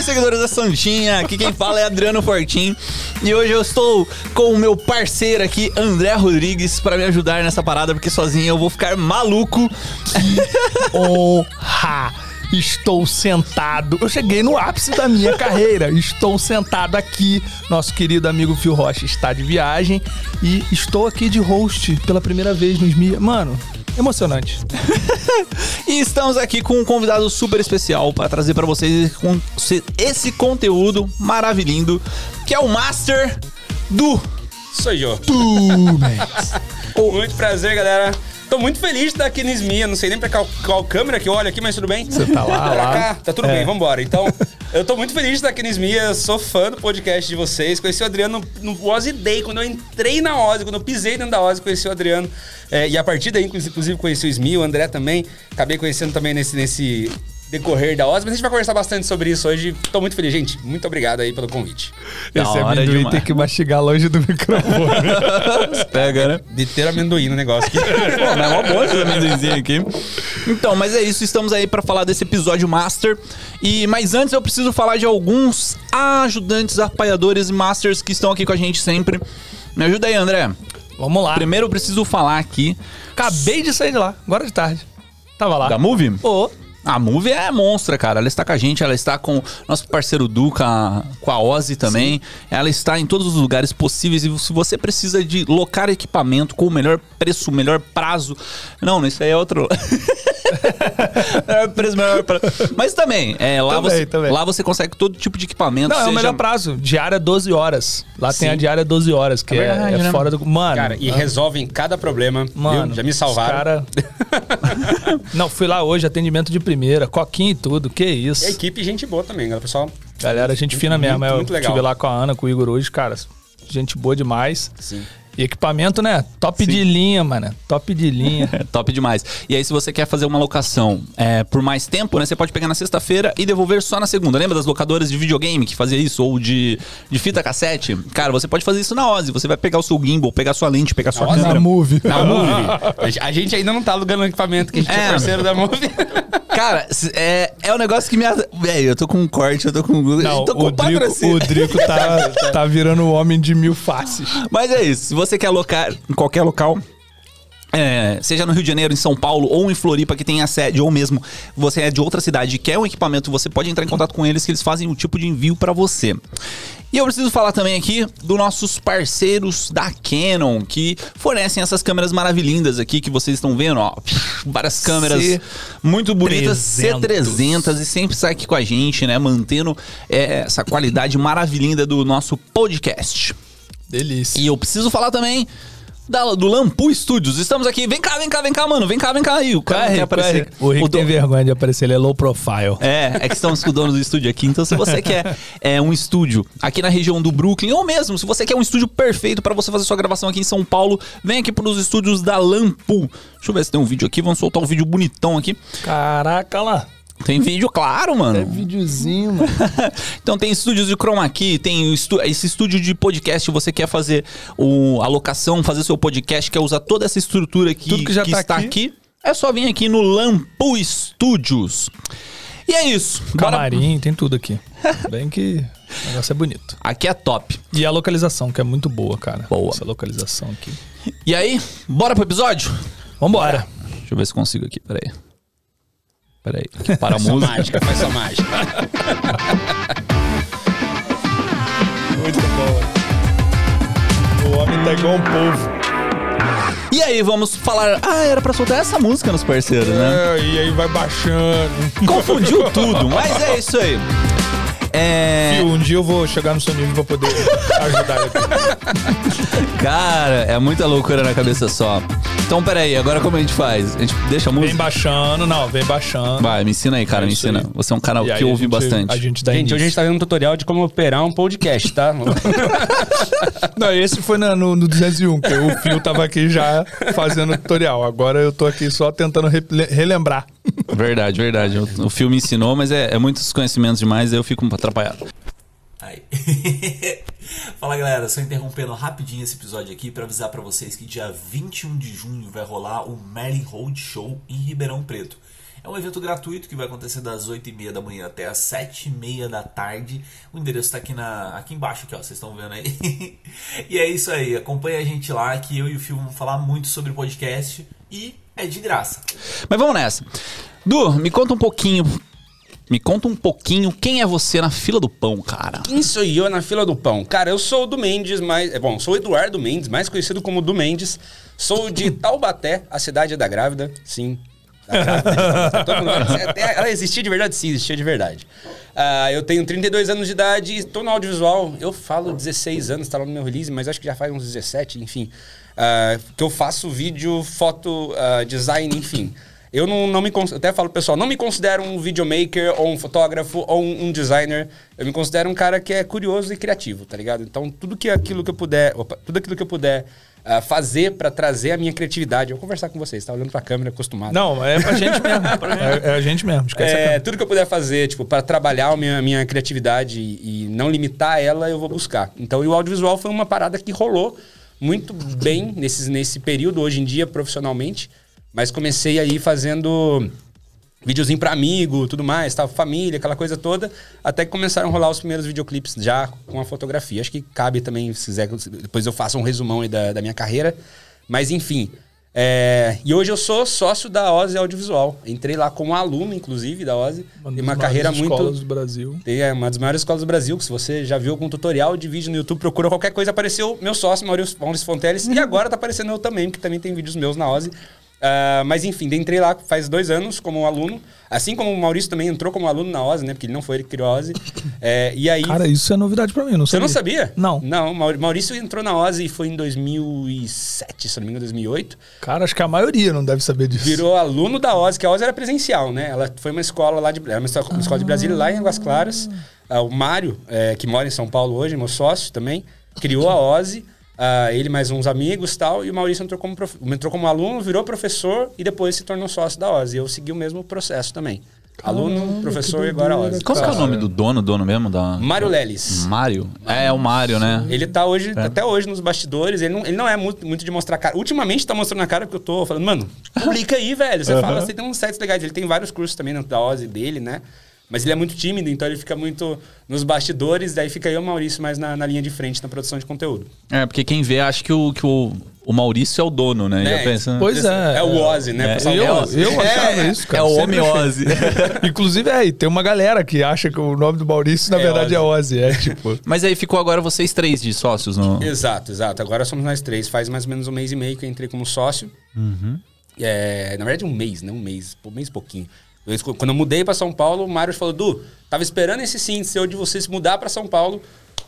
Salve, seguidores da Santinha! Aqui quem fala é Adriano Fortin. E hoje eu estou com o meu parceiro aqui, André Rodrigues, para me ajudar nessa parada, porque sozinho eu vou ficar maluco. honra. Estou sentado. Eu cheguei no ápice da minha carreira. Estou sentado aqui. Nosso querido amigo Phil Rocha está de viagem. E estou aqui de host pela primeira vez no SMIA. Mano, emocionante. E estamos aqui com um convidado super especial para trazer para vocês esse conteúdo maravilhoso, que é o Master do Sou eu. Muito prazer, galera. Tô muito feliz de estar aqui no SMIA. Não sei nem pra qual, qual câmera que eu olho aqui, mas tudo bem. Você tá lá, Pra lá. cá, tá tudo É. bem, vambora. Então, eu tô muito feliz de estar aqui no SMIA. Eu sou fã do podcast de vocês. Conheci o Adriano no, no Ozzy Day, quando eu entrei na Ozzy, quando eu pisei dentro da Ozzy, conheci o Adriano. É, e a partir daí, inclusive, inclusive, conheci o SMIA, o André também. Acabei conhecendo também nesse, nesse decorrer da Ozzy, mas a gente vai conversar bastante sobre isso hoje. Tô muito feliz, gente. Muito obrigado aí pelo convite. Da Esse hora amendoim demais. tem que mastigar longe do microfone. Pega, né? De ter amendoim no negócio aqui. Pô, mas é uma boa esse amendoinzinho aqui. Então, mas é isso, estamos aí pra falar desse episódio master. E mas antes eu preciso falar de alguns ajudantes, apoiadores e masters que estão aqui com a gente sempre. Me ajuda aí, André. Vamos lá. Primeiro eu preciso falar aqui Acabei de sair de lá, agora de tarde. Tava lá. da Move. Ô, A Move é monstra, cara. Ela está com a gente, ela está com nosso parceiro Du, com a, Ozzy também. Ela está em todos os lugares possíveis. E se você precisa de locar equipamento com o melhor preço, o melhor prazo. Não, isso aí é outro. melhor preço, melhor prazo. Mas também, é, lá, Também, você, também. lá você consegue todo tipo de equipamento. Não, é o seja- melhor prazo. Diária 12 horas. Lá tem Sim. a diária 12 horas, que É é, verdade, é né? fora do. Mano. Cara, e ah, resolvem cada problema. Mano, viu? Já me salvaram. os Cara... Não, fui lá hoje, atendimento de primeira, coquinha e tudo. Que isso. E a equipe, gente boa também, galera. Pessoal, Galera, gente fina mesmo. muito, Eu muito legal. estive lá com a Ana, com o Igor hoje, cara. Gente boa demais. sim. E equipamento, né? Top Sim. de linha, mano. Top de linha. É top demais. E aí, se você quer fazer uma locação é, por mais tempo, né? Você pode pegar na sexta-feira e devolver só na segunda. Lembra das locadoras de videogame que fazia isso? Ou de, de fita cassete? Cara, você pode fazer isso na Ozzy. Você vai pegar o seu gimbal, pegar sua lente, pegar sua Ozzy? câmera. Na Move. Na Move. A gente ainda não tá alugando equipamento, que a gente é, É. parceiro da Move. Cara, é, é um negócio que me. Velho, eu tô com um corte, eu tô com. Não, eu tô com o Drico, o Drico tá, tá virando o homem de mil faces. Mas é isso. Se você quer alocar em qualquer local. é, seja no Rio de Janeiro, em São Paulo ou em Floripa, que tem a sede, ou mesmo você é de outra cidade e quer um equipamento, você pode entrar em contato com eles que eles fazem o tipo de envio pra você. E eu preciso falar também aqui dos nossos parceiros da Canon, que fornecem essas câmeras maravilhindas aqui que vocês estão vendo, ó. Várias câmeras C muito bonitas, 300. C300 e sempre sai aqui com a gente, né? Mantendo é, essa qualidade maravilhinda do nosso podcast. Delícia. E eu preciso falar também da- do Lampu Studios. Estamos aqui. Vem cá, vem cá, vem cá, mano. Vem cá, vem cá aí. O cara quer aparecer. O Rick do- tem vergonha de aparecer, ele é low profile. É, é que estamos com o dono do estúdio aqui. Então, se você quer é, um estúdio aqui na região do Brooklyn, ou mesmo se você quer um estúdio perfeito para você fazer sua gravação aqui em São Paulo, vem aqui para os estúdios da Lampu. Deixa eu ver se tem um vídeo aqui. Vamos soltar um vídeo bonitão aqui. Caraca lá. Tem vídeo, claro, mano. É videozinho, mano. então tem estúdios de chroma key, tem esse estúdio de podcast, você quer fazer o, a locação, fazer seu podcast, quer usar toda essa estrutura que, Tudo que já tá está aqui. aqui. é só vir aqui no Lampu Studios. E é isso. Bora- Camarim, tem tudo aqui. Bem que o negócio é bonito. Aqui é top. E a localização, que é muito boa, cara. Boa. Essa localização aqui. E aí, bora pro episódio? Vambora. Deixa eu ver se consigo aqui, peraí. Peraí, para a música. mágica, faz só mágica. Muito bom. O homem tá igual um povo. E aí, vamos falar. Ah, era pra soltar essa música nos parceiros, né? É, e aí vai baixando. Confundiu tudo, mas é isso aí. É. Fio, um dia eu vou chegar no seu nível pra poder ajudar. Cara, é muita loucura na cabeça só. Então, peraí, agora como a gente faz? A gente deixa a Vem música? baixando, não, vem baixando. Vai, me ensina aí, cara, É me ensina. aí. Você é um cara E que ouve gente- bastante. A gente dá Gente, hoje a gente tá vendo um tutorial de como operar um podcast, tá? Não, esse foi na- no, no 201, que o Fio tava aqui já fazendo o tutorial. Agora eu tô aqui só tentando re- relembrar. Verdade, verdade. O, o filme ensinou, mas é, é muitos conhecimentos demais, eu fico atrapalhado. Aí. Fala galera, só interrompendo rapidinho esse episódio aqui para avisar para vocês que dia 21 de junho vai rolar o Merlin Road Show em Ribeirão Preto. É um evento gratuito que vai acontecer das 8h30 da manhã até as 7h30 da tarde. O endereço está aqui, na, aqui embaixo, aqui, ó, vocês estão vendo aí. e é isso aí, acompanha a gente lá que eu e o Fio vamos falar muito sobre podcast e é de graça. Mas vamos nessa. Du, me conta um pouquinho. Me conta um pouquinho quem é você na fila do pão, cara. Quem sou eu na fila do pão? Cara, eu sou o do Mendes, mas. É bom, sou o Eduardo Mendes, mais conhecido como do Mendes. Sou de Taubaté, a cidade da grávida. Sim. A grávida. Todo mundo- Ela existia de verdade? Sim, existia de verdade. Ah, eu tenho 32 anos de idade, estou no audiovisual. Eu falo 16 anos, tá lá no meu release, mas acho que já faz uns 17, enfim. Ah, que eu faço vídeo, foto, ah, design, enfim. Eu não, não me eu até falo pessoal, não me considero um videomaker ou um fotógrafo ou um, um designer. Eu me considero um cara que é curioso e criativo, tá ligado? Então tudo que aquilo que eu puder, opa, tudo aquilo que eu puder ah, fazer pra trazer a minha criatividade. Eu vou conversar com vocês, tá olhando pra câmera acostumado. Não, é pra gente mesmo. é, é a gente mesmo. A É, tudo que eu puder fazer, tipo, para trabalhar a minha, minha criatividade e, e não limitar ela, eu vou buscar. Então, e o audiovisual foi uma parada que rolou muito bem nesses, nesse período, hoje em dia, profissionalmente. Mas comecei aí fazendo videozinho pra amigo, tudo mais, tal, família, aquela coisa toda, até que começaram a rolar os primeiros videoclipes já com a fotografia. Acho que cabe também, se quiser, depois eu faço um resumão aí da, da minha carreira. Mas enfim. É, e hoje eu sou sócio da Ozzy Audiovisual. Entrei lá como aluno, inclusive, da Ozzy. Uma Tem uma carreira maiores escolas muito. do Brasil. Tem é, uma das maiores escolas do Brasil, que se você já viu algum tutorial de vídeo no YouTube, procura qualquer coisa, apareceu meu sócio, Maurício, Maurício Fonteles, e agora tá aparecendo eu também, que também tem vídeos meus na Ozzy. Ah, mas enfim, entrei lá faz dois anos como aluno, assim como o Maurício também entrou como aluno na Ozzy, né? Porque ele não foi ele que criou a Ozzy. É, e aí. Cara, isso é novidade pra mim, não Você sabia. não sabia? Não. Não, Maur- Maurício entrou na Ozzy foi em 2007, se não me engano, 2008. Cara, acho que a maioria não deve saber disso. Virou aluno da Ozzy, que a Ozzy era presencial, né? Ela foi uma escola lá de... Era uma escola, uma escola de Brasília, lá em Águas Claras. Ah, o Mário, é, que mora em São Paulo hoje, meu sócio também, criou a Ozzy. Ah, ele mais uns amigos e tal. E o Maurício entrou como, prof- entrou como aluno, virou professor e depois se tornou sócio da Ozzy. Eu segui o mesmo processo também. Aluno, professor e agora Ozzy. Qual que é o nome do dono, dono mesmo da. Mário Leles. Mário? É, o Mário, né? Ele tá hoje, até hoje nos bastidores, ele não, ele não é muito, muito de mostrar cara. Ultimamente tá mostrando a cara porque eu tô falando, mano, publica aí, velho. Você fala, você tem uns sites legais. Ele tem vários cursos também no- da Ozzy dele, né? Mas ele é muito tímido, então ele fica muito nos bastidores, daí fica eu e o Maurício mais na, na linha de frente na produção de conteúdo. É, porque quem vê acha que o, que o, o Maurício é o dono, né? É, Já pensa. Pois é. É o Ozzy, né? É? Eu, É o Ozzy. eu achava isso, cara. é o homem. Ozzy. Inclusive, é, tem uma galera que acha que o nome do Maurício, na É verdade, é Ozzy. É tipo. Mas aí ficou agora vocês três de sócios no. Exato, exato. Agora somos nós três. Faz mais ou menos um mês e meio que eu entrei como sócio. É, na verdade, um mês, né? Um mês, um mês e pouquinho. Eu quando eu mudei pra São Paulo, o Mário falou: Du, tava esperando esse sim seu de você se mudar pra São Paulo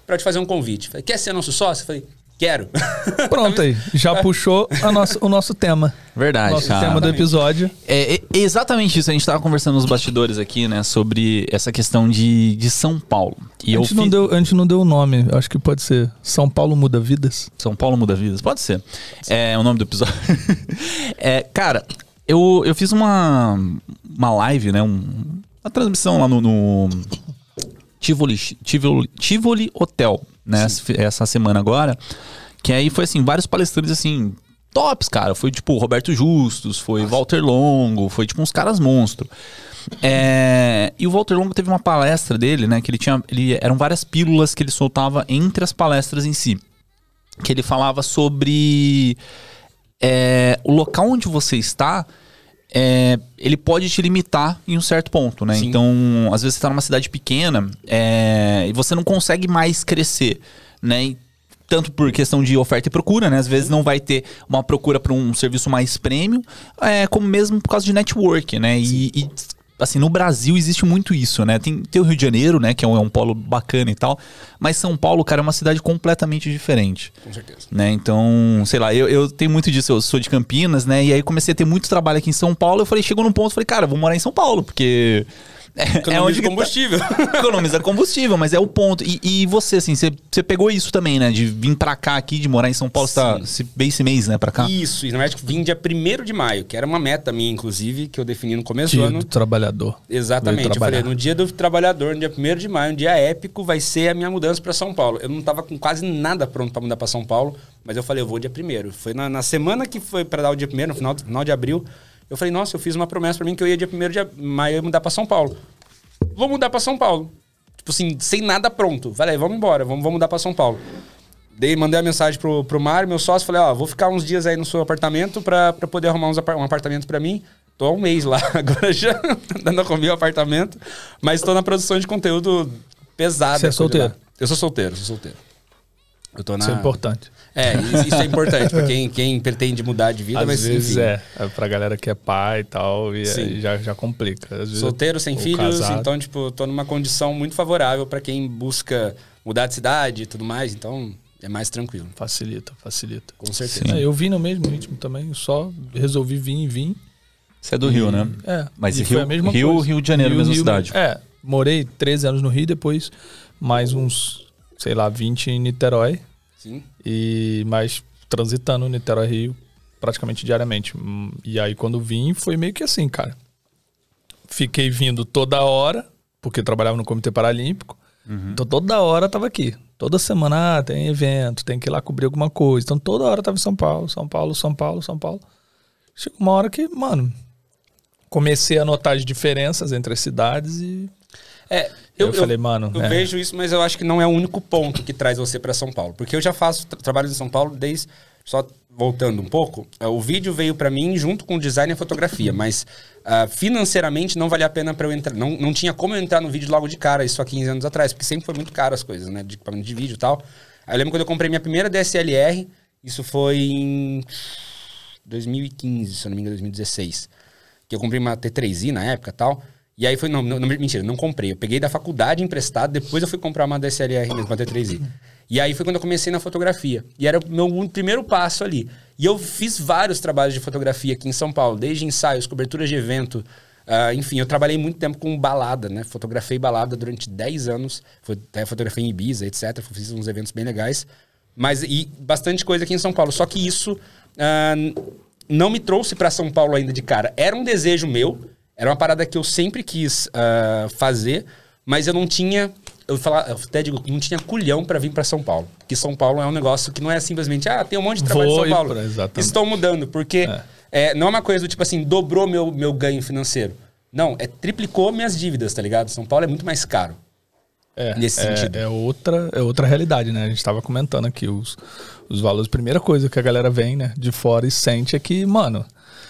pra te fazer um convite. Falei, quer ser nosso sócio? Eu falei, quero. Pronto aí. Já puxou a nossa, o nosso tema. Verdade, nosso cara. tema do Exatamente. episódio. É, é exatamente isso. A gente tava conversando nos bastidores aqui, né? Sobre essa questão de, de São Paulo. E a, eu gente não fiz- deu, a gente não deu o nome. Eu Acho que pode ser São Paulo Muda Vidas. São Paulo muda vidas? Pode ser. É o nome do episódio. É, cara, eu, eu fiz uma, uma live, né? um- uma transmissão lá no, no Tivoli, Tivoli, Tivoli Hotel, né? Essa, essa semana agora. Que aí foi assim, vários palestrantes assim. Tops, cara. Foi tipo Roberto Justus, foi Walter Longo, foi tipo uns caras monstro. É, e o Walter Longo teve uma palestra dele, né? Que ele tinha. Ele, eram várias pílulas que ele soltava entre as palestras em si que ele falava sobre é, o local onde você está. É, ele pode te limitar em um certo ponto, né? Sim. Então, às vezes você está numa cidade pequena é, e você não consegue mais crescer, né? E tanto por questão de oferta e procura, né? Às vezes não vai ter uma procura para um serviço mais premium, é, como mesmo por causa de network, né? E, e, assim, no Brasil existe muito isso, né? Tem, tem o Rio de Janeiro, né? Que é um, é um polo bacana e tal. Mas São Paulo, cara, é uma cidade completamente diferente Com certeza. né? Então, sei lá, eu, eu tenho muito disso, eu sou de Campinas, né? E aí comecei a ter muito trabalho aqui em São Paulo. Eu falei, chegou num ponto, falei, cara, vou morar em São Paulo, porque. É, Economiza que tá- combustível. economiza combustível, mas é o ponto. E, e você, assim, você, você pegou isso também, né? De vir pra cá aqui, de morar em São Paulo, tá se- bem esse mês, né, pra cá? Isso, e na verdade vim dia 1 de maio, que era uma meta minha, inclusive, que eu defini no começo do Dia ano. do trabalhador. Exatamente. Eu falei, no dia do trabalhador, no dia 1 de maio, um dia épico, vai ser a minha mudança para São Paulo. Eu não tava com quase nada pronto para mudar para São Paulo, mas eu falei, eu vou dia 1 Foi na, na semana que foi para dar o dia 1 no final, final de abril, Eu falei, nossa, eu fiz uma promessa pra mim que eu ia dia 1 de maio mudar pra São Paulo. Vou mudar pra São Paulo. Tipo assim, sem nada pronto. Falei, vamos embora, vamos, vamos mudar pra São Paulo. Daí mandei a mensagem pro, pro Mário, meu sócio, falei, ó, vou ficar uns dias aí no seu apartamento pra, pra poder arrumar uns, um apartamento pra mim. Tô há um mês lá, agora já dando a comer o apartamento. Mas tô na produção de conteúdo pesado. Você é solteiro? Eu sou solteiro, sou solteiro. Eu tô na... Isso é importante. É, isso é importante pra quem, quem pretende mudar de vida, Às mas vezes enfim. é, é pra galera que é pai e tal, e Sim. aí já, já complica. Às vezes Solteiro, sem filhos, casado. então, tipo, tô numa condição muito favorável pra quem busca mudar de cidade e tudo mais, então é mais tranquilo, Facilita, facilita. com certeza. É, eu vim no mesmo ritmo também, só resolvi vir e vim. Você é do Rio, né? É, Mas e Rio- foi a mesma Rio- coisa. Rio de Janeiro, mesma cidade. É, morei 13 anos no Rio, depois mais uns, sei lá, 20 em Niterói. Sim. E mais transitando Niterói Rio praticamente diariamente. Hum, E aí quando vim foi meio que assim, cara. Fiquei vindo toda hora, porque trabalhava no Comitê Paralímpico. Então toda hora tava aqui. Toda semana ah, tem evento, tem que ir lá cobrir alguma coisa. Então toda hora tava em São Paulo, São Paulo, São Paulo, São Paulo. Chegou uma hora que, mano, comecei a notar as diferenças entre as cidades e É, eu, falei, mano, Eu é, vejo isso, mas eu acho que não é o único ponto que traz você pra São Paulo. Porque eu já faço tra trabalho em São Paulo desde. Só voltando um pouco, eh, o vídeo veio pra mim junto com o design e a fotografia, mas ah, financeiramente não valia a pena pra eu entrar. Não, não tinha como eu entrar no vídeo logo de cara, isso há 15 anos atrás, porque sempre foi muito caro as coisas, né? De equipamento de vídeo e tal. Aí eu lembro quando eu comprei minha primeira DSLR, isso foi em 2015, se eu não me engano, 2016. Que eu comprei uma T3i na época e tal. E aí foi, não, não, mentira, não comprei. Eu peguei da faculdade emprestado, depois eu fui comprar uma DSLR mesmo, uma T3i. E aí foi quando eu comecei na fotografia. E era o meu primeiro passo ali. E eu fiz vários trabalhos de fotografia aqui em São Paulo, desde ensaios, coberturas de evento. ah, enfim, eu trabalhei muito tempo com balada, né? Fotografei balada durante 10 anos. Foi, até fotografei em Ibiza, etc. Fiz uns eventos bem legais. Mas, e bastante coisa aqui em São Paulo. Só que isso n- não me trouxe pra São Paulo ainda de cara. Era um desejo meu, era uma parada que eu sempre quis ah, fazer, mas eu não tinha. Eu, falar, eu até digo, não tinha culhão pra vir pra São Paulo. Que São Paulo é um negócio que não é simplesmente, ah, tem um monte de trabalho Vou em São Paulo. pra- exatamente. Estou mudando, porque é, não é uma coisa do tipo assim, dobrou meu, meu ganho financeiro. Não, é triplicou minhas dívidas, tá ligado? São Paulo é muito mais caro. É, nesse é, sentido. É outra, é outra realidade, né? A gente tava comentando aqui os, os valores. Primeira coisa que a galera vem, né, de fora e sente é que, mano,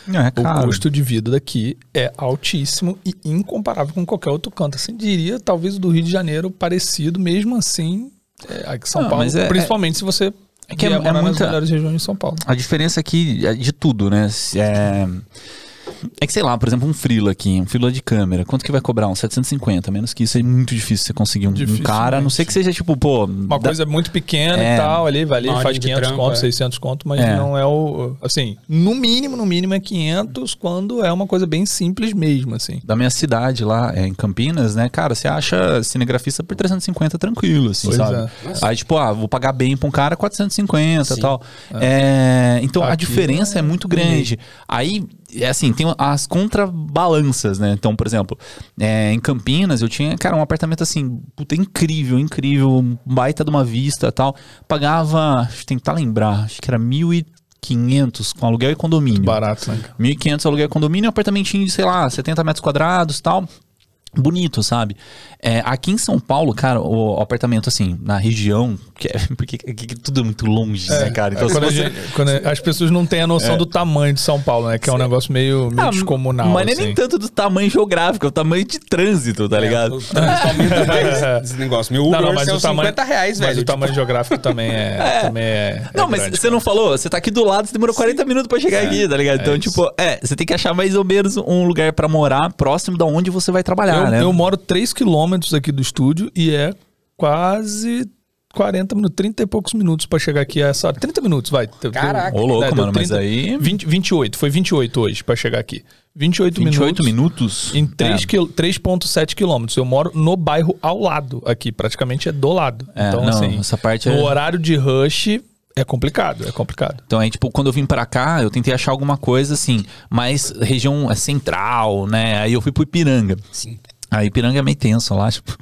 É, o custo de vida daqui é altíssimo e incomparável com qualquer outro canto. Assim, diria, talvez o do Rio de Janeiro parecido, mesmo assim, é, aqui São Não, Paulo, é- principalmente se você é que é- é muita- melhores regiões de São Paulo. A diferença aqui é de tudo, né? É... é que, sei lá, por exemplo, um frila aqui, um frila de câmera. Quanto que vai cobrar? Um 750. Menos que isso é muito difícil você conseguir um, um cara. A não ser que seja tipo, pô. Uma dá- coisa muito pequena É. e tal, ali, vai ali, faz horinha de 500 trampo, conto, é. 600 conto, mas É. não é o... Assim, no mínimo, no mínimo é 500 quando é uma coisa bem simples mesmo, assim. Da minha cidade lá, é, em Campinas, né? Cara, você acha cinegrafista por 350 tranquilo, assim, Pois sabe? Aí, tipo, ah, vou pagar bem pra um cara 450 e tal. É, então, a Aqui diferença é muito grande. Aí, é assim, tem as contrabalanças, né? Então, por exemplo, é, em Campinas eu tinha, cara, um apartamento assim, puta, incrível, incrível, baita de uma vista e tal. Pagava, tentar lembrar, acho que era 1.500 com aluguel e condomínio. Barato, né? cara? 1.500 aluguel condomínio, um apartamentinho de, sei lá, 70 metros quadrados e tal. Bonito, sabe? É, aqui em São Paulo, cara, o, apartamento, assim, na região, porque aqui tudo é muito longe, né, cara? Então, se quando, você... gente- quando as pessoas não têm a noção do tamanho de São Paulo, né? Que é um negócio meio, meio Ah, descomunal. Mas é assim. nem tanto do tamanho geográfico, é o tamanho de trânsito, tá ligado? O trânsito esse negócio. Meu Uber Não, não, mas o tamanho, 50 reais, mas velho. o tamanho geográfico também é. Também é Não, é mas grande, você não falou, você tá aqui do lado, você demorou 40 minutos pra chegar aqui, tá ligado? Então, isso. tipo, é, você tem que achar mais ou menos um lugar pra morar próximo da onde você vai trabalhar, eu, né? eu moro 3 quilômetros aqui do estúdio e é quase 40 minutos, 30 e poucos minutos pra chegar aqui a essa hora. 30 minutos, vai. Caraca. Ô, louco, É, mano, mas aí... 20, 28, foi 28 hoje pra chegar aqui. 28, 28 minutos. minutos? Em 3 É. quil- 3,7 quilômetros. Eu moro no bairro ao lado aqui, praticamente é do lado. É, então, não, assim, essa parte no é- horário de rush é complicado, é complicado. Então aí, tipo, quando eu vim pra cá, eu tentei achar alguma coisa assim, mais região é, central, né? Aí eu fui pro Ipiranga. Sim. Aí Ipiranga é meio tenso lá, tipo.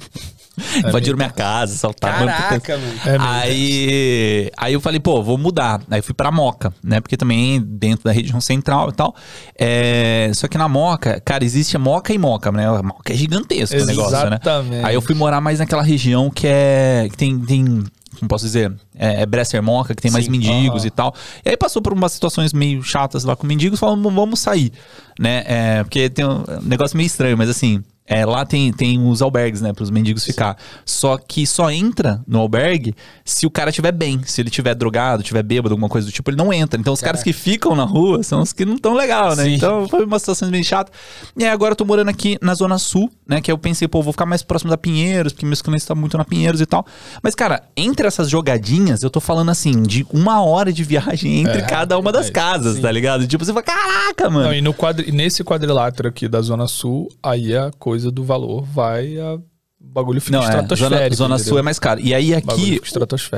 Invadiram minha casa, assaltaram. Caraca, mano. É aí, aí eu falei, pô, vou mudar. Aí fui pra Moca, né? Porque também dentro da região central e tal. É, só que na Moca, cara, existe a Moca e Moca, né? A Moca é gigantesco o negócio, né? Exatamente. Aí eu fui morar mais naquela região que é. que tem. tem como posso dizer? É, é Bresser Moca, que tem mais Sim, mendigos aham. e tal. E aí passou por umas situações meio chatas lá com mendigos, falando, vamos sair, né? É, porque tem um negócio meio estranho, mas assim, é, lá tem, tem os albergues, né, para os mendigos ficar. Só que só entra no albergue se o cara estiver bem. Se ele tiver drogado, tiver bêbado, alguma coisa do tipo, ele não entra. Então os caras que ficam na rua são os que não estão legal, né? Sim. Então foi uma situação meio chata. E aí agora eu tô morando aqui na Zona Sul, né? Que eu pensei, pô, vou ficar mais próximo da Pinheiros, porque meus clientes estão muito na Pinheiros e tal. Mas, cara, entre essas jogadinhas, eu tô falando assim, de uma hora de viagem entre É, cada uma das é, casas, tá ligado? Tipo, você fala, caraca, mano. Não, e no quadri... nesse quadrilátero aqui da Zona Sul, aí a coisa do valor vai. A... Bagulho fica Não, é, zona, zona? Sul é mais caro. E aí aqui,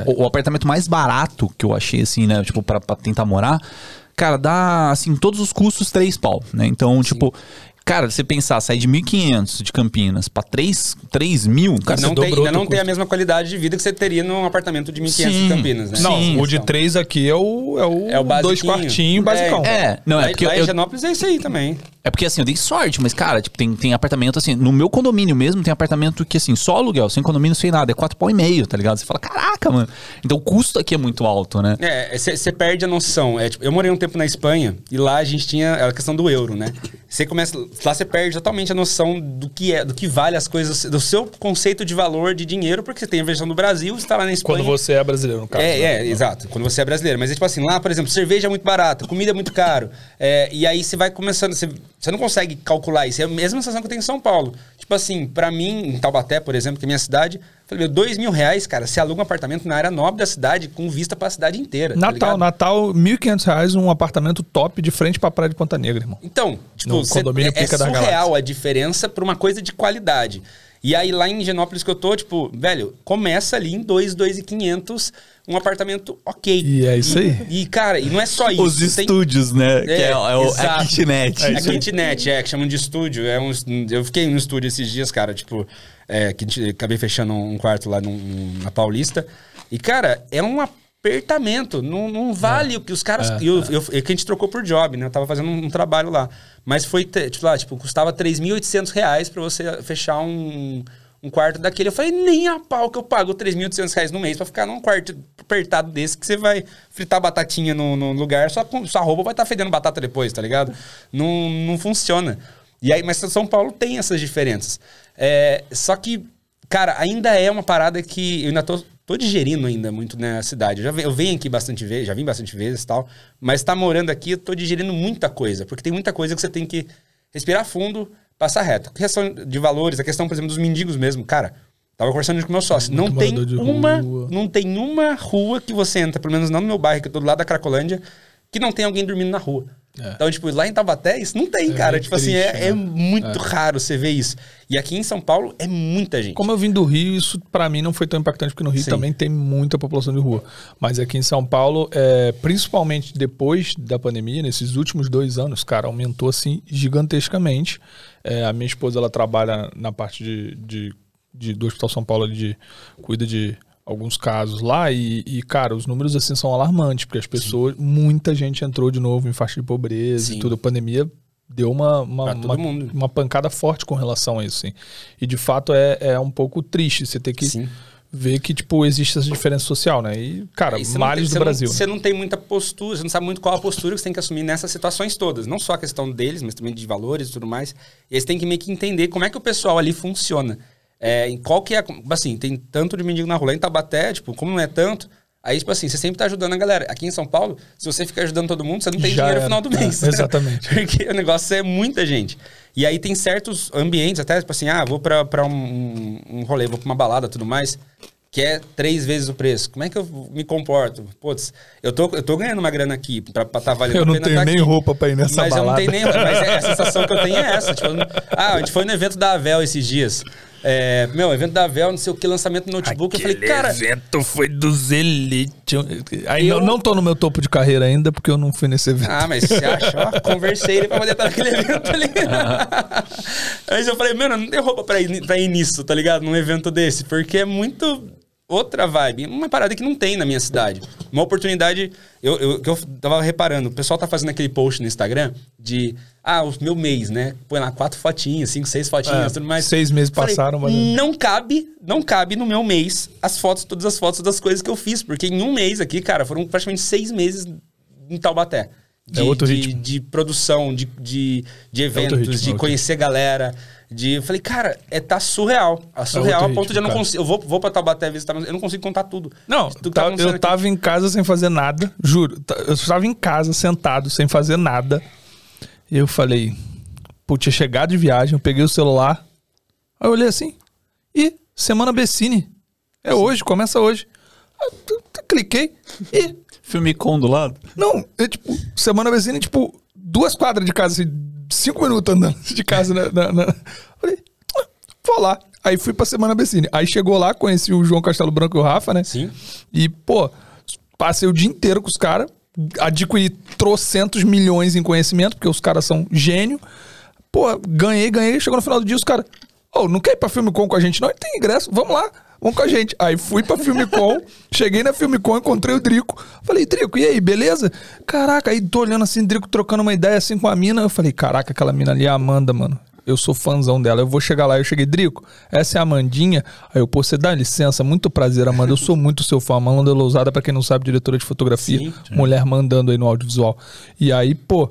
o, o apartamento mais barato que eu achei, assim, né? Tipo, pra, pra tentar morar, cara, dá, assim, todos os custos 3 pau, né? Então, tipo, cara, você pensar, sair de 1.500 de Campinas pra 3, 3 mil, cara, não você tem, ainda não tem a mesma qualidade de vida que você teria num apartamento de 1.500 Sim. em Campinas, né? Não, Sim, o de então. três aqui é o, é o, É o dois quartinhos basicão. É, não, é lá, porque lá eu- em Genópolis é isso aí também. É porque assim, eu dei sorte, mas cara, tipo, tem, tem apartamento assim, no meu condomínio mesmo, tem apartamento que assim, só aluguel, sem condomínio, sem nada, é quatro pau e meio, tá ligado? Você fala, caraca, mano. Então o custo aqui é muito alto, né? É, você perde a noção. É, tipo, eu morei um tempo na Espanha e lá a gente tinha a questão do euro, né? Você começa. Lá você perde totalmente a noção do que é, do que vale as coisas, do seu conceito de valor de dinheiro, porque você tem a versão do Brasil, você tá lá na Espanha. Quando você é brasileiro, no caso. É, né? é, exato. Quando você é brasileiro. Mas é tipo assim, lá, por exemplo, cerveja é muito barata, comida é muito caro. É, e aí você vai começando, você, você não consegue calcular isso. É a mesma sensação que eu tenho em São Paulo. Tipo assim, pra mim, em Taubaté, por exemplo, que é minha cidade, falei, meu, dois mil reais, cara, você aluga um apartamento na área nobre da cidade com vista pra cidade inteira. tá Natal, ligado? Natal, 1.500 reais um apartamento top de frente pra praia de Ponta Negra, irmão. Então, tipo, No cê- condomínio é, é surreal a diferença pra uma coisa de qualidade. E aí lá em Genópolis que eu tô, tipo, velho, começa ali em 2, 2,500 um apartamento ok. E é isso aí. E, cara, e não é só isso. Os tem- estúdios, né? que é, é o, é a kitnet. É a kitnet, é, que chamam de estúdio. É um, eu fiquei no estúdio esses dias, cara, tipo, é, que acabei fechando um quarto lá num- na Paulista. E, cara, é um apertamento. Não, não vale o que os caras. É, e eu, eu- é que a gente trocou por job, né? Eu tava fazendo um, um trabalho lá. Mas foi, tipo, lá, tipo, custava 3.800 reais pra você fechar um. Um quarto daquele, eu falei, nem a pau que eu pago 3.800 reais no mês pra ficar num quarto apertado desse que você vai fritar batatinha no, no lugar, sua, sua roupa vai estar fedendo batata depois, tá ligado? Não, não funciona. E aí, mas São Paulo tem essas diferenças. É, só que, cara, ainda é uma parada que eu ainda tô, tô digerindo ainda muito na cidade. Eu, já eu venho aqui bastante vezes, já vim bastante vezes e tal, mas tá morando aqui, eu tô digerindo muita coisa, porque tem muita coisa que você tem que respirar fundo, passar reto. A questão de valores, a questão, por exemplo, dos mendigos mesmo, cara. Tava conversando com o meu sócio. Não tem uma, rua. não tem uma rua que você entra, pelo menos não no meu bairro, que eu tô do lado da Cracolândia, que não tem alguém dormindo na rua. Então, tipo, lá em Taubaté, isso não tem, É cara. Tipo assim, triste, é, é né? muito raro você ver isso. E aqui em São Paulo é muita gente. Como eu vim do Rio, isso pra mim não foi tão impactante, porque no Rio Sim. também tem muita população de rua. Mas aqui em São Paulo, é, principalmente depois da pandemia, nesses últimos dois anos, cara, aumentou assim gigantescamente. É, a minha esposa, ela trabalha na parte de, de, de- do Hospital São Paulo, de cuida de alguns casos lá e, e, cara, os números assim são alarmantes, porque as pessoas, muita gente entrou de novo em faixa de pobreza Sim. e tudo. A pandemia deu uma, uma, uma, uma pancada forte com relação a isso, sim. E de fato é, é um pouco triste você ter que Sim. ver que, tipo, existe essa diferença social, né? E, cara, não males tem- do Brasil. Não, né? você não tem muita postura, você não sabe muito qual a postura que você tem que assumir nessas situações todas. Não só a questão deles, mas também de valores e tudo mais. E você tem que meio que entender como é que o pessoal ali funciona. É, em qual que é. a- Assim, tem tanto de mendigo na rua. Lá em Tabaté, tipo, como não é tanto. Aí, tipo assim, você sempre tá ajudando a galera. Aqui em São Paulo, se você ficar ajudando todo mundo, você não tem Já dinheiro no era. final do É, mês. exatamente. Porque o negócio é muita gente. E aí tem certos ambientes, até tipo assim, ah, vou pra, pra um, um, rolê, vou pra uma balada tudo mais, que é três vezes o preço. Como é que eu me comporto? Putz, eu tô, eu tô ganhando uma grana aqui pra estar tá valendo Eu não tenho tá nem aqui. roupa pra ir nessa mas balada. eu não tenho nem Mas é, a sensação que eu tenho é essa. Tipo, ah, a gente foi no evento da Avel esses dias. É, meu, evento da Vel, não sei o que, lançamento do notebook. eu falei, cara. evento foi dos Elite. Aí Eu- não, não tô no meu topo de carreira ainda, porque eu não fui nesse evento. Ah, mas você acha? Ó, conversei ele pra poder estar naquele evento ali. Mas eu falei, mano, não tem roupa pra ir, pra ir nisso, tá ligado? Num evento desse, porque é muito outra vibe. Uma parada que não tem na minha cidade. Uma oportunidade, eu, eu, que eu tava reparando, o pessoal tá fazendo aquele post no Instagram de, ah, o meu mês, né? Põe lá quatro fotinhas, cinco, seis fotinhas, É, tudo mais. seis meses Falei, passaram, mas- Não cabe, não cabe no meu mês as fotos, todas as fotos das coisas que eu fiz, porque em um mês aqui, cara, foram praticamente seis meses em Taubaté. De, É outro de, ritmo. de produção, de, de, de eventos, ritmo, é de conhecer galera. De, eu falei, cara, é tá surreal. É surreal outro a ponto de eu não ritmo, consigo. Eu vou, vou pra Taubaté visitar, mas eu não consigo contar tudo. Não, tudo tá- acontecendo eu aqui. tava em casa sem fazer nada, juro. Tá- Eu estava em casa, sentado, sem fazer nada. E eu falei, pô, tinha chegado de viagem, eu peguei o celular. Aí eu olhei assim, e Semana Bessini. É hoje, começa hoje. Tu- cliquei e. Filmicom do lado. Não, é tipo, Semana Bessini, tipo, duas quadras de casa, assim, cinco minutos andando de casa. Na, na- na- Falei, ah, vou lá. Aí fui pra Semana Bessini. Aí chegou lá, conheci o João Castelo Branco e o Rafa, né? Sim. E, pô, passei o dia inteiro com os caras, adquiri trocentos milhões em conhecimento, porque os caras são gênio. Pô, ganhei, ganhei. Chegou no final do dia, os caras, ô, não quer ir pra Filmicom com a gente? Não, Ele tem ingresso, vamos lá. Vamos com a gente. Aí fui pra Filmicom, cheguei na Filmicom, encontrei o Drico. Falei, Drico, e aí, beleza? Caraca, aí tô olhando assim, Drico trocando uma ideia assim com a mina. Eu falei, caraca, aquela mina ali é a Amanda, mano. Eu sou fãzão dela. Eu vou chegar lá. Eu cheguei, Drico, essa é a Amandinha. Aí eu, pô, você dá licença, muito prazer, Amanda. Eu sou muito seu fã. Amanda Lousada, pra quem não sabe, diretora de fotografia. Sim. Mulher mandando aí no audiovisual. E aí, pô,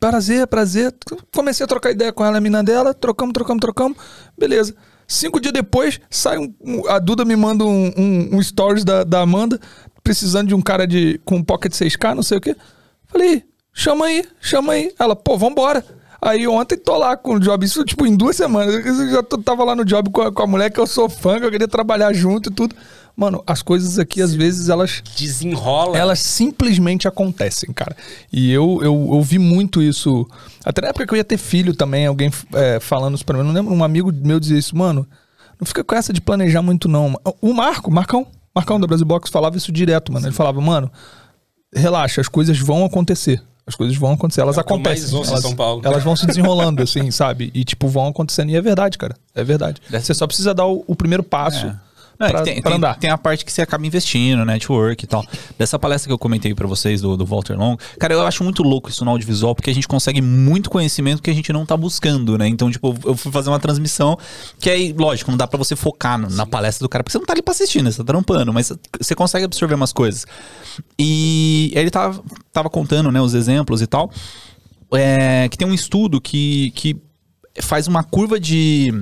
prazer, prazer. Comecei a trocar ideia com ela, a mina dela. Trocamos, trocamos, trocamos. Beleza. Cinco dias depois, sai um, um- a Duda me manda um, um, stories da, da Amanda, precisando de um cara de, com pocket 6K, não sei o quê. Falei, chama aí, chama aí. Ela, pô, vambora. Aí ontem tô lá com o job, isso tipo em duas semanas. Eu já tô- tava lá no job com a, com a mulher que eu sou fã, que eu queria trabalhar junto e tudo. Mano, as coisas aqui, às vezes, elas Desenrola. elas simplesmente acontecem, cara. E eu, eu, eu vi muito isso. Até na época que eu ia ter filho também, alguém é, falando isso pra mim. Eu não lembro, um amigo meu dizia isso, mano. Não fica com essa de planejar muito, não. O Marco, Marcão, Marcão da Brasil Box falava isso direto, mano. Ele falava, mano, relaxa, as coisas vão acontecer. As coisas vão acontecer, elas É acontecem. elas, São Paulo. elas vão se desenrolando, assim, sabe? E, tipo, vão acontecendo. E é verdade, cara. É verdade. Você só precisa dar o, o primeiro passo Não, é pra, tem, pra tem- andar. tem a parte que você acaba investindo, network e tal. Dessa palestra que eu comentei pra vocês do, do Walter Long, cara, eu acho muito louco isso no audiovisual, porque a gente consegue muito conhecimento que a gente não tá buscando, né? Então, tipo, eu fui fazer uma transmissão que aí, lógico, não dá pra você focar no- na palestra do cara, porque você não tá ali pra assistir, né? Você tá trampando, mas você consegue absorver umas coisas. E ele tava, tava contando, né, os exemplos e tal, é, que tem um estudo que, que faz uma curva de.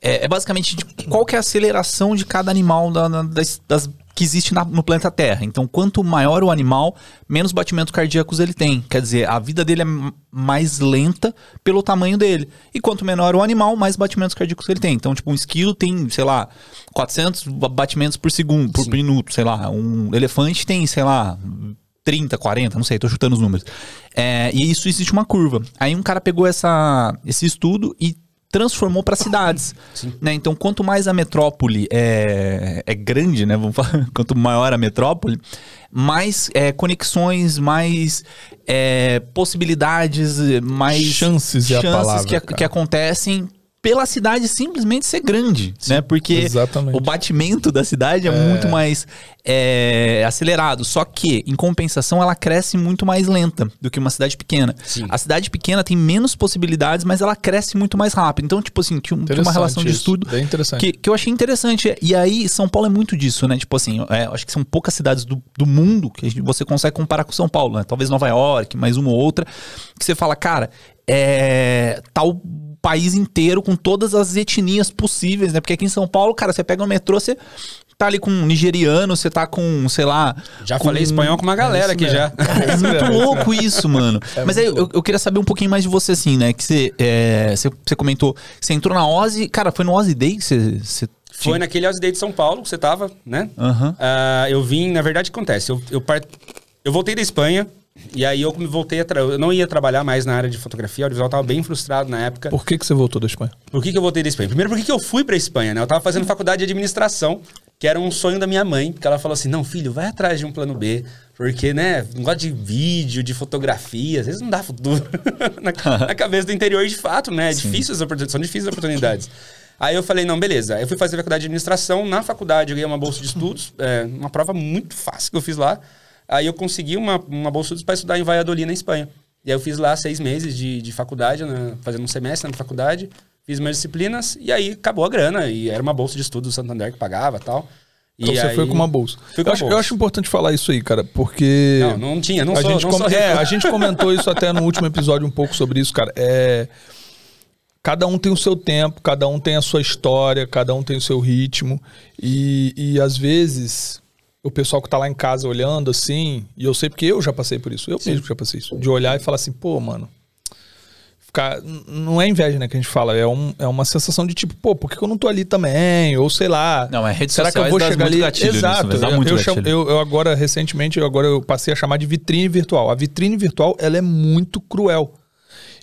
É, é basicamente de qual que é a aceleração de cada animal da- da- das, das- que existe na- no planeta Terra. Então, quanto maior o animal, menos batimentos cardíacos ele tem. Quer dizer, a vida dele é mais lenta pelo tamanho dele. E quanto menor o animal, mais batimentos cardíacos ele tem. Então, tipo, um esquilo tem, sei lá, 400 ba- batimentos por segundo, por minuto, sei lá. Um elefante tem, sei lá, 30, 40, não sei, tô chutando os números. É, e isso existe uma curva. Aí um cara pegou essa, esse estudo e transformou para cidades. Né? Então, quanto mais a metrópole é, é grande, né? Vamos falar, quanto maior a metrópole, mais é, conexões, mais é, possibilidades, mais Chances é a palavra, que, que acontecem pela cidade simplesmente ser grande, né? Porque exatamente. o batimento da cidade é, muito mais é, acelerado. Só que, em compensação, ela cresce muito mais lenta do que uma cidade pequena. Sim. A cidade pequena tem menos possibilidades, mas ela cresce muito mais rápido. Então, tipo assim, tinha, um- uma relação de estudo bem interessante. que, que eu achei interessante. E aí, São Paulo é muito disso, né? Tipo assim, é, acho que são poucas cidades do, do mundo que você consegue comparar com São Paulo, né? Talvez Nova York, mais uma ou outra, que você fala, cara, é. Tal país inteiro com todas as etnias possíveis, né? Porque aqui em São Paulo, cara, você pega o metrô, você tá ali com um nigeriano, você tá com, sei lá. Já com- falei espanhol com uma galera aqui já. é muito louco isso, mano. Mas aí eu, eu queria saber um pouquinho mais de você, assim, né? Que você, é, você, você comentou, você entrou na Ozzy, cara, foi no Ozzy Day que você. você Foi naquele House Day de São Paulo, você tava, né? Aham. Ah, eu vim, na verdade, que acontece? Eu, eu, part... eu voltei da Espanha, E aí eu me voltei a tra... Eu não ia trabalhar mais na área de fotografia, o audiovisual tava bem frustrado na época. Por que, que você voltou da Espanha? Por que, que eu voltei da Espanha? Primeiro, por que, que eu fui pra Espanha, né? Eu tava fazendo faculdade de administração, que era um sonho da minha mãe, porque ela falou assim: não, filho, vai atrás de um plano B. Porque, né, negócio de vídeo, de fotografia, às vezes não dá futuro na, na cabeça do interior de fato, né? É difícil as oportunidades, são difíceis as oportunidades. Aí eu falei, não, beleza. Eu fui fazer faculdade de administração. Na faculdade eu ganhei uma bolsa de estudos, é, uma prova muito fácil que eu fiz lá. Aí eu consegui uma, uma bolsa de estudos para estudar em Valladolid, na Espanha. E aí eu fiz lá seis meses de, de faculdade, né, fazendo um semestre na faculdade. Fiz minhas disciplinas e aí acabou a grana. E era uma bolsa de estudos do Santander que pagava e tal. Então e você aí- foi com uma bolsa. Com eu, uma acho, eu bolsa. acho importante falar isso aí, cara, porque. Não, não tinha, não a, sou, gente não com- sou é, a gente comentou isso até no último episódio um pouco sobre isso, cara. É, cada um tem o seu tempo, cada um tem a sua história, cada um tem o seu ritmo. E, e às vezes o pessoal que tá lá em casa olhando assim, e eu sei porque eu já passei por isso, eu mesmo já passei isso, de olhar e falar assim, pô, mano. Ficar, não é inveja, né, que a gente fala, é, um, é uma sensação de tipo, pô, por que eu não tô ali também? Ou sei lá. Não, é redes Será que eu vou chegar ali? nisso, Exato. dá eu, eu, chamo- eu- eu agora, recentemente, eu agora eu passei a chamar de vitrine virtual. A vitrine virtual, ela é muito cruel.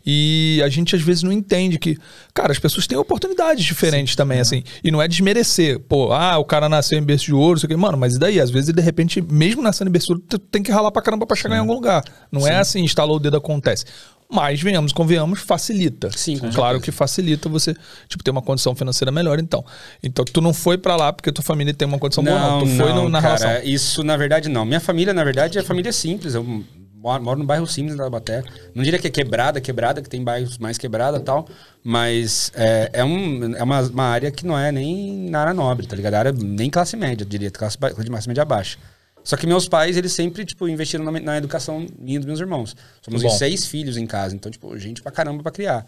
E a gente às vezes não entende que, cara, as pessoas têm oportunidades diferentes também, assim. E não é desmerecer. Pô, ah, o cara nasceu em berço de ouro, isso aqui. Mano, mas e daí? Às vezes, de repente, mesmo nascendo em berço de ouro, tu tem que ralar pra caramba pra chegar em algum lugar. Não é assim, instalou o dedo, acontece. Mas, venhamos, convenhamos, facilita. Sim, com Claro que facilita você, tipo, ter uma condição financeira melhor, então. Então, tu não foi pra lá porque tua família tem uma condição boa, não. Tu foi no- na cara, relação. Isso, na verdade, não. Minha família, na verdade, é família simples. Eu moro, moro no bairro simples da Taubaté. Não diria que é quebrada, quebrada, que tem bairros mais quebrada e tal. Mas é, é, um, é uma, uma área que não é nem na área nobre, tá ligado? Área nem classe média, diria. Classe, ba- classe média baixa. Só que meus pais, eles sempre, tipo, investiram na, na educação minha e dos meus irmãos. Somos Bom. seis filhos em casa. Então, tipo, gente pra caramba pra criar.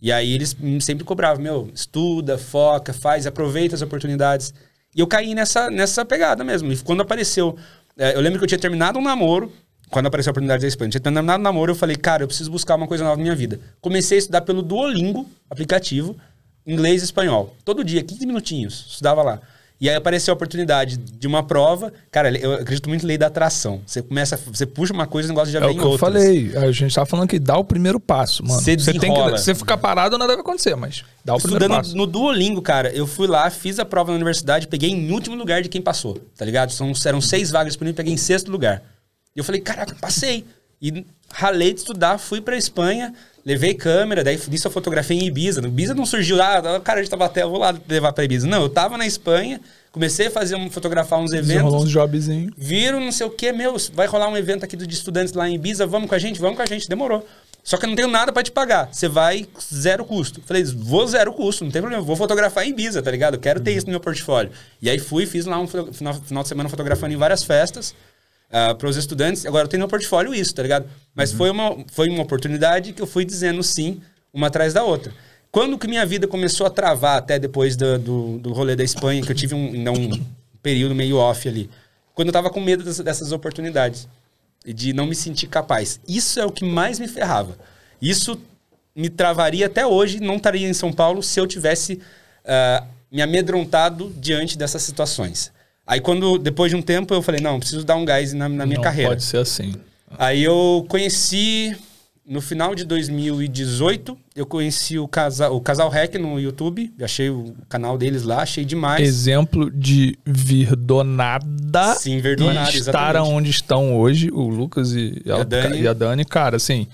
E aí eles sempre cobravam, meu, estuda, foca, faz, aproveita as oportunidades. E eu caí nessa, nessa pegada mesmo. E quando apareceu. é, eu lembro que eu tinha terminado um namoro, quando apareceu a oportunidade da Espanha. Tinha terminado namoro, eu falei, cara, eu preciso buscar uma coisa nova na minha vida. Comecei a estudar pelo Duolingo, aplicativo, inglês e espanhol. Todo dia, 15 minutinhos, estudava lá. E aí apareceu a oportunidade de uma prova. Cara, eu acredito muito em lei da atração. Você começa, você puxa uma coisa e o negócio já É o vem que eu falei. A gente tava falando que dá o primeiro passo, mano. Você Você tem que. você ficar parado, nada vai acontecer, mas dá o primeiro Estudando passo. no Duolingo, cara, eu fui lá, fiz a prova na universidade, peguei em último lugar de quem passou, tá ligado? São, eram seis vagas disponíveis, peguei em sexto lugar. E eu falei, caraca, passei. E ralei de estudar, fui pra Espanha, levei câmera, daí nisso eu fotografei em Ibiza. No Ibiza não surgiu, ah, cara, a gente tava até, eu vou lá levar pra Ibiza. Não, eu tava na Espanha, comecei a fazer, um, fotografar uns eventos. uns jobzinhos. Viram, não sei o que, meu, vai rolar um evento aqui de estudantes lá em Ibiza, vamos com a gente? Vamos com a gente, demorou. Só que eu não tenho nada pra te pagar. Você vai zero custo. Falei, vou zero custo, não tem problema. Vou fotografar em Ibiza, tá ligado? Eu quero ter isso no meu portfólio. E aí fui, fiz lá um final, final de semana fotografando em várias festas para os estudantes. Agora eu tenho no portfólio isso, tá ligado? Mas foi, uma, foi uma oportunidade que eu fui dizendo sim, uma atrás da outra. Quando que minha vida começou a travar, até depois do, do, do rolê da Espanha, que eu tive um, um período meio off ali. Quando eu tava com medo dessas, dessas oportunidades e de não me sentir capaz. Isso é o que mais me ferrava. Isso me travaria até hoje, não estaria em São Paulo se eu tivesse ah, me amedrontado diante dessas situações. Aí quando, depois de um tempo, eu falei, não, preciso dar um gás na, na minha não carreira. pode ser assim. Aí eu conheci, no final de 2018, eu conheci o casal, o casal Rec no YouTube, achei o canal deles lá, achei demais. Exemplo de vir do nada Sim, do e estar exatamente. onde estão hoje, o Lucas e a, a Dani. e a Dani, cara, assim,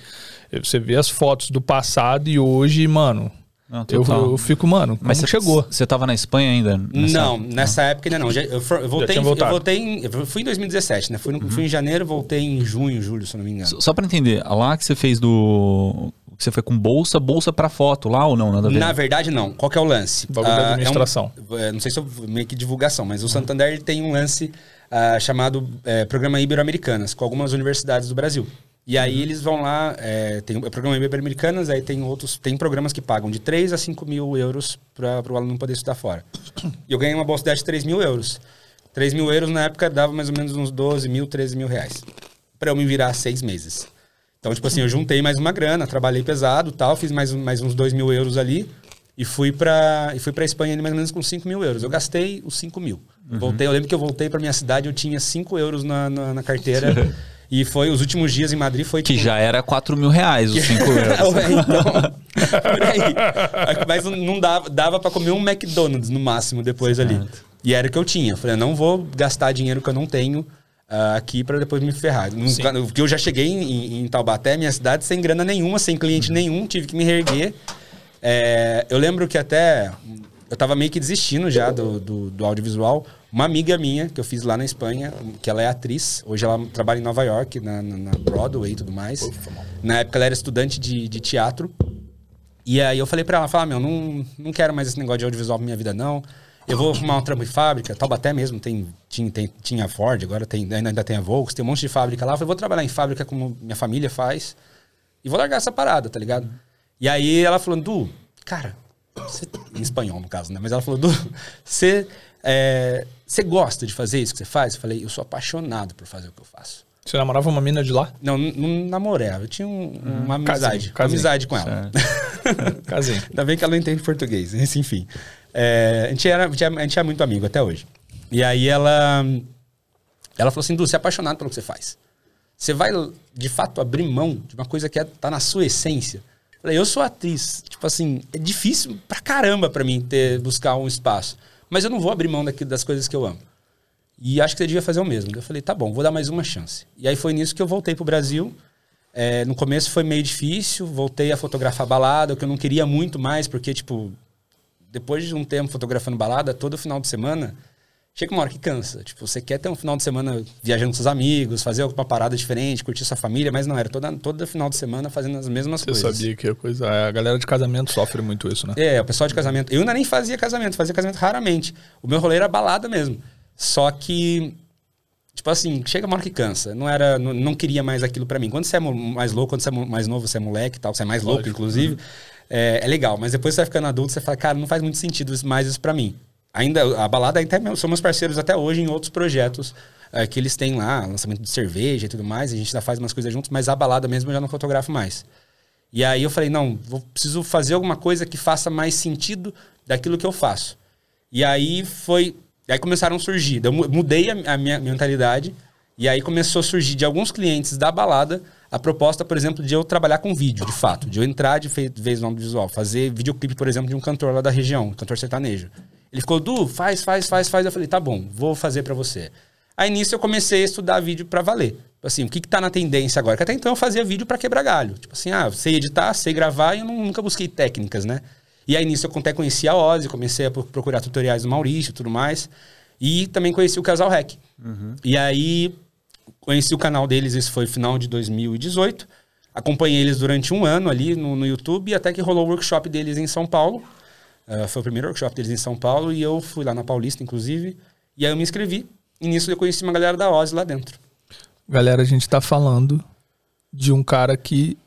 você vê as fotos do passado e hoje, mano, Não, eu, total. eu fico, mano, como Mas você chegou? Você tava na Espanha ainda? nessa- não, nessa época ainda não. Já- eu, for- eu voltei, eu voltei em, eu fui em 2017, né? Fui, no- fui em janeiro, voltei em junho, julho, se não me engano. Só- Só pra entender, lá que você fez do. Você foi com bolsa, bolsa pra foto lá ou não? Nada a ver? Na verdade, não. Qual que é o lance? Bagulho da Ah, é um- administração. é, não sei se eu meio que divulgação, mas o Santander tem um lance ah, chamado é, Programa Ibero-Americanas, com algumas universidades do Brasil. E aí eles vão lá, é, tem o programa Ibero-Americanas, aí tem outros, tem programas que pagam de 3 a 5 mil euros para o aluno poder estudar fora. E eu ganhei uma bolsa de 3 mil euros. 3 mil euros na época dava mais ou menos uns 12 mil, 13 mil reais. Para eu me virar seis meses. Então, tipo assim, eu juntei mais uma grana, trabalhei pesado tal, fiz mais, mais uns 2 mil euros ali e fui pra, e fui pra Espanha ali mais ou menos com 5 mil euros. Eu gastei os 5 mil. Voltei, eu lembro que eu voltei pra minha cidade, eu tinha 5 euros na, na, na carteira E foi os últimos dias em Madrid foi Que tipo, já era 4 mil reais os 5 euros. Então, por aí. Mas não dava, dava pra comer um McDonald's no máximo depois ali. E era o que eu tinha. Eu falei, eu não vou gastar dinheiro que eu não tenho ah, aqui pra depois me ferrar. Porque eu já cheguei em, em Taubaté, minha cidade, sem grana nenhuma, sem cliente nenhum, tive que me reerguer. É, eu lembro que até eu tava meio que desistindo já do, do, do audiovisual. Uma amiga minha, que eu fiz lá na Espanha, que ela é atriz, hoje ela trabalha em Nova York, na, na, Broadway e tudo mais. Na época ela era estudante de, de teatro. E aí eu falei pra ela, falar, meu, não, não quero mais esse negócio de audiovisual pra minha vida, não. Eu vou arrumar um trampo em fábrica, Taubaté mesmo, tem, tinha, tem, tinha Ford, agora tem, ainda, ainda tem a Volks, tem um monte de fábrica lá. Eu falei, vou trabalhar em fábrica como minha família faz. E vou largar essa parada, tá ligado? E aí ela falou, Du, cara, você- em espanhol no caso, né? Mas ela falou, Du, você é, você gosta de fazer isso que você faz? Eu falei, eu sou apaixonado por fazer o que eu faço. Você namorava uma mina de lá? Não, não, namorava, eu tinha um- uma amizade, casinho, uma amizade com ela. Casinho. Ainda bem que ela não entende português, mas enfim. É, a, gente era, a, gente é, a gente é muito amigo até hoje. E aí ela, ela falou assim, Du, você é apaixonado pelo que você faz. Você vai, de fato, abrir mão de uma coisa que é, tá na sua essência. Falei, eu sou atriz. Tipo assim, é difícil pra caramba pra mim ter, buscar um espaço. Mas eu não vou abrir mão daquilo, das coisas que eu amo. E acho que você devia fazer o mesmo. Eu falei, tá bom, vou dar mais uma chance. E aí foi nisso que eu voltei pro Brasil. É, no começo foi meio difícil, voltei a fotografar balada, o que eu não queria muito mais, porque, tipo, depois de um tempo fotografando balada, todo final de semana, chega uma hora que cansa. Tipo, você quer ter um final de semana viajando com seus amigos, fazer alguma parada diferente, curtir sua família, mas não, era toda, todo final de semana fazendo as mesmas Você coisas. sabia que a coisa. A galera de casamento sofre muito isso, né? É, o pessoal de casamento. Eu ainda nem fazia casamento, fazia casamento raramente. O meu rolê era balada mesmo. Só que, tipo assim, chega uma hora que cansa. Não era, não, não queria mais aquilo pra mim. Quando você é mais louco, quando você é mais novo, você é moleque e tal, você é mais louco, Lógico. inclusive, é, é legal. Mas depois você vai ficando adulto, você fala, cara, não faz muito sentido mais isso pra mim. Ainda, a balada é- são meus parceiros até hoje em outros projetos é, que eles têm lá, lançamento de cerveja e tudo mais. A gente ainda faz umas coisas juntos, mas a balada mesmo eu já não fotografo mais. E aí eu falei, não, vou, preciso fazer alguma coisa que faça mais sentido daquilo que eu faço. E aí foi. Aí começaram a surgir. Eu mu- mudei a, a minha mentalidade. E aí começou a surgir de alguns clientes da balada a proposta, por exemplo, de eu trabalhar com vídeo, de fato. De eu entrar de vez no audiovisual. Fazer videoclipe, por exemplo, de um cantor lá da região, um cantor sertanejo. Ele ficou, Du, faz, faz, faz, faz. Eu falei, tá bom, vou fazer pra você. Aí nisso eu comecei a estudar vídeo pra valer. Tipo Assim, o que, que tá na tendência agora? Que até então eu fazia vídeo pra quebrar galho. Tipo assim, ah, sei editar, sei gravar e eu nunca busquei técnicas, né? E aí nisso eu até conheci a Ozzy, comecei a pro- procurar tutoriais do Maurício e tudo mais. E também conheci o Casal Rec. E aí conheci o canal deles, esse foi final de 2018. Acompanhei eles durante um ano ali no, no YouTube, até que rolou o workshop deles em São Paulo. Ah, foi o primeiro workshop deles em São Paulo e eu fui lá na Paulista, inclusive. E aí eu me inscrevi. E nisso eu conheci uma galera da Ozzy lá dentro. Galera, a gente tá falando de um cara que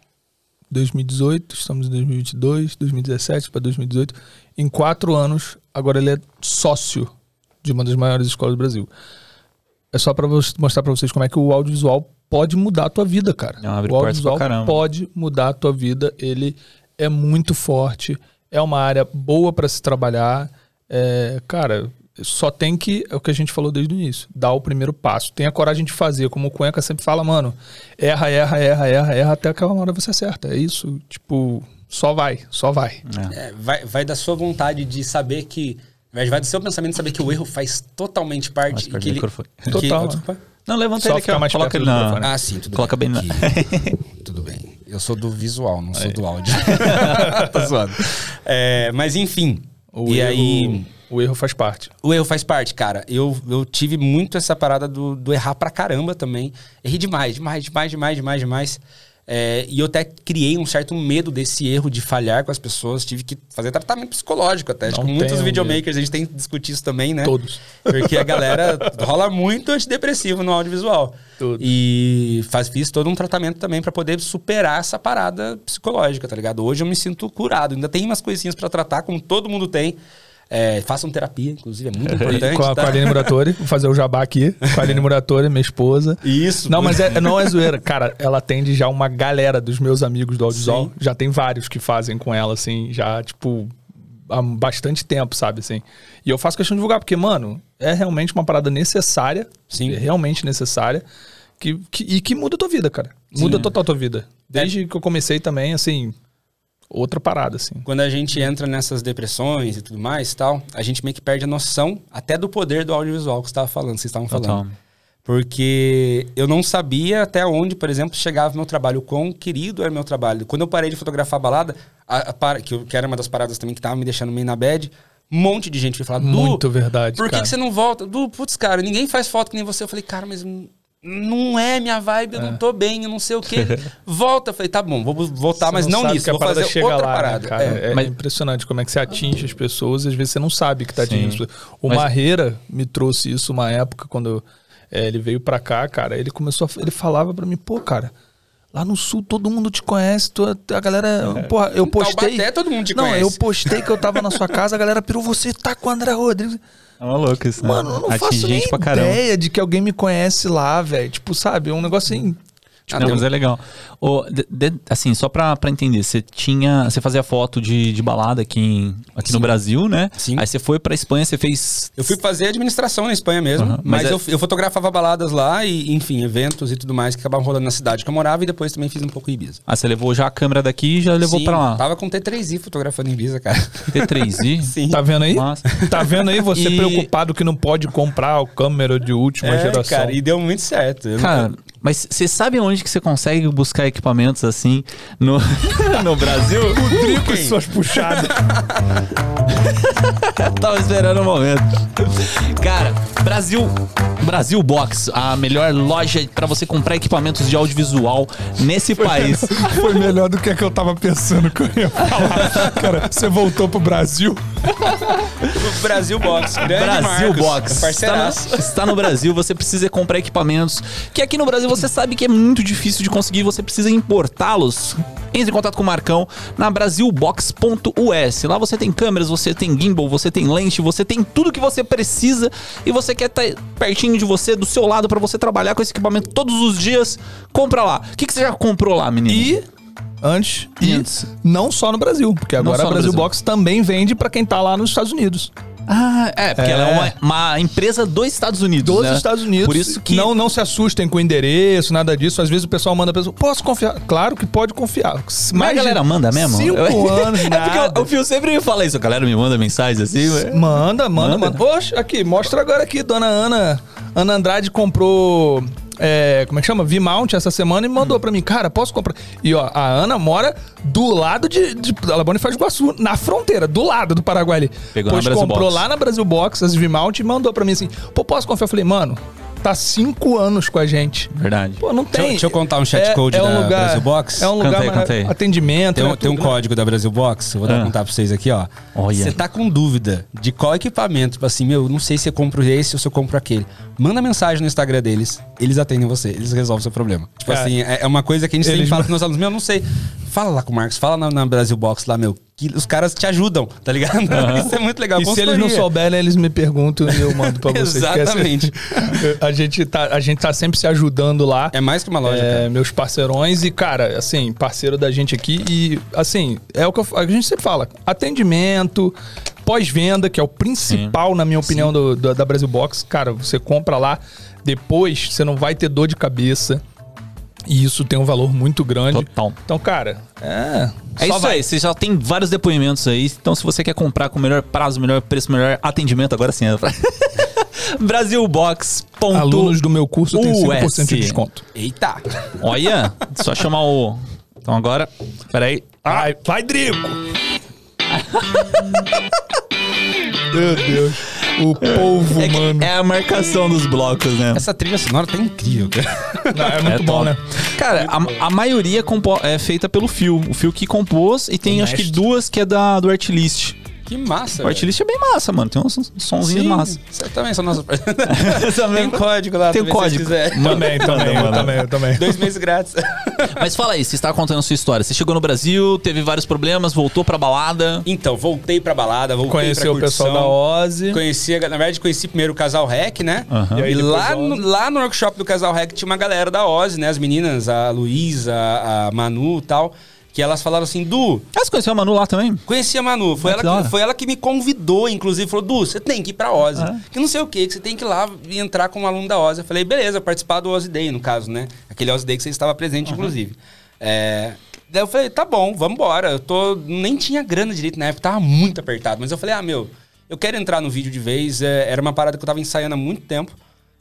2018, estamos em 2022, 2017 para 2018, em quatro anos, agora ele é sócio de uma das maiores escolas do Brasil. É só para mostrar para vocês como é que o audiovisual pode mudar a tua vida, cara. Não, abre o audiovisual pode mudar a tua vida. Ele é muito forte, é uma área boa para se trabalhar. É, cara, só tem que, é o que a gente falou desde o início, dar o primeiro passo. Tenha coragem de fazer, como o Cuenca sempre fala, mano, erra, erra, erra, erra, erra, até aquela hora você acerta. É isso, tipo, só vai, só vai. É, vai, vai da sua vontade de saber que. Vai vai do seu pensamento de saber que o erro faz totalmente parte. Mais e que ele, que- Total, desculpa. Não, levanta Só ele aqui, ficar ó. mais Coloca ele na... microfone. Ah, sim, tudo Coloca bem. bem na- Aqui. tudo bem. Eu sou do visual, não sou do áudio. Tô zoando. É, mas enfim. O e erro, aí. O erro faz parte. O erro faz parte, cara. Eu, eu tive muito essa parada do, do errar pra caramba também. Errei demais, demais, demais, demais, demais, demais. É, e eu até criei um certo medo desse erro de falhar com as pessoas. Tive que fazer tratamento psicológico até. Que muitos videomakers, a gente tem que discutir isso também, né? Todos. Porque a galera rola muito antidepressivo no audiovisual. Todos. E faz, fiz todo um tratamento também pra poder superar essa parada psicológica, tá ligado? Hoje eu me sinto curado. Ainda tem umas coisinhas pra tratar, como todo mundo tem. É, façam terapia, inclusive, é muito importante. com, a, tá? com a Aline Muratori, vou fazer o jabá aqui. Com a Aline Muratori, minha esposa. Isso. Não, mas é, não é zoeira. Cara, ela atende já uma galera dos meus amigos do audiovisual. Sim. Já tem vários que fazem com ela, assim, já, tipo, há bastante tempo, sabe, assim. E eu faço questão de divulgar, porque, mano, é realmente uma parada necessária. Sim. É realmente necessária. que, que- e que muda a tua vida, cara. Muda total a tua vida. Desde que eu comecei também, assim, outra parada, assim. Quando a gente entra nessas depressões e tudo mais tal, a gente meio que perde a noção até do poder do audiovisual que você estava falando, vocês estavam falando. Total. Porque eu não sabia até onde, por exemplo, chegava meu trabalho, o quão querido era meu trabalho. Quando eu parei de fotografar a balada, a, a que, eu- que era uma das paradas também que tava me deixando meio na bad, um monte de gente me falava, Du, Muito verdade, por que, que você não volta? Du, putz, cara, ninguém faz foto que nem você. Eu falei, cara, mas não é minha vibe, eu não tô bem, eu não sei o quê. Volta. Eu falei, tá bom, vou voltar, mas não, sabe nisso, que vou fazer chega outra lá, né, parada. cara? É. É, Mas- impressionante como é que você atinge as pessoas e às vezes você não sabe que tá atingindo. O Mas- Marreira me trouxe isso uma época quando é, ele veio pra cá, cara. Ele começou a, ele falava pra mim, pô, cara. Lá no sul todo mundo te conhece, a galera. Porra, eu postei. Taubaté, todo mundo te não, conhece. eu postei que eu tava na sua casa, a galera pirou, você tá com o André Rodrigues. É uma louca isso, né? Mano, eu não Atinge faço nem ideia de que alguém me conhece lá, velho. Tipo, sabe? É um negócio assim. Ah, Não, tem- mas é legal. Ô, de- de- assim, só pra, pra entender, você tinha. Você fazia foto de, de balada aqui, em- aqui no Brasil, né? Sim. Aí você foi pra Espanha, você fez. Eu fui fazer administração na Espanha mesmo, Aham, mas mas, é- eu, eu fotografava baladas lá e, enfim, eventos e tudo mais que acabavam rolando na cidade que eu morava e depois também fiz um pouco em Ibiza. Ah, você levou já a câmera daqui e já levou Sim, pra lá. Tava com T3i fotografando em Ibiza, cara. T3i? Sim. Tá vendo aí? Massa. Tá vendo aí você E- preocupado que não pode comprar o câmera de última É, geração? cara, e deu muito certo. Eu Cara, nunca- mas você sabe onde que você consegue buscar equipamentos assim no, no Brasil? Drico e suas puxadas. Tava esperando o momento. Cara, Brasil, Brasil Box, a melhor loja pra você comprar equipamentos de audiovisual nesse país. Foi melhor do que a que eu tava pensando que eu ia falar. Cara, você voltou pro Brasil. O Brasil Box, grande Brasil Marcos, Box. Está Parceiraço. no, está no Brasil, você precisa comprar equipamentos que aqui no Brasil você sabe que é muito difícil de conseguir, você precisa importá-los. Entre em contato com o Marcão na brasilbox.us. Lá você tem câmeras, você tem gimbal, você tem lente, você tem tudo que você precisa e você quer estar pertinho de você, do seu lado, pra você trabalhar com esse equipamento todos os dias. Compra lá. O que, que você já comprou lá, menino? E antes, e Antes. não só no Brasil, porque agora a Brasil Brasil. Box também vende pra quem tá lá nos Estados Unidos. Ah, é, porque É. ela é uma, uma empresa dos Estados Unidos. Dos né? Estados Unidos. Por isso que. Não, não se assustem com o endereço, nada disso. Às vezes o pessoal manda a pessoa, posso confiar? Claro que pode confiar. Mas a galera manda mesmo? Cinco Eu- anos, É porque nada. o, o Fio sempre fala isso. A galera me manda mensagem assim. ué. Manda, manda, Manda. manda. Oxe, aqui, mostra agora aqui. Dona Ana. Ana Andrade comprou. é, como é que chama? V-Mount essa semana e mandou pra mim. Cara, posso comprar? E ó, a Ana mora do lado de, de ela mora em Foz do Iguaçu, na fronteira, do lado do Paraguai ali. Pegou na pois Brasil comprou Box. lá na Brasil Box as V-Mount e mandou pra mim assim: pô, posso confiar? Eu falei, mano, tá cinco anos com a gente. Verdade. Pô, não tem. Deixa eu- deixa eu contar um chat code é um da lugar, Brasil Box. É um lugar canta aí. atendimento. Tem um, né, tem um né? código da Brasil Box, eu vou dar Ah. contar pra vocês aqui, ó. Você tá com dúvida de qual equipamento, tipo assim, meu, não sei se eu compro esse ou se eu compro aquele. Manda mensagem no Instagram deles, eles atendem você, eles resolvem o seu problema. Tipo Cara, assim, é é uma coisa que a gente sempre fala com meus alunos, meu, não sei. Fala lá com o Marcos, fala na, na Brasil Box lá, meu, que os caras te ajudam, tá ligado? Isso é muito legal. E se eles não souberem, eles me perguntam e eu mando pra vocês. Essa- Exatamente. a, gente tá, a gente tá sempre se ajudando lá. É mais que uma loja, É, meus parceirões e, cara, assim, parceiro da gente aqui. E, assim, é o que eu- a gente sempre fala: atendimento, pós-venda, que é o principal, na minha opinião, do- do- da Brasil Box. Cara, você compra lá, depois você não vai ter dor de cabeça. E isso tem um valor muito grande. Total. Então, cara, é. É só isso vai. aí, você já tem vários depoimentos aí. Então, se você quer comprar com melhor prazo, melhor preço, melhor atendimento, agora sim. é pra- Brasilbox. Alunos do meu curso têm 5% de desconto. Eita! Olha, só chamar o. Então agora. Peraí. Vai, vai, Drico! Meu Deus. O povo, É, mano. é a marcação dos blocos, né? Essa trilha sonora tá incrível, cara. Não, é muito É bom, top. né? Cara, a, a maioria é feita pelo Fio. O Fio que compôs e tem O acho que duas que é da, do Artlist. Que massa, O Artlist é bem massa, mano. Tem uns sonzinhos massa. Você também são nossos Também. Tem código lá, Tem também, código. Também, também, manda. também, eu também. Dois meses grátis. Mas fala aí, você estava contando a sua história. Você chegou no Brasil, teve vários problemas, voltou pra balada. Então, voltei pra balada, voltei Conheceu pra o pessoal da curtição. Ozzy. Conheci, a- na verdade, conheci primeiro o Casal Rec, né? Aham. E aí E lá no, lá no workshop do Casal Rec tinha uma galera da Ozzy, né? As meninas, a Luísa, a Manu e tal. Que elas falaram assim, Du, Ah, você conheceu a Manu lá também? Conheci a Manu. Foi, Ah, ela que foi ela que me convidou, inclusive, falou: Du, você tem que ir pra Ozzy. Ah. Que não sei o que, que você tem que ir lá e entrar como aluno da Ozzy. Eu falei, beleza, participar do Ozzy Day, no caso, né? Aquele Ozzy Day que você estava presente, inclusive. É, Daí eu falei, tá bom, vamos embora. Eu tô. Nem tinha grana direito na época, tava muito apertado. Mas eu falei, ah, meu, eu quero entrar no vídeo de vez. é, era uma parada que eu tava ensaiando há muito tempo.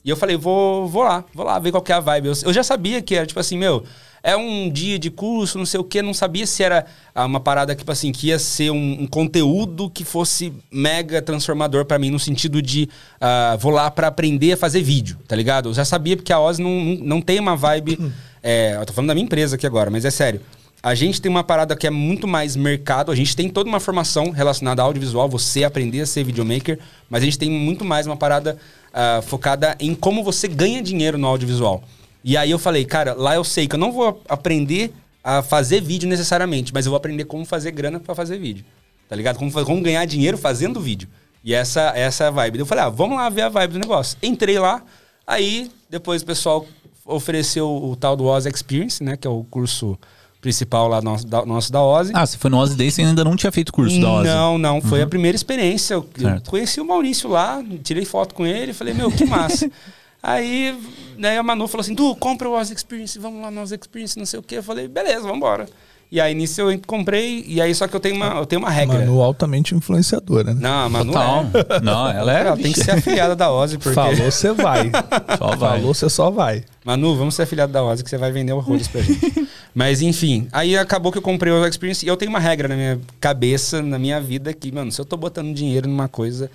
E eu falei, vou, vou lá, vou lá ver qual que é a vibe. Eu, eu já sabia que era, tipo assim, meu, é um dia de curso, não sei o quê, não sabia se era ah, uma parada, tipo assim, que ia ser um, um conteúdo que fosse mega transformador pra mim, no sentido de ah, vou lá pra aprender a fazer vídeo, tá ligado? Eu já sabia porque a Oz não, não, não tem uma vibe. é, eu tô falando da minha empresa aqui agora, mas é sério. A gente tem uma parada que é muito mais mercado. A gente tem toda uma formação relacionada ao audiovisual, você aprender a ser videomaker, mas a gente tem muito mais uma parada ah, focada em como você ganha dinheiro no audiovisual. E aí eu falei, cara, lá eu sei que eu não vou aprender a fazer vídeo necessariamente, mas eu vou aprender como fazer grana pra fazer vídeo. Tá ligado? Como, como ganhar dinheiro fazendo vídeo. E essa, essa é a vibe. Eu falei, ah, vamos lá ver a vibe do negócio. Entrei lá, aí depois o pessoal ofereceu o tal do Oz Experience, né? Que é o curso principal lá nosso da, nosso da Ozzy. Ah, você foi no Ozzy Day e ainda não tinha feito curso da Ozzy. Não, não. Foi a primeira experiência. Eu, eu conheci o Maurício lá, tirei foto com ele, falei, meu, que massa. aí, daí a Manu falou assim, Du, compra o Oz Experience, vamos lá no Oz Experience, não sei o quê. Eu falei, beleza, vamos embora. E aí, nisso eu comprei, e aí só que eu tenho uma, eu tenho uma regra. Manu altamente influenciadora, né? Não, a Manu Total. é. Não, ela é. Ela tem que ser afiliada da Ozzy, porque... Falou, você vai. Só vai. Falou, você só vai. Manu, vamos ser afiliado da Ozzy que você vai vender horrores pra gente. Mas enfim, aí acabou que eu comprei o Experience e eu tenho uma regra na minha cabeça, na minha vida, que, mano, se eu tô botando dinheiro numa coisa,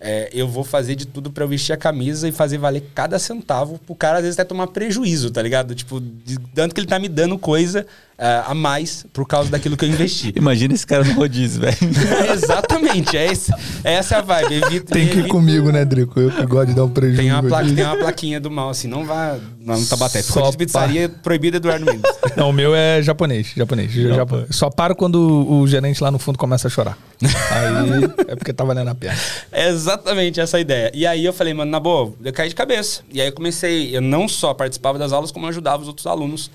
é, eu vou fazer de tudo pra eu vestir a camisa e fazer valer cada centavo pro cara, às vezes, até tomar prejuízo, tá ligado? Tipo, de tanto que ele tá me dando coisa a mais por causa daquilo que eu investi. Imagina esse cara no rodízio, velho. Exatamente, é esse, essa é a vibe. Evita, Tem que ir evita- comigo, né, Drico? Eu que gosto de dar um prejuízo. tem uma, placa, tem uma plaquinha do mal, assim, não vá lá no Tabaté. Só Ficou de pizzaria proibida Eduardo Mendes. Não, o meu é japonês, japonês. japonês. Só paro quando o gerente lá no fundo começa a chorar. Aí é porque tá valendo a pena. É exatamente essa a ideia. E aí eu falei, mano, na boa, eu caí de cabeça. E aí eu comecei, eu não só participava das aulas, como eu ajudava os outros alunos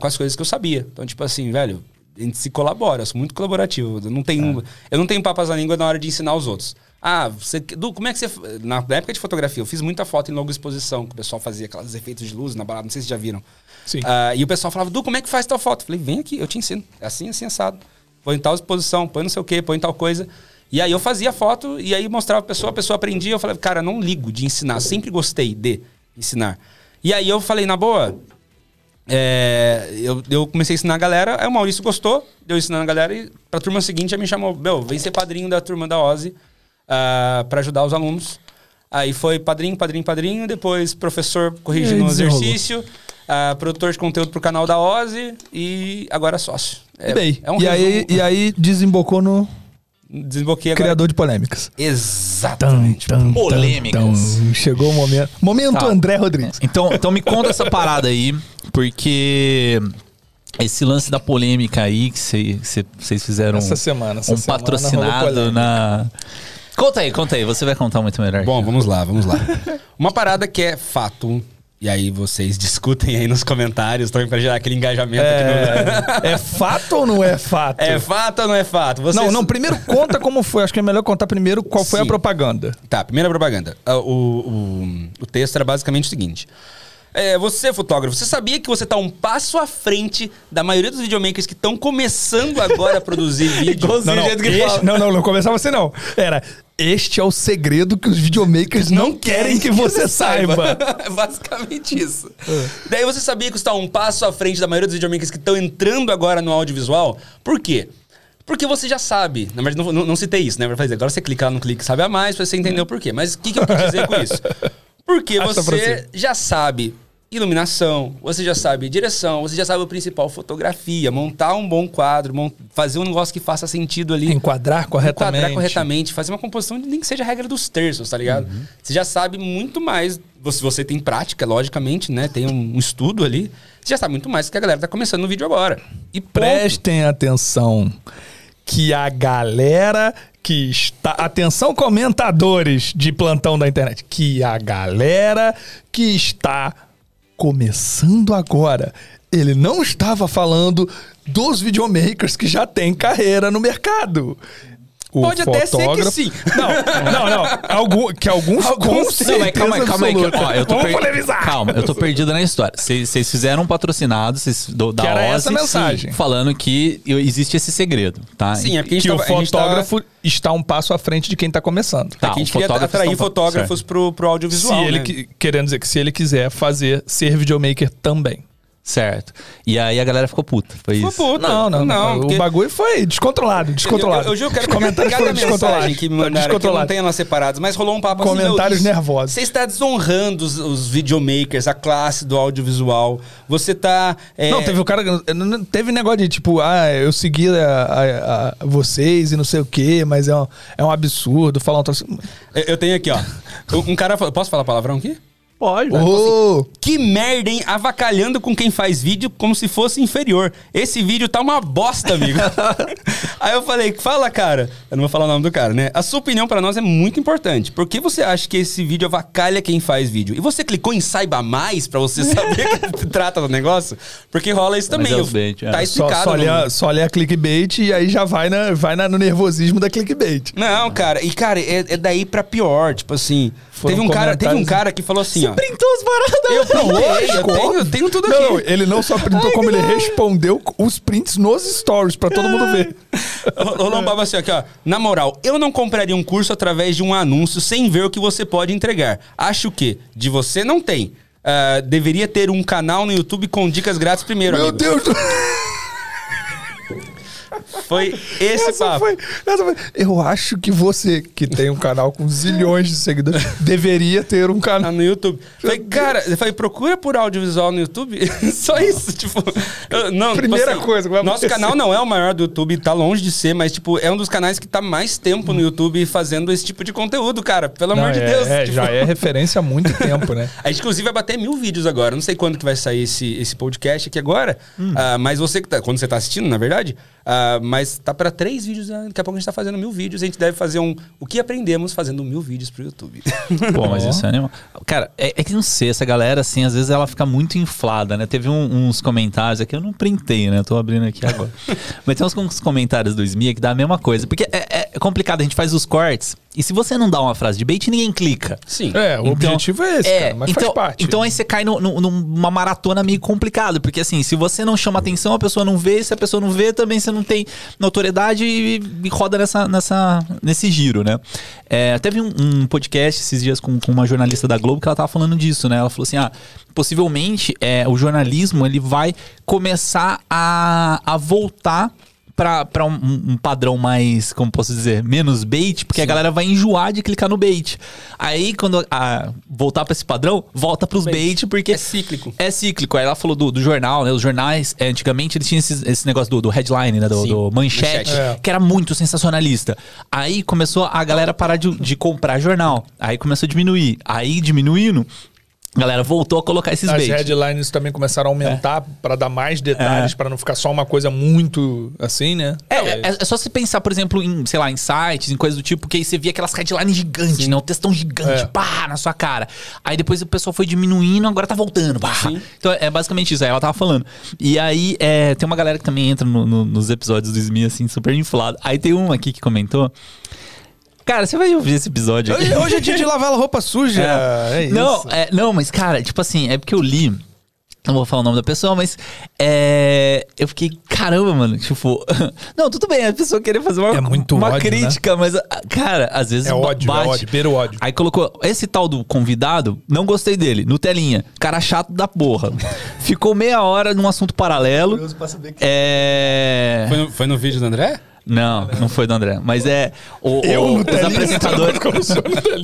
com as coisas que eu sabia. Então, tipo assim, velho, a gente se colabora, eu sou muito colaborativo. Eu não tenho, eu não tenho papas na língua na hora de ensinar os outros. Ah, você, Du, como é que você. Na época de fotografia, eu fiz muita foto em longa exposição, que o pessoal fazia aqueles efeitos de luz na balada, não sei se já viram. Sim. Ah, e o pessoal falava, Du, como é que faz tal foto? Eu falei, vem aqui, eu te ensino. É assim, assim, assado. Põe em tal exposição, põe não sei o quê, põe em tal coisa. E aí eu fazia foto e aí mostrava a pessoa, a pessoa aprendia. Eu falei, cara, não ligo de ensinar, sempre gostei de ensinar. E aí eu falei, na boa, é, eu, eu comecei a ensinar a galera, aí o Maurício gostou, deu ensinando a galera e pra turma seguinte ele me chamou, meu, vem ser padrinho da turma da Ozzy ah, pra ajudar os alunos. Aí foi padrinho, padrinho, padrinho, depois professor corrigindo o exercício, ah, produtor de conteúdo pro canal da Ozzy e agora sócio. É, e daí? é um e, aí, e aí desembocou no Desemboquei agora. criador de polêmicas. Exatamente. Polêmicas. Chegou o momento. Momento Tá. André Rodrigues. Então, então me conta essa parada aí, porque esse lance da polêmica aí que vocês fizeram Essa semana, essa um semana patrocinado na. Conta aí, conta aí, você vai contar muito melhor. Bom, vamos lá, vamos lá. Uma parada que é fato, e aí vocês discutem aí nos comentários também pra gerar aquele engajamento aqui no... É, é fato ou não é fato? É fato ou não é fato? Vocês... Não, não, primeiro conta como foi. Acho que é melhor contar primeiro qual foi a Sim. propaganda. Tá, primeira propaganda. Ah, O, o, o texto era basicamente o seguinte. É, você, fotógrafo, você sabia que você tá um passo à frente da maioria dos videomakers que estão começando agora a produzir vídeo? Não, não, que este- não, não, não começava assim, não. Era, este é o segredo que os videomakers não, querem que você saiba. É basicamente isso. Daí você sabia que você está um passo à frente da maioria dos videomakers que estão entrando agora no audiovisual? Por quê? Porque você já sabe. Na verdade, não, não, não citei isso, né? Agora você clica lá no clique sabe a mais pra você entender o porquê. Mas o que, que eu quis dizer com isso? Porque você você. já sabe iluminação, você já sabe direção, você já sabe o principal, fotografia, montar um bom quadro, fazer um negócio que faça sentido ali. Enquadrar corretamente. Enquadrar corretamente, fazer uma composição nem que seja a regra dos terços, tá ligado? Uhum. Você já sabe muito mais. Se você tem prática, logicamente, né? Tem um, um estudo ali. Você já sabe muito mais que a galera tá começando no vídeo agora. E ponto. Prestem atenção que a galera que está. Atenção, comentadores de plantão da internet. Que a galera que está começando agora. Ele não estava falando dos videomakers que já têm carreira no mercado. O Pode até ser que sim. Não, não, não. Algum, que alguns, Alguns com. Não, mas calma aí, calma aí. que- ó, eu tô Vamos per- polemizar. Calma, eu tô perdido na história. Vocês fizeram um patrocinado vocês, do, da Que era Ozzy, essa mensagem. sim, falando que existe esse segredo, tá? Sim, é porque a gente Que o tava- a gente tava- fotógrafo está um passo à frente de quem está começando. Tá, que a gente o queria fotógrafo atrair estão- fotógrafos pro, pro audiovisual. se né? querendo dizer que se ele quiser fazer ser videomaker também. Certo. E aí a galera ficou puta. Foi Ficou isso. puta. Não, não, não. porque- O bagulho foi descontrolado, descontrolado. Eu, eu, eu juro que Os cada, mensagem que me Foi mandaram aqui, eu não tenho elas separadas, mas rolou um papo Comentários assim... nervosos. Você está desonrando os, os videomakers, a classe do audiovisual. Você tá... é, Não, teve o cara. não- não- Teve negócio de tipo, ah, eu segui a, a- a- vocês e não sei o quê, mas é um, é um absurdo falar um troço. Eu eu tenho aqui, ó. Um cara... falou- Posso falar palavrão aqui? Pode. Ô, Que merda, hein? Avacalhando com quem faz vídeo como se fosse inferior. Esse vídeo tá uma bosta, amigo. Aí eu falei, fala, cara. Eu não vou falar o nome do cara, né? A sua opinião pra nós é muito importante. Por que você acha que esse vídeo avacalha quem faz vídeo? E você clicou em saiba mais pra você saber que trata do negócio? Porque rola isso Mas também. é Eu- os bait, é. Tá só, explicado. só, lê a, só a clickbait e aí já vai, na, vai na- no nervosismo da clickbait. Não, cara. E, cara, é, é daí pra pior. Tipo assim... Foram Teve um, cara, teve um cara que falou assim, ó... Printou as paradas. Eu printei, eu tenho, óbvio. tenho tudo Não, aqui. não, ele não só printou, como ele respondeu os prints nos stories pra todo mundo ver. Rolou um papo assim, aqui, ó. Na moral, eu não compraria um curso através de um anúncio sem ver o que você pode entregar. Acho que de você não tem. Ah, deveria ter um canal no YouTube com dicas grátis primeiro, Meu amigo. Deus do Foi esse essa papo. foi, foi. Eu acho que você, que tem um canal com zilhões de seguidores, deveria ter um canal. no YouTube. Falei, cara, eu falei, procura por audiovisual no YouTube. Só isso, tipo. eu- não, tipo Primeira coisa que vai Nosso acontecer. canal não é o maior do YouTube, tá longe de ser, mas, tipo, é um dos canais que tá mais tempo no YouTube fazendo esse tipo de conteúdo, cara. Pelo Não, amor de é- Deus. é, tipo. já é referência há muito tempo, né? A gente, inclusive, vai bater mil vídeos agora. Não sei quando que vai sair esse, esse podcast aqui agora. ah, mas você que tá. Quando você tá assistindo, na verdade. Ah, mas tá pra três vídeos. ah, Daqui a pouco a gente tá fazendo mil vídeos. A gente deve fazer um. O que aprendemos fazendo mil vídeos pro YouTube. Pô, mas isso é animal. Cara, é, é que não sei, essa galera, assim, às vezes ela fica muito inflada, né? Teve um- uns comentários aqui, eu não printei, né? Tô abrindo aqui agora. mas tem uns, uns comentários do Smia que dá a mesma coisa. Porque é, é complicado, a gente faz os cortes, e se você não dá uma frase de bait, ninguém clica. Sim. É, o objetivo é esse, cara, mas então, faz parte. Então aí você cai no- no- numa maratona meio complicado, porque assim, se você não chama atenção, a pessoa não vê, se a pessoa não vê, também você não tem notoriedade e, e roda nessa, nessa, nesse giro, né? É, teve um, um podcast esses dias com, com uma jornalista da Globo que ela tava falando disso, né? Ela falou assim: ah, possivelmente é, o jornalismo ele vai começar a, a voltar pra um, um padrão mais, como posso dizer, menos bait, porque a galera vai enjoar de clicar no bait. Aí, quando a, voltar pra esse padrão, volta pros bait, porque. É cíclico. É cíclico. Aí ela falou do, do jornal, né? Os jornais, é, antigamente, eles tinham esse, esse negócio do, do headline, né? Do, Sim, do manchete, manchete. É. que era muito sensacionalista. Aí começou a galera parar de, de comprar jornal. Aí começou a diminuir. Aí, diminuindo, galera voltou a colocar esses As bait. headlines também começaram a aumentar pra dar mais detalhes, pra não ficar só uma coisa muito assim, né? É, é, é só você pensar, por exemplo, em, sei lá, em sites, em coisas do tipo, que aí você via aquelas headlines gigantes, né? Um textão gigante, É. pá, na sua cara. Aí depois o pessoal foi diminuindo, agora tá voltando, pá. Então é basicamente isso, aí ela tava falando. E aí é, tem uma galera que também entra no- no- nos episódios do Smith, assim, super inflado. Aí tem um aqui que comentou. Cara, você vai ouvir esse episódio aqui. Hoje, é dia de lavar a roupa suja. É, isso. Não, é, não, mas cara, tipo assim, é porque eu li. Não vou falar o nome da pessoa, mas é, eu fiquei, caramba, mano, tipo, não, tudo bem, a pessoa querer fazer uma, É muito uma ódio, crítica, mas, ah, cara, às vezes É ódio, é ódio, beira o ódio. Aí colocou, esse tal do convidado, não gostei dele, Nutelinha, cara chato da porra. Ficou meia hora num assunto paralelo. É... Foi no, foi no vídeo do André? Não, não foi do André. Mas é. O, o- os apresentadores.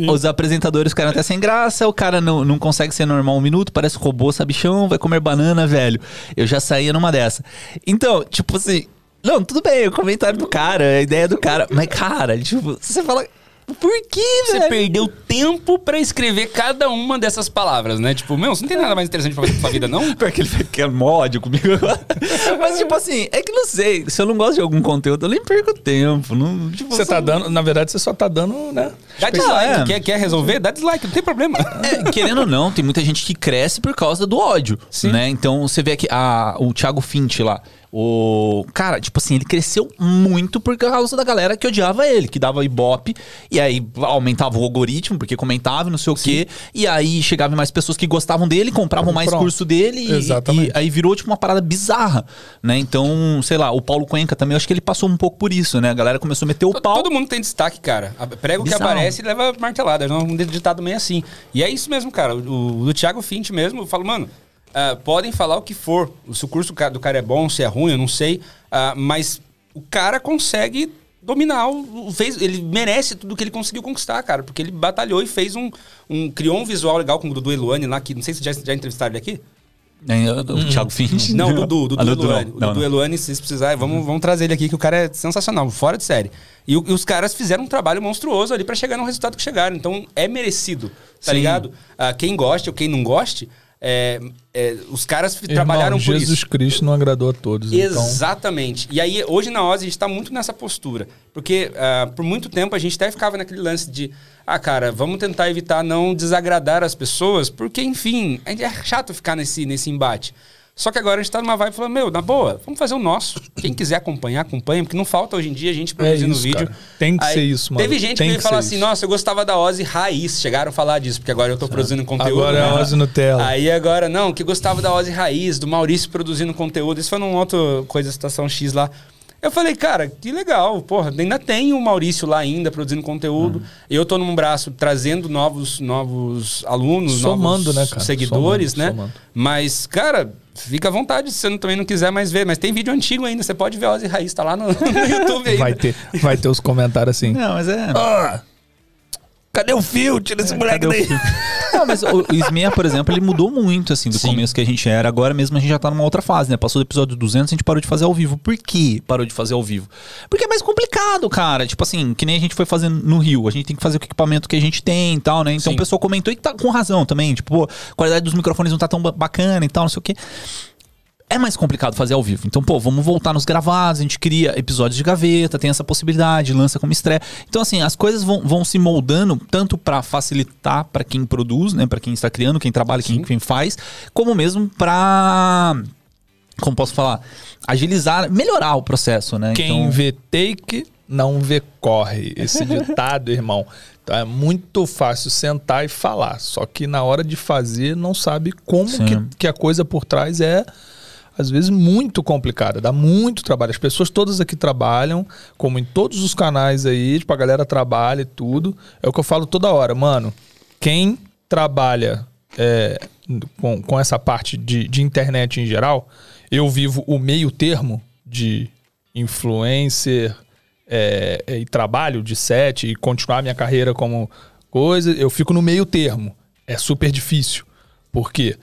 Os apresentadores ficaram até sem graça, o cara não, não consegue ser normal um minuto, parece robô, sabichão, vai comer banana, velho. Eu já saía numa dessa. Então, tipo assim. Não, tudo bem, o comentário do cara, a ideia do cara. Mas, cara, tipo, você fala. Por que, Você velho? perdeu tempo pra escrever cada uma dessas palavras, né? Tipo, meu, você não tem nada mais interessante pra fazer com sua vida, não? Porque ele quer ódio comigo agora. Mas, tipo assim, é que não sei. Se eu não gosto de algum conteúdo, eu nem perco tempo. Não, tipo, Você tá dando, na verdade, você só tá dando, né? Dá dislike. é. Quer, quer resolver? Dá dislike, não tem problema. É, querendo ou não, tem muita gente que cresce por causa do ódio, né? Então você vê aqui a, o Thiago Finch lá. O cara, tipo assim, ele cresceu muito por causa da galera que odiava ele, que dava ibope, e aí aumentava o algoritmo, porque comentava e não sei o quê, e aí chegavam mais pessoas que gostavam dele, compravam mais Pronto. curso dele, e- e aí virou tipo uma parada bizarra, né? Então, sei lá, o Paulo Cuenca também, eu acho que ele passou um pouco por isso, né? A galera começou a meter o To- pau. Todo mundo tem destaque, cara. A- Prega o que aparece e leva martelada. É um ditado meio assim. E é isso mesmo, cara. O, o do Thiago Fint mesmo, eu falo, mano, ah, podem falar o que for. Se o curso do ca- do cara é bom, se é ruim, eu não sei. ah, mas o cara consegue dominar o, o- fez ele merece tudo que ele conseguiu conquistar cara porque ele batalhou e fez um, um criou um visual legal com o Dudu Eluane lá que não sei se já, já entrevistaram ele aqui É, o Thiago Finch. não, Dudu, Dudu Ah, Dudu, não. Eluane. O Não, Dudu não. Eluane, se vocês precisarem, vamos, vamos trazer ele aqui, que o cara é sensacional, fora de série. E, e os caras fizeram um trabalho monstruoso ali pra chegar no resultado que chegaram. Então, é merecido, tá Sim. ligado? Ah, quem goste ou quem não goste, é, é, os caras Irmão, trabalharam por Jesus isso. Cristo não agradou a todos. Então, Exatamente. E aí, hoje na Oz, a gente tá muito nessa postura. Porque ah, por muito tempo a gente até ficava naquele lance de, ah, cara, vamos tentar evitar não desagradar as pessoas, porque, enfim, é chato ficar nesse, nesse embate. Só que agora a gente tá numa vibe falando, meu, na boa, vamos fazer o nosso. Quem quiser acompanhar, acompanha, porque não falta hoje em dia a gente produzindo É isso, vídeo. cara. Tem que ser isso, mano. Teve gente Tem que veio falar ser assim, isso. nossa, eu gostava da Ozzy raiz. Chegaram a falar disso, porque agora eu tô produzindo conteúdo. Agora é né? Ozzy Nutella. Aí agora, não, que gostava da Ozzy Raiz, do Maurício produzindo conteúdo. Isso foi num outro coisa, Estação X lá. Eu falei, cara, que legal, porra, ainda tem o Maurício lá ainda produzindo conteúdo. Uhum. Eu tô num braço trazendo novos, novos alunos, Somando, novos né, cara? seguidores, Somando, né? somando. Mas, cara, fica à vontade se você também não quiser mais ver. Mas tem vídeo antigo ainda, você pode ver Ozzy Raiz, tá lá no, no YouTube ainda. Vai ter, vai ter os comentários assim. Não, mas é. Ah, cadê o fio? Tira esse moleque Cadê o daí. Não, mas o, o Smea, por exemplo, ele mudou muito, assim, do começo que a gente era. Agora mesmo a gente já tá numa outra fase, né? Passou do episódio 200, a gente parou de fazer ao vivo. Por que parou de fazer ao vivo? Porque é mais complicado, cara. Tipo assim, que nem a gente foi fazendo no Rio. A gente tem que fazer o equipamento que a gente tem e tal, né? Então Sim. o pessoal comentou e tá com razão também. Tipo, pô, a qualidade dos microfones não tá tão ba- bacana e tal, não sei o quê. É mais complicado fazer ao vivo. Então, pô, vamos voltar nos gravados, a gente cria episódios de gaveta, tem essa possibilidade, lança como estreia. Então, assim, as coisas vão, vão se moldando tanto pra facilitar pra quem produz, né, Pra quem está criando, quem trabalha, quem, quem faz, como mesmo pra como posso falar, agilizar, melhorar o processo, né? Quem então, vê take, não vê corre. Esse ditado, irmão. Então é muito fácil sentar e falar. Só que na hora de fazer, não sabe como que, que a coisa por trás é, às vezes, muito complicada. Dá muito trabalho. As pessoas todas aqui trabalham, como em todos os canais aí, tipo, a galera trabalha e tudo. É o que eu falo toda hora, mano. Quem trabalha é, com, com essa parte de, de internet em geral, eu vivo o meio termo de influencer é, é, e trabalho de set e continuar minha carreira como coisa, eu fico no meio termo. É super difícil. Porque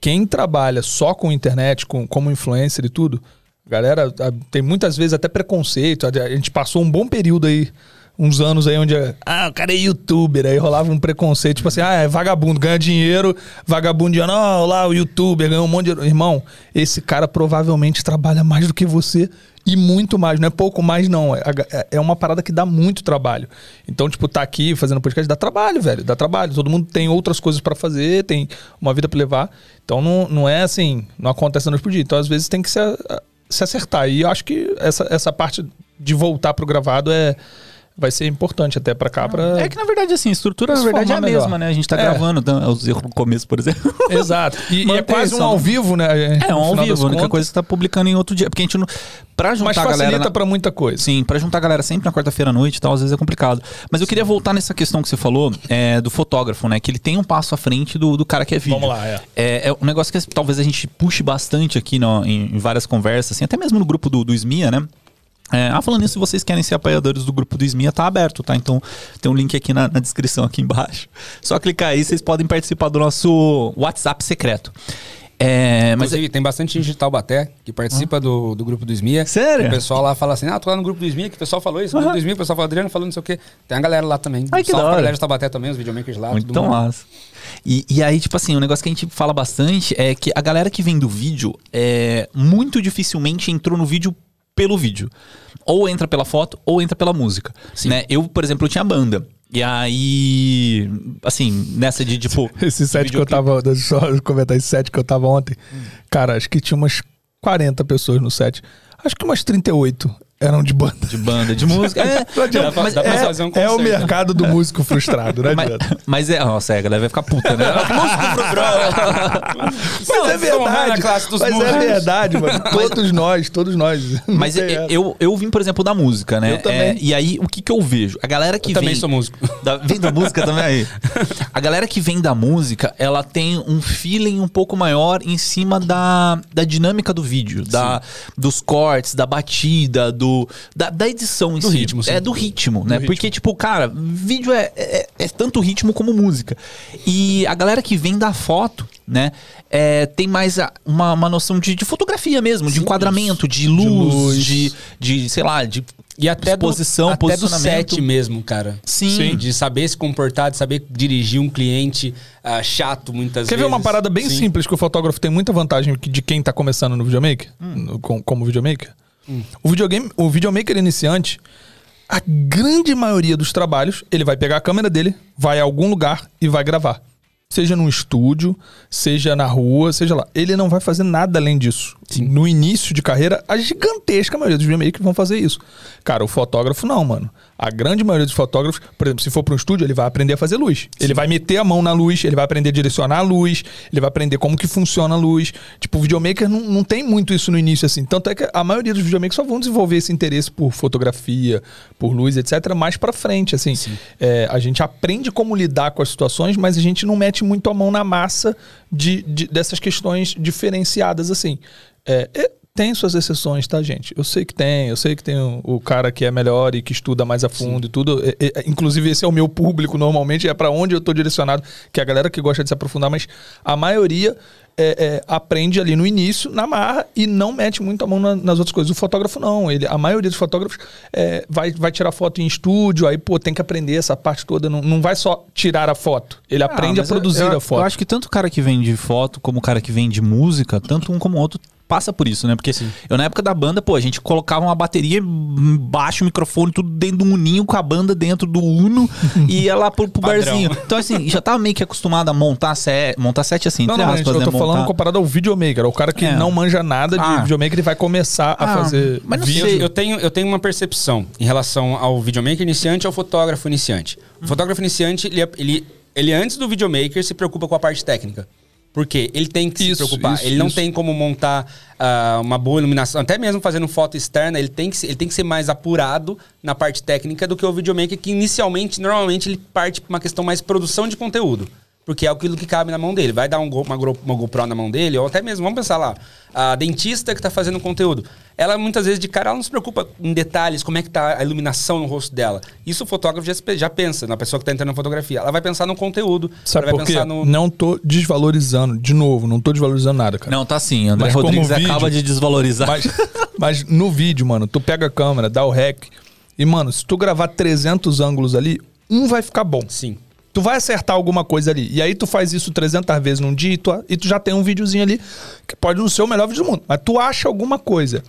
quem trabalha só com internet, com, como influencer e tudo, galera, tem muitas vezes até preconceito. A, gente passou um bom período aí, uns anos aí, onde ah, o cara é youtuber, aí rolava um preconceito, tipo assim, ah, é vagabundo, ganha dinheiro, vagabundiano, ó, lá o youtuber ganhou um monte de. Irmão, esse cara provavelmente trabalha mais do que você e muito mais, não é pouco mais, não. É, é- é uma parada que dá muito trabalho. Então, tipo, tá aqui fazendo podcast dá trabalho, velho. Dá trabalho. Todo mundo tem outras coisas pra fazer, tem uma vida pra levar. Então, não, não é assim, não acontece pro dia. Então, às vezes, tem que se, se acertar. E eu acho que essa, essa parte de voltar pro gravado é. Vai ser importante até pra cá. Pra... é que na verdade, assim, a estrutura na verdade é a melhor. mesma, né? A gente tá É. gravando então, os erros no começo, por exemplo. Exato. E, e é quase um ao vivo, né? É, um ao vivo, a única contas. coisa que tá publicando em outro dia. Porque a gente não. Pra juntar Mas a facilita galera. na- pra muita coisa. Sim, pra juntar a galera sempre na quarta-feira à noite e tal, às vezes é complicado. Mas eu queria voltar nessa questão que você falou é, do fotógrafo, né? Que ele tem um passo à frente do, do cara que é vídeo. Vamos lá, é. É, é um negócio que talvez a gente puxe bastante aqui no- em, em várias conversas, assim, até mesmo no grupo do, do SMIA, né? É, ah, falando nisso, se vocês querem ser apoiadores do grupo do SMIA, tá aberto, tá? Então tem um link aqui na, na descrição aqui embaixo. Só clicar aí, vocês podem participar do nosso WhatsApp secreto. É, mas Inclusive, tem bastante gente de Taubaté que participa do, do grupo do SMIA. Sério? O pessoal lá fala assim, ah, tô lá no grupo do SMIA, que o pessoal falou isso, no grupo do SMIA, o pessoal falou, Adriano falando não sei o quê. Tem a galera lá também. Ai, que Salve da hora. galera de Taubaté também, os videomakers lá. Muito mundo. massa. E, e aí, tipo assim, um negócio que a gente fala bastante é que a galera que vem do vídeo é muito dificilmente entrou no vídeo pelo vídeo. Ou entra pela foto, ou entra pela música. Né? Eu, por exemplo, eu tinha banda. E aí, assim, nessa de tipo. Esse set que eu tava. Deixa eu só comentar esse set que eu tava ontem. Cara, acho que tinha umas 40 pessoas no set. Acho que umas 38 eram de banda. De banda, de música. É, Não. Dá pra- mas dá pra é, fazer um é o mercado do músico frustrado, né? Mas, adianta. mas é, nossa, é, a galera vai ficar puta, né? Mas é Estão honrando a verdade. classe dos Mas é músicos. verdade, mano. Todos nós, todos nós. Mas Não eu, essa. eu, eu vim, por exemplo, da música, né? Eu também. É, e aí, o que que eu vejo? A galera que Eu também vem... sou músico. Da, vem da música também aí. A galera que vem da música, ela tem um feeling um pouco maior em cima da, da dinâmica do vídeo, da, dos cortes, da batida, do, da, da edição em Do si. ritmo, sim. É, do ritmo, né? Porque, tipo, cara, vídeo é, é, é tanto ritmo como música. E a galera que vem da foto, né? é, tem mais a- uma, uma noção de, de fotografia mesmo, de enquadramento, de luz, luz. de, de, sei lá, de E até exposição, do, até do posicionamento. set mesmo, cara. Sim. De saber se comportar, de saber dirigir um cliente ah, chato muitas Quer ver vezes. uma parada bem Sim. simples que o fotógrafo tem muita vantagem de quem tá começando no videomaker? No- com- como videomaker? O, videogame, o videomaker iniciante, a grande maioria dos trabalhos, ele vai pegar a câmera dele, vai a algum lugar e vai gravar. Seja num estúdio, seja na rua, seja lá. Ele não vai fazer nada além disso. No início de carreira, a gigantesca maioria dos videomakers vão fazer isso. Cara, o fotógrafo não, mano. A grande maioria dos fotógrafos, por exemplo, se for para um estúdio, ele vai aprender a fazer luz. Ele vai meter a mão na luz, ele vai aprender a direcionar a luz, ele vai aprender como que funciona a luz. Tipo, o videomaker não, não tem muito isso no início, assim. Tanto é que a maioria dos videomakers só vão desenvolver esse interesse por fotografia, por luz, etc., mais pra frente, assim. É, a gente aprende como lidar com as situações, mas a gente não mete muito a mão na massa de, de- dessas questões diferenciadas, assim. É, é, tem suas exceções, tá, gente? Eu sei que tem, eu sei que tem o, o cara que é melhor e que estuda mais a fundo e tudo. É, é, inclusive, esse é o meu público normalmente, é pra onde eu tô direcionado, que é a galera que gosta de se aprofundar, mas a maioria é, é, aprende ali no início, na marra, e não mete muito a mão na- nas outras coisas. O fotógrafo não, ele, a maioria dos fotógrafos é, vai, vai tirar foto em estúdio, aí, pô, tem que aprender essa parte toda. Não, não vai só tirar a foto, ele aprende a Ah, mas eu- produzir eu, a foto. Eu acho que tanto o cara que vem de foto como o cara que vem de música, tanto um como o outro passa por isso, né? Porque eu na época da banda, pô, a gente colocava uma bateria baixo, microfone, tudo dentro do uninho, com a banda dentro do Uno e ia lá pro, pro barzinho. Então, assim, já tava meio que acostumado a montar set, montar set assim, Não, entre não, aspas, gente, eu né? tô falando Montar- comparado ao videomaker. O cara que É. não manja nada de Ah. videomaker, ele vai começar a Ah, fazer mas não vídeo. sei. Eu tenho, eu tenho uma percepção em relação ao videomaker iniciante e ao fotógrafo iniciante. O fotógrafo iniciante, ele, ele, ele antes do videomaker se preocupa com a parte técnica. Por quê? Ele tem que Isso, se preocupar. isso, ele não isso. tem como montar ah, uma boa iluminação. Até mesmo fazendo foto externa, ele tem, que, se- ele tem que ser mais apurado na parte técnica do que o videomaker, que inicialmente, normalmente, ele parte para uma questão mais produção de conteúdo. Porque é aquilo que cabe na mão dele. Vai dar um uma, uma GoPro na mão dele, ou até mesmo, vamos pensar lá, a dentista que está fazendo conteúdo. Ela, muitas vezes, de cara, ela não se preocupa em detalhes, como é que tá a iluminação no rosto dela. Isso o fotógrafo já, já pensa, na pessoa que está entrando na fotografia. Ela vai pensar no conteúdo. Sabe ela vai por quê? pensar no... Não tô desvalorizando. De novo, não tô desvalorizando nada, cara. Não, tá sim. André Mas Rodrigues vídeo- acaba de desvalorizar. Mas, mas no vídeo, mano, tu pega a câmera, dá o rec. E, mano, se tu gravar 300 ângulos ali, um vai ficar bom. Sim. Tu vai acertar alguma coisa ali. E aí tu faz isso 300 vezes num dia e tu, e tu já tem um videozinho ali que pode não ser o melhor vídeo do mundo. Mas tu acha alguma coisa.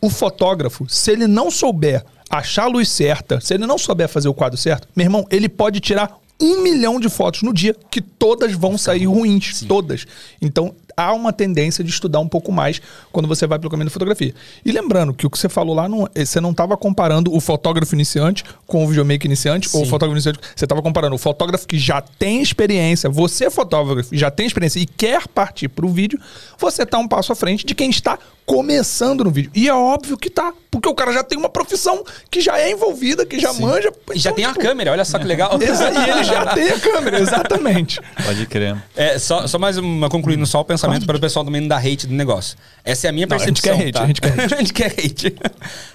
O fotógrafo, se ele não souber achar a luz certa, se ele não souber fazer o quadro certo, meu irmão, ele pode tirar um milhão de fotos no dia que todas vão sair ruins. Todas. Então há uma tendência de estudar um pouco mais quando você vai pelo caminho da fotografia. E lembrando que o que você falou lá, não, eh, você não estava comparando o fotógrafo iniciante com o videomaker iniciante ou o fotógrafo iniciante. Você estava comparando o fotógrafo que já tem experiência, você fotógrafo já tem experiência e quer partir para o vídeo, você está um passo à frente de quem está começando no vídeo. E é óbvio que tá, porque o cara já tem uma profissão que já é envolvida, que já manja. E já Então, tem a tipo, câmera, olha só que legal. E ele já tem a câmera, exatamente. Pode crer. É, só, só mais uma concluindo só o pensamento para o pessoal também não dar hate do negócio. Essa é a minha Não, a gente percepção. quer hate, tá? a gente quer hate. a gente quer hate.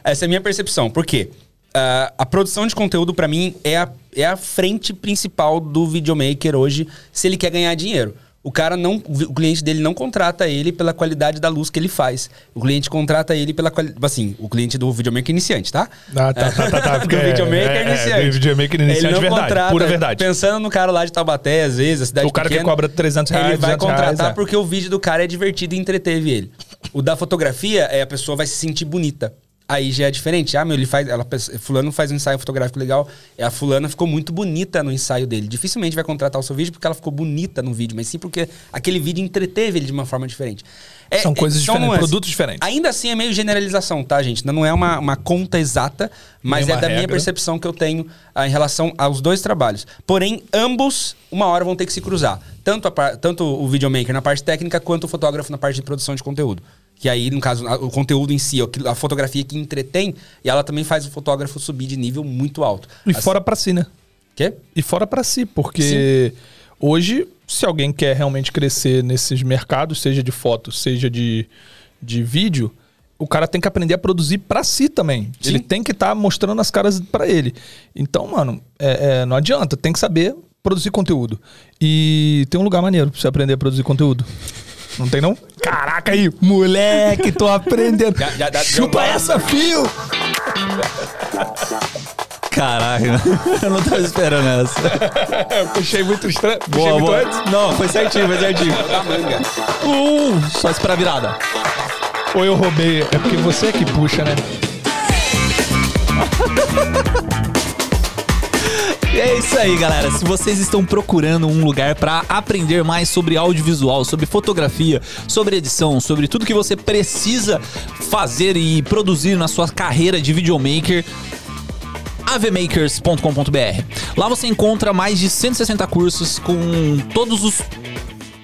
Essa é a minha percepção. Por quê? Ah, a produção de conteúdo, para mim, é a, é a frente principal do videomaker hoje, se ele quer ganhar dinheiro. O cara não. O cliente dele não contrata ele pela qualidade da luz que ele faz. O cliente contrata ele pela qualidade. Assim, o cliente do videomaker iniciante, tá? Ah, tá, tá, tá. tá Porque o videomaker é, iniciante. É, videomaker iniciante, ele não verdade. contrata, pura verdade. Pensando no cara lá de Taubaté, às vezes, a cidade O cara pequena, que cobra 300 reais, Ele vai 200 reais, contratar é. porque o vídeo do cara é divertido e entreteve ele. O da fotografia é a pessoa vai se sentir bonita. Aí já é diferente. Ah, meu, ele faz. Ela, fulano faz um ensaio fotográfico legal. É, a fulana ficou muito bonita no ensaio dele. Dificilmente vai contratar o seu vídeo porque ela ficou bonita no vídeo, mas sim porque aquele vídeo entreteve ele de uma forma diferente. É- São é- coisas diferentes, nuances. produtos diferentes. Ainda assim é meio generalização, tá, gente? Não é uma, uma conta exata, mas Nem é da minha regra. percepção que eu tenho ah, em relação aos dois trabalhos. Porém, ambos, uma hora vão ter que se cruzar. Tanto, a tanto o videomaker na parte técnica, quanto o fotógrafo na parte de produção de conteúdo. Que aí, no caso, o conteúdo em si, a fotografia que entretém, e ela também faz o fotógrafo subir de nível muito alto. E Assim- fora pra si, né? Quê? E fora pra si, porque hoje, se alguém quer realmente crescer nesses mercados, seja de foto, seja de, de vídeo, o cara tem que aprender a produzir pra si também. Sim. Ele tem que estar mostrando as caras pra ele. Então, mano, é- é, não adianta, tem que saber produzir conteúdo. E tem um lugar maneiro pra você aprender a produzir conteúdo. Não tem não? Caraca aí, moleque, tô aprendendo. Já- já- já- Chupa essa, fio! Caralho, eu não tava esperando essa. Eu puxei muito estranho. Puxei Boa, muito boa. antes. Não, foi certinho, foi certinho. Da manga. Uh, só esperar a virada. Ou eu roubei. É porque você é que puxa, né? É isso aí, galera. Se vocês estão procurando um lugar pra aprender mais sobre audiovisual, sobre fotografia, sobre edição, sobre tudo que você precisa fazer e produzir na sua carreira de videomaker, avemakers.com.br. Lá você encontra mais de 160 cursos com todos os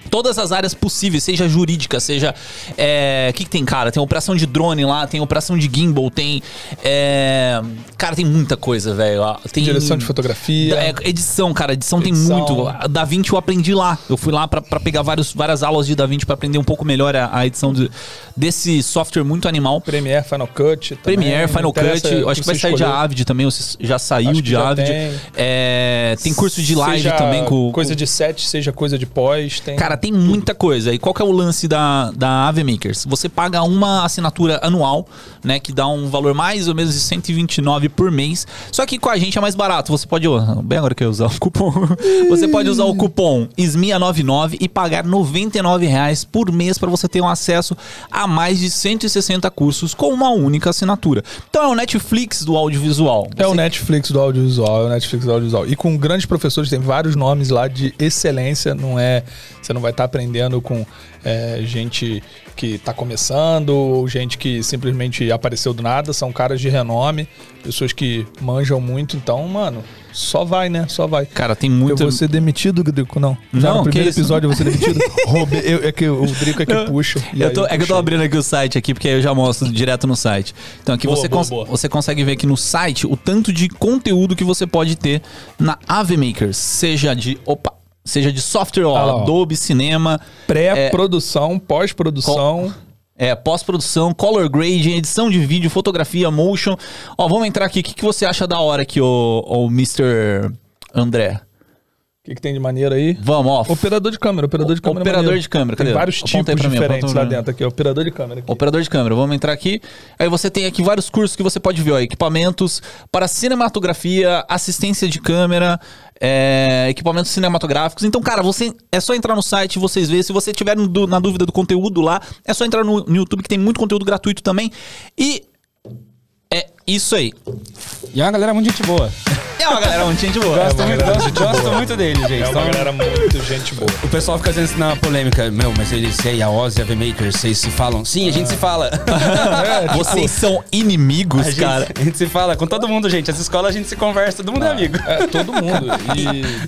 todas as áreas possíveis, seja jurídica, seja. é, O que, que tem, cara? Tem operação de drone lá, tem operação de gimbal, tem. é, cara, tem muita coisa, velho. Tem Direção de fotografia. É, edição, cara, edição, tem Edição. muito. A Da Vinci eu aprendi lá. Eu fui lá pra, pra pegar vários, várias aulas de Da Vinci pra aprender um pouco melhor a, a edição de- desse software muito animal. Premiere, Final Cut. também. Premiere, Final Cut, eu acho que vai você sair de. Avid também, ou se já saiu Acho de Avid. tem. É, tem curso de live Seja também com. Coisa com- de set, seja coisa de pós. Tem... Cara, tem muita coisa. E qual que é o lance da, da Ave Makers? Você paga uma assinatura anual, né? Que dá um valor mais ou menos de 129 por mês. Só que com a gente é mais barato. Você pode. Bem agora que eu usar o cupom. Você pode usar o cupom SMIA99 e pagar 99 reais por mês para você ter um acesso a mais de 160 cursos com uma única assinatura. Então é o Netflix do audiovisual. É o Você- Netflix do audiovisual, é o Netflix do audiovisual. E com grandes professores, tem vários nomes lá de excelência, não é... Você não vai estar aprendendo com é, gente que está começando ou gente que simplesmente apareceu do nada, são caras de renome, pessoas que manjam muito, então, mano, só vai, né? Só vai. Cara, tem Eu muito. vou ser demitido, Drico? Não. Já Não, no primeiro episódio eu vou ser demitido. Roubei. eu- é que o Drico é que puxa. Eu tô- é que eu tô abrindo aqui o site aqui, porque aí eu já mostro direto no site. Então aqui Boa, você, boa, cons- boa. você consegue ver aqui no site o tanto de conteúdo que você pode ter na Ave Makers. Seja de. Opa! Seja de software, ó, Ah. Adobe Cinema, Pré-produção, pós-produção. é, pós-produção, color grading, edição de vídeo, fotografia, motion. Ó, vamos entrar aqui. O que, que você acha da hora aqui, ô, ô Mr. André? O que, que tem de maneiro aí? Vamos, ó. Operador de câmera, operador de câmera. é Operador maneiro. de câmera, Tem cadê? vários Aponta aí tipos mim, diferentes lá dentro aqui. Operador de câmera aqui. Operador de câmera, vamos entrar aqui. Aí você tem aqui vários cursos que você pode ver, ó, equipamentos para cinematografia, assistência de câmera, é, equipamentos cinematográficos. Então, cara, você é só entrar no site vocês verem. Se você tiver no- na dúvida do conteúdo lá, é só entrar no, no YouTube que tem muito conteúdo gratuito também. E é isso aí. E é uma galera muito gente boa. É uma galera muito gente boa. Gosto, uma muito, gosto, gente gosto boa. muito dele, gente. É uma Então, galera muito gente boa. O pessoal fica dizendo na polêmica, meu, mas eles, e aí, a Oz e a V-Maker, vocês se falam? Sim, a gente se fala. Vocês são inimigos, A gente, cara. a gente se fala com todo mundo, gente. Essa escola a gente se conversa, todo mundo é amigo. É, todo mundo.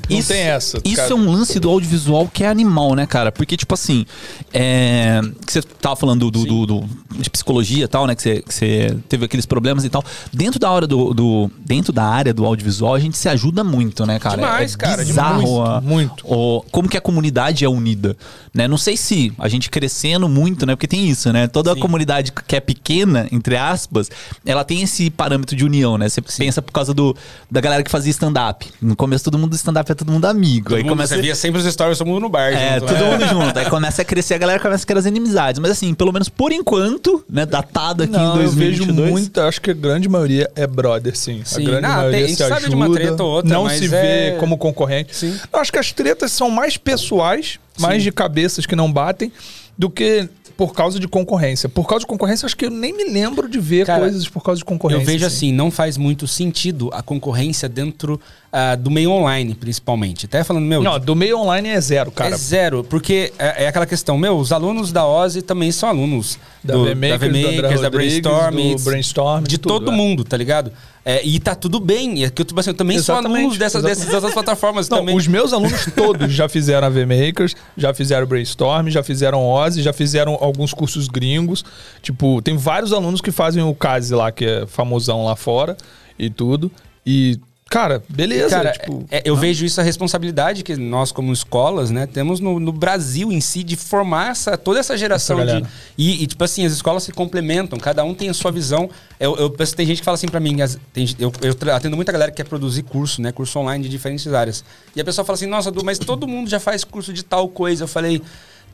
E não tem essa. Isso cara. é um lance do audiovisual que é animal, né, cara? Porque, tipo assim, é, que você tava falando do, do- do- de psicologia e tal, né? Que você, que você teve aqueles problemas e tal. Dentro da hora do, do- Dentro da área do audiovisual, a gente se ajuda muito, né, cara? Demais, é cara, bizarro muito, a- muito. o- como que a comunidade é unida, né? Não sei se a gente crescendo muito, né? Porque tem isso, né? Toda a comunidade que é pequena, entre aspas, ela tem esse parâmetro de união, né? Você pensa por causa do, da galera que fazia stand-up. No começo todo mundo do stand-up é todo mundo amigo. Todo Aí mundo, começa Você via sempre os stories, todo mundo no bar. é, junto, todo né? mundo junto. Aí começa a crescer, a galera começa a criar as inimizades. Mas assim, pelo menos por enquanto, né, datado aqui Não, em eu vejo 2022. muito, acho que a grande maioria é brother, sim. Sim. A grande Não, maioria tem- se gente sabe ajuda, de uma treta ou outra, não se é- vê como concorrente. Sim. Eu acho que as tretas são mais pessoais, mais de cabeças que não batem, do que por causa de concorrência. Por causa de concorrência, acho que eu nem me lembro de ver Cara, coisas por causa de concorrência. Eu vejo assim, não faz muito sentido a concorrência dentro ah, do meio online, principalmente. Até falando, meu, Não, do meio online é zero, cara. é zero, porque é, é aquela questão, meu, os alunos da OSE também são alunos Da do, VMakers, André VMakers, da Brainstorm, do Brainstorm, de de tudo, todo é. mundo, tá ligado? É, e tá tudo bem, é que eu, tipo assim, eu também sou Exatamente, aluno dessas, dessas outras plataformas Não, também. os meus alunos todos já fizeram a VMakers, já fizeram Brainstorm, já fizeram Ozzy, já fizeram alguns cursos gringos. Tipo, tem vários alunos que fazem o CASE lá, que é famosão lá fora e tudo. E, cara, beleza. Cara, tipo, é- eu vejo isso a responsabilidade que nós, como escolas, né, temos no, no Brasil em si de formar essa, toda essa geração Essa de. E, e, tipo assim, as escolas se complementam, cada um tem a sua visão. Eu, eu penso tem gente que fala assim pra mim, as- tem- eu, eu atendo muita galera que quer produzir curso, né? Curso online de diferentes áreas. E a pessoa fala assim, nossa, Du, mas todo mundo já faz curso de tal coisa. Eu falei,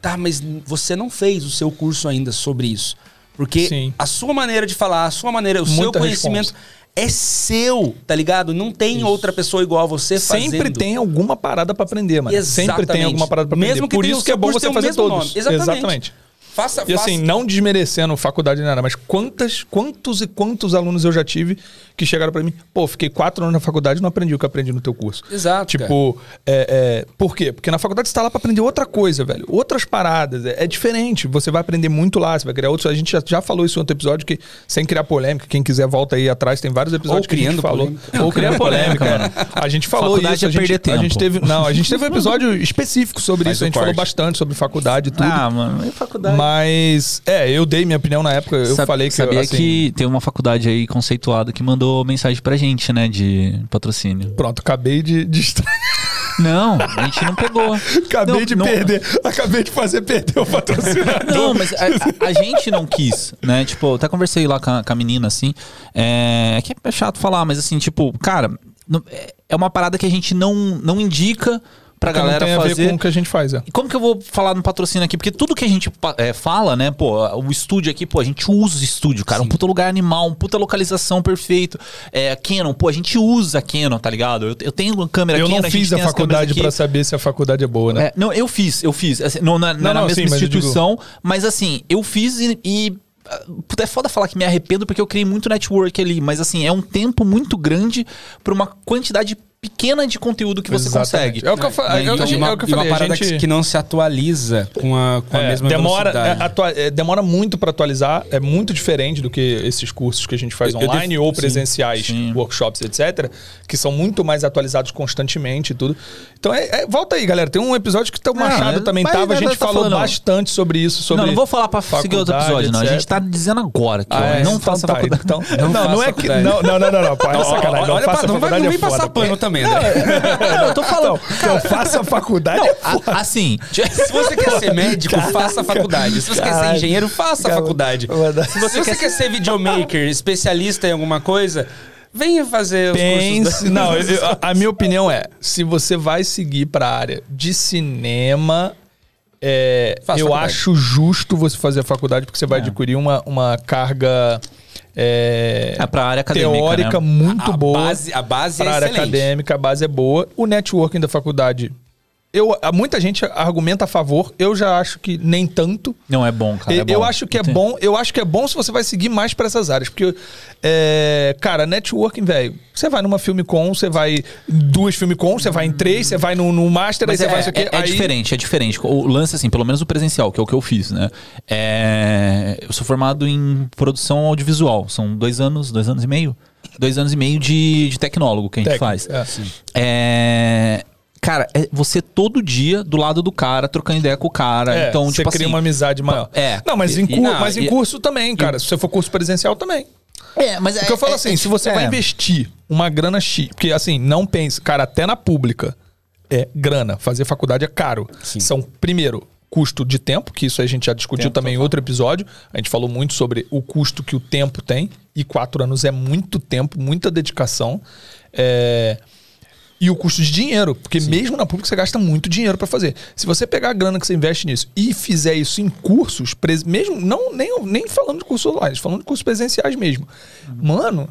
tá, mas você não fez o seu curso ainda sobre isso. Porque Sim. a sua maneira de falar, a sua maneira, o seu Muita conhecimento é seu, tá ligado? Não tem outra pessoa igual a você fazendo. sempre tem alguma parada pra aprender, mano. Sempre tem Exatamente. alguma parada pra aprender. Mesmo que Por isso que é bom você fazer todos. nome. Exatamente. Exatamente. Faça, E assim, faça- não desmerecendo faculdade nem nada, mas quantas, quantos e quantos alunos eu já tive que chegaram pra mim, pô, fiquei quatro anos na faculdade e não aprendi o que eu aprendi no teu curso. Exato, Tipo, é, é, por quê? Porque na faculdade você tá lá pra aprender outra coisa, velho. Outras paradas. É, é diferente. Você vai aprender muito lá, você vai criar outros. A gente já, já falou isso em outro episódio, que sem criar polêmica, quem quiser volta aí atrás, tem vários episódios Ou que a gente criando falou. polêmica. Ou criando polêmica, mano. A gente falou Faculdade isso. é A gente, perder a gente tempo. teve. Não, a gente teve um episódio específico sobre Faz isso. A gente falou corte. bastante sobre faculdade e tudo. Ah, mano, e faculdade? Mas, é, eu dei minha opinião na época. Eu Sa- falei que. Sabia assim, que tem uma faculdade aí conceituada que mandou mensagem pra gente, né? De patrocínio. Pronto, acabei de. de Não, a gente não pegou. acabei Não, de não- perder. Acabei de fazer perder o patrocinador. Não, mas a, a- gente não quis, né? Tipo, até conversei lá com a, com a menina, assim. É, é que é chato falar, mas assim, tipo, cara, é- é uma parada que a gente não, não indica pra Porque galera não tem a fazer. ver com o que a gente faz, é. E como que eu vou falar no patrocínio aqui? Porque tudo que a gente é, fala, né? Pô, o estúdio aqui, pô, a gente usa o estúdio, cara. Um puta lugar animal, um puta localização perfeito. É, Canon, pô, a gente usa a Canon, tá ligado? Eu, eu tenho uma câmera Eu Canon, não gente fiz a câmeras faculdade pra saber se a faculdade é boa, né? É, não, eu fiz, eu fiz. Assim, não na, não Não, na não, mesma sim, mas eu instituição, mas assim, eu fiz e. e ah, puta, é foda falar que me arrependo porque eu criei muito network ali, mas assim, é um tempo muito grande pra uma quantidade pequena de conteúdo que você Exatamente. consegue. É o que eu, fa- é então, uma, é o que eu uma falei. a parada gente- que, não se atualiza com a, com a É, mesma demora, é, velocidade. atua- é, demora muito para atualizar, é muito diferente do que esses cursos que a gente faz Eu- eu online def- ou sim, presenciais, sim. workshops, etc., que são muito mais atualizados constantemente e tudo. Então, é, é- volta aí, galera. Tem um episódio que o Machado é- também tava, a ainda gente tá falou falando- bastante sobre isso. Sobre não, não vou falar pra seguir outro episódio, não. A gente tá dizendo agora aqui, Ah, é, não então faça tá, faculdade. Então, Não não, não, é que. Não, não, não, não, não. Para, é sacanagem. Não, olha, faça pra- não vai, faculdade não é passar pano também, André. Não, eu tô falando. Então, faça faculdade é assim, Se você quer ser médico, faça a faculdade. Se você quer ser engenheiro, faça faculdade. Se você, quer ser videomaker, especialista em alguma coisa, venha fazer. Pense. Não, eu- a minha opinião é: se você vai seguir pra área de cinema. é, eu faculdade. acho justo você fazer a faculdade porque você vai adquirir uma, uma carga é, É, pra área acadêmica, teórica né? muito a boa. Base, a base é Pra área excelente. acadêmica, a base é boa. O networking da faculdade, eu, muita gente argumenta a favor. Eu já acho que nem tanto. Não é bom, cara. é Eu- bom. eu acho que é bom, eu acho que é bom se você vai seguir mais pra essas áreas, porque é, cara, networking, velho, você vai numa filme com, você vai em duas filme com, você vai em três, você vai no, no master, Mas aí é, você vai isso aqui, é, é aí- diferente, é diferente. O lance, assim, pelo menos o presencial, que é o que eu fiz, né? É, eu sou formado em produção audiovisual. São dois anos, dois anos e meio? Dois anos e meio de, de tecnólogo que a gente Técnico, faz. é, sim. É, Cara, é você todo dia do lado do cara, trocando ideia com o cara. É, então, você tipo cria assim, uma amizade maior. é. Não, mas, E- em, e- não, mas em e- curso também, cara. Se você for curso presencial também. É, mas Porque eu falo assim, se você vai investir uma grana X, porque assim, não pense, cara, até na pública é grana, fazer faculdade é caro. São, primeiro, custo de tempo, que isso a gente já discutiu Tempo, também em outro episódio. A gente falou muito sobre o custo que o tempo tem, e quatro anos é muito tempo, muita dedicação. É, E o custo de dinheiro, porque mesmo na pública você gasta muito dinheiro para fazer. Se você pegar a grana que você investe nisso e fizer isso em cursos, mesmo não nem, nem falando de cursos online, falando de cursos presenciais mesmo. Mano,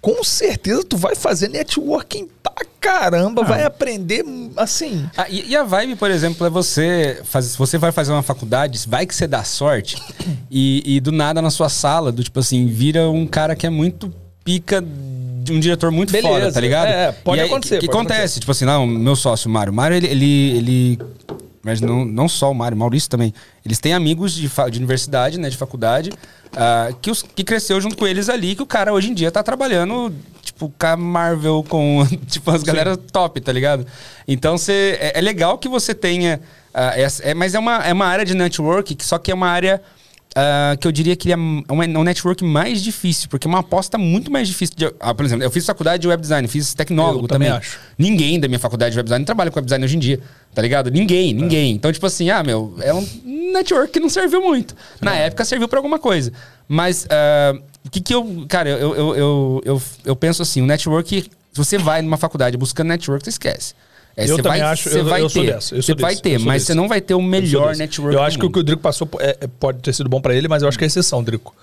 com certeza tu vai fazer networking pra caramba, vai aprender assim. Ah, e, e a vibe, por exemplo, é você. Faz, se você vai fazer uma faculdade, vai que você dá sorte e, e do nada na sua sala, do tipo assim, vira um cara que é muito pica de um diretor muito Beleza. foda, tá ligado? É, pode aí, acontecer, O que, acontece? Tipo assim, não, meu sócio, o Mário. O Mário, ele, ele, ele- Mas não, não só o Mário, o Maurício também. Eles têm amigos de, de universidade, né? De faculdade, ah, que, os, que cresceu junto com eles ali, que o cara hoje em dia tá trabalhando, tipo, com a Marvel, com, tipo, as galera top, tá ligado? Então, você, é, é legal que você tenha. ah, essa- é, mas é uma, é uma área de network, que só que é uma área. Ah, que eu diria que é um, um network mais difícil, porque é uma aposta muito mais difícil. De, ah, por exemplo, eu fiz faculdade de web design, fiz tecnólogo Eu também também. acho. Ninguém da minha faculdade de web design trabalha com web design hoje em dia, tá ligado? Ninguém, ninguém. Então, tipo assim, ah, meu, é um network que não serviu muito. Na época serviu pra alguma coisa. Mas, ah, o que que eu. Cara, eu, eu, eu, eu, eu penso assim, o network, se você vai numa faculdade buscando network, você esquece. É, Eu também vai, acho- eu- vai eu sou ter. dessa, eu você sou vai ter, eu sou mas desse. você não vai ter o sou melhor network. Eu acho que o que o Drico passou é- é- pode ter sido bom pra ele, mas eu acho que é exceção, Drico.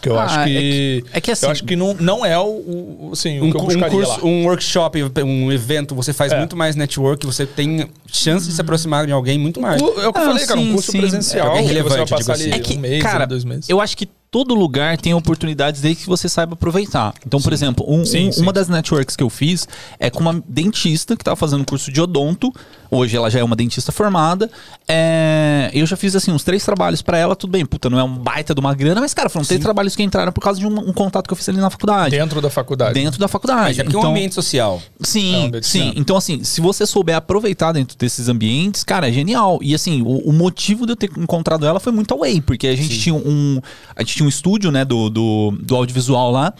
Que eu Ah, acho é que. que- é que assim- Eu acho que não, não é o, o, assim, o um, que eu cu- um curso, lá. um workshop, um evento, você faz É. muito mais network, você tem chance de se aproximar de alguém muito mais. É o que eu Ah, falei, cara, um sim, curso sim. presencial. É que você vai relevante, passar ali assim. É que, um mês, cara, dois meses. eu acho que todo lugar tem oportunidades desde que você saiba aproveitar. Então, por exemplo, um- Sim, um- sim. uma das networks que eu fiz é com uma dentista que estava fazendo curso de odonto. Hoje ela já é uma dentista formada. É, eu já fiz assim uns três trabalhos pra ela, tudo bem. Puta, não é um baita de uma grana, mas cara, foram três trabalhos que entraram por causa de um, um contato que eu fiz ali na faculdade. Dentro da faculdade. Dentro da faculdade. Mas é porque é um Então- ambiente social. É um Sim, ambiente sim. Então, assim, se você souber aproveitar dentro desses ambientes, cara, é genial. E assim, o, o motivo de eu ter encontrado ela foi muito away, porque a gente tinha um. A gente tinha um estúdio, né, do, do, do audiovisual lá.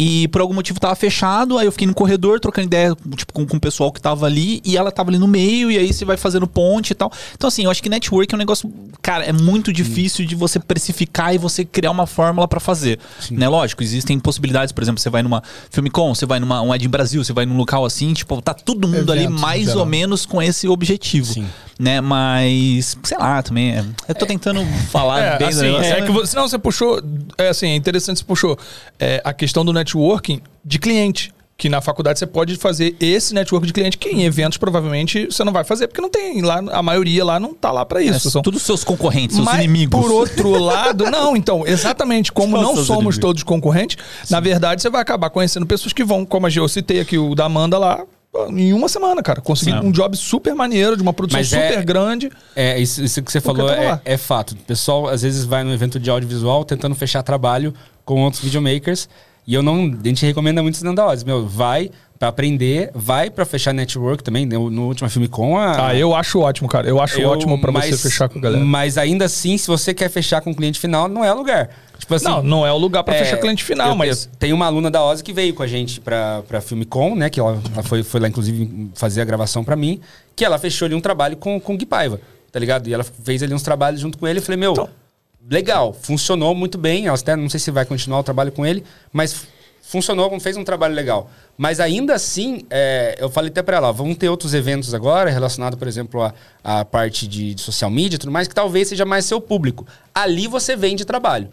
E por algum motivo tava fechado. Aí eu fiquei no corredor trocando ideia, tipo, com, com o pessoal que tava ali. E ela tava ali no meio, e aí você vai fazendo ponte e tal. Então, assim, eu acho que network é um negócio. Cara, é muito difícil de você precificar e você criar uma fórmula pra fazer. Né? Lógico, existem possibilidades, por exemplo, você vai numa Filmicon, você vai numa um Ed Brasil, você vai num local assim, tipo, tá todo mundo ali Eventos, em mais ou menos com esse objetivo. Sim. Né? Mas, sei lá, também. é- Eu tô tentando falar É, bem do assim, negócio, é né? que você, não, você puxou. É assim, é interessante você puxou é, a questão do networking de cliente. Que na faculdade você pode fazer esse network de cliente, que em eventos provavelmente você não vai fazer, porque não tem lá, a maioria lá não tá lá pra É, isso. são Todos os seus concorrentes, seus Mas, inimigos. Por outro lado, não, então, exatamente, como Só não somos inimigos. todos concorrentes, na verdade você vai acabar conhecendo pessoas que vão, como a eu citei aqui, o da Amanda lá, em uma semana, cara. Consegui Sim. um job super maneiro, de uma produção Mas é- super grande. É, isso, isso que você falou é, é fato. O pessoal às vezes vai no evento de audiovisual tentando fechar trabalho com outros videomakers. E eu não. A gente recomenda muito isso da. Meu, vai pra aprender, vai pra fechar network também. No, no último filme com a. Ah, eu acho ótimo, cara. Eu acho eu- ótimo pra você fechar com a galera. Mas ainda assim, se você quer fechar com o cliente final, não é lugar. Tipo assim. não, não é o lugar pra É, fechar cliente final, eu- mas. tem uma aluna da Ozzy que veio com a gente pra, pra Filmicon, né? Que ela, ela foi, foi lá, inclusive, fazer a gravação pra mim. Que ela fechou ali um trabalho com, com o Gui Paiva, tá ligado? E ela fez ali uns trabalhos junto com ele. Eu falei, meu, Então- legal, funcionou muito bem. Ela até não sei se vai continuar o trabalho com ele, mas funcionou, fez um trabalho legal. Mas ainda assim, é, eu falei até pra ela, ó, vamos ter outros eventos agora, relacionado, por exemplo, à à parte de, de social media e tudo mais, que talvez seja mais seu público. Ali você vende trabalho.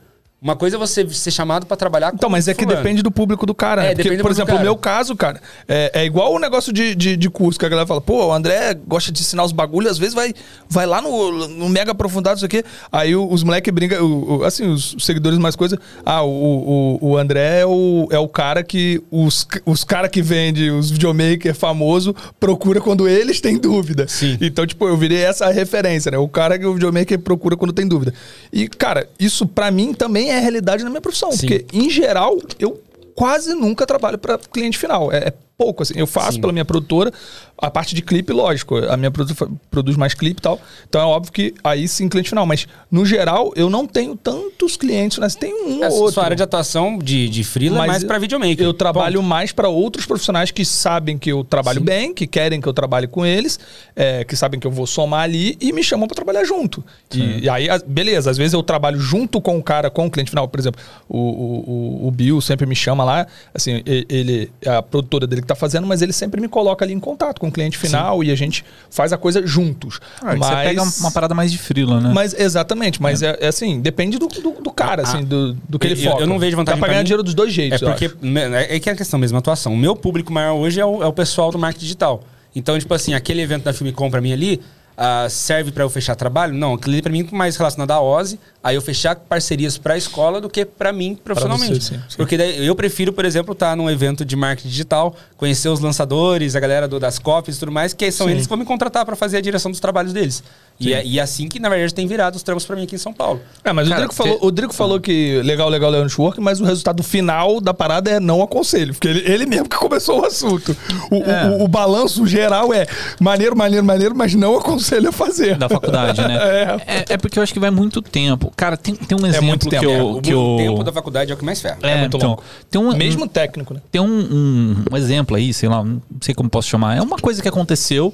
Uma coisa é você ser chamado pra trabalhar com Então, mas é que fulano. depende do público do cara. É, né? Porque, depende do por exemplo, o meu caso, cara, é, é igual o negócio de, de, de curso, que a galera fala, pô, o André gosta de ensinar os bagulhos, às vezes vai, vai lá no, no mega aprofundado, isso aqui. Aí o- os moleques brincam, assim, os seguidores mais coisa. Ah, o, o, o André é o, é o cara que os, os cara que vende os videomaker famoso procura quando eles têm dúvida. Sim. Então, tipo, eu virei essa referência, né? O cara que o videomaker procura quando tem dúvida. E, cara, isso pra mim também é realidade na minha profissão. Sim. Porque, em geral, eu quase nunca trabalho pra cliente final. É, é pouco, assim. Eu faço pela minha produtora, a parte de clipe, lógico, a minha produtora produz mais clipe e tal. Então é óbvio que aí sim cliente final. Mas, no geral, eu não tenho tantos clientes, né? Tem um É, ou outro. sua área de atuação de, de freela é Mas mais pra videomaker. Eu trabalho Ponto. mais para outros profissionais que sabem que eu trabalho bem, que querem que eu trabalhe com eles, é, que sabem que eu vou somar ali e me chamam para trabalhar junto. E, e aí, beleza, às vezes eu trabalho junto com o cara, com o cliente final. Por exemplo, o, o, o- o Bill sempre me chama lá, assim, ele é a produtora dele que tá fazendo, mas ele sempre me coloca ali em contato com o cliente final e a gente faz a coisa juntos. Ah, mas Você pega uma parada mais de frila, né? mas exatamente, mas é, é assim, depende do, do, do cara, assim, do, do que ele foca. eu não vejo vantagem Dá pra ganhar dinheiro dos dois jeitos, É porque é é que é a questão mesmo, a atuação. O meu público maior hoje é o, é o pessoal do marketing digital. Então, tipo assim, aquele evento da Filmicom pra mim ali ah, serve pra eu fechar trabalho? Não, aquilo ali pra mim é mais relacionado à OSE, aí eu fechar parcerias pra escola do que pra mim profissionalmente. você, sim, sim. Porque daí eu prefiro, por exemplo, estar num evento de marketing digital, conhecer os lançadores, a galera do- das copies e tudo mais, que são Sim. eles que vão me contratar pra fazer a direção dos trabalhos deles. E é, e é assim que, na verdade, tem virado os trampos pra mim aqui em São Paulo. É, mas Cara, o Drico falou, te- o Drico falou que legal, legal, legal network, mas o resultado final da parada é não aconselho. Porque ele, ele mesmo que começou o assunto. O, É. o, o balanço geral é maneiro, maneiro, maneiro, mas não aconselho a fazer. Da faculdade, né? é. é porque eu acho que vai muito tempo. Cara, tem, tem um exemplo muito que tempo. É, eu. o, que o eu... tempo da faculdade é o que mais ferra. É, muito então, longo. tem um, Mesmo técnico, né? Tem um, um- um exemplo aí, sei lá, não sei como posso chamar. É uma coisa que aconteceu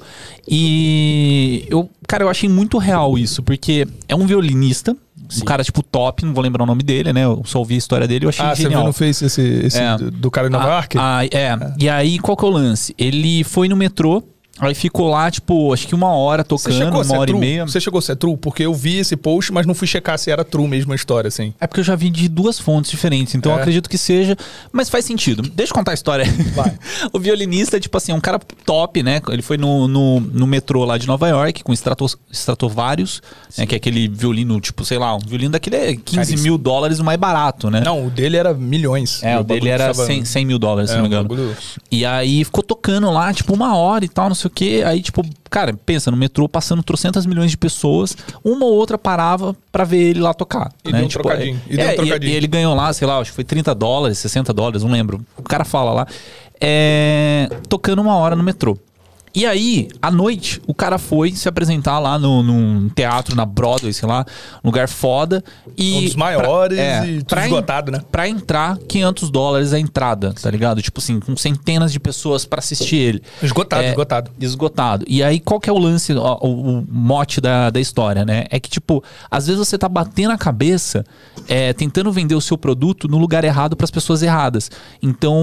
e eu, cara, eu achei muito real isso, porque é um violinista, um cara tipo top, não vou lembrar o nome dele, né? Eu só ouvi a história dele, eu achei Ah, você genial. viu no Face esse, esse É. do, do cara em Nova Ah, York? ah, é. E aí, qual que é o lance? Ele foi no metrô, aí ficou lá, tipo, acho que uma hora tocando, uma hora true? e meia. Você chegou a ser true? Porque eu vi esse post, mas não fui checar se era true mesmo a história, assim. É porque eu já vi de duas fontes diferentes, então É. eu acredito que seja. Mas faz sentido. Deixa eu contar a história. Vai. o violinista, tipo assim, é um cara top, né? Ele foi no, no, no metrô lá de Nova York com Strato, Stratovarius, né? Que é aquele violino, tipo, sei lá, um violino daquele é 15 Caríssimo. mil dólares o mais barato, né? Não, o dele era milhões. É, o dele era custava- 100, 100 mil dólares, se É, não me um engano. bagulho- E aí ficou tocando lá, tipo, uma hora e tal, não sei o quê. Aí, tipo, cara, pensa, no metrô passando trocentas milhões de pessoas, uma ou outra parava pra ver ele lá tocar. E né? deu um Tipo, trocadinho, é- e deu um é, trocadinho. e ele ganhou lá, sei lá, acho que foi 30 dólares, 60 dólares, não lembro. O cara fala lá. É, tocando uma hora no metrô. E aí, à noite, o cara foi se apresentar lá no, num teatro na Broadway, sei lá, um lugar foda. E Um dos maiores pra- e tudo pra esgotado, né? Pra entrar, 500 dólares a entrada, tá ligado? Tipo assim, com centenas de pessoas pra assistir ele. Esgotado, É, esgotado. Esgotado. E aí, qual que é o lance, o, o mote da, da história, né? É que, tipo, às vezes você tá batendo a cabeça, é, tentando vender o seu produto no lugar errado pras pessoas erradas. Então.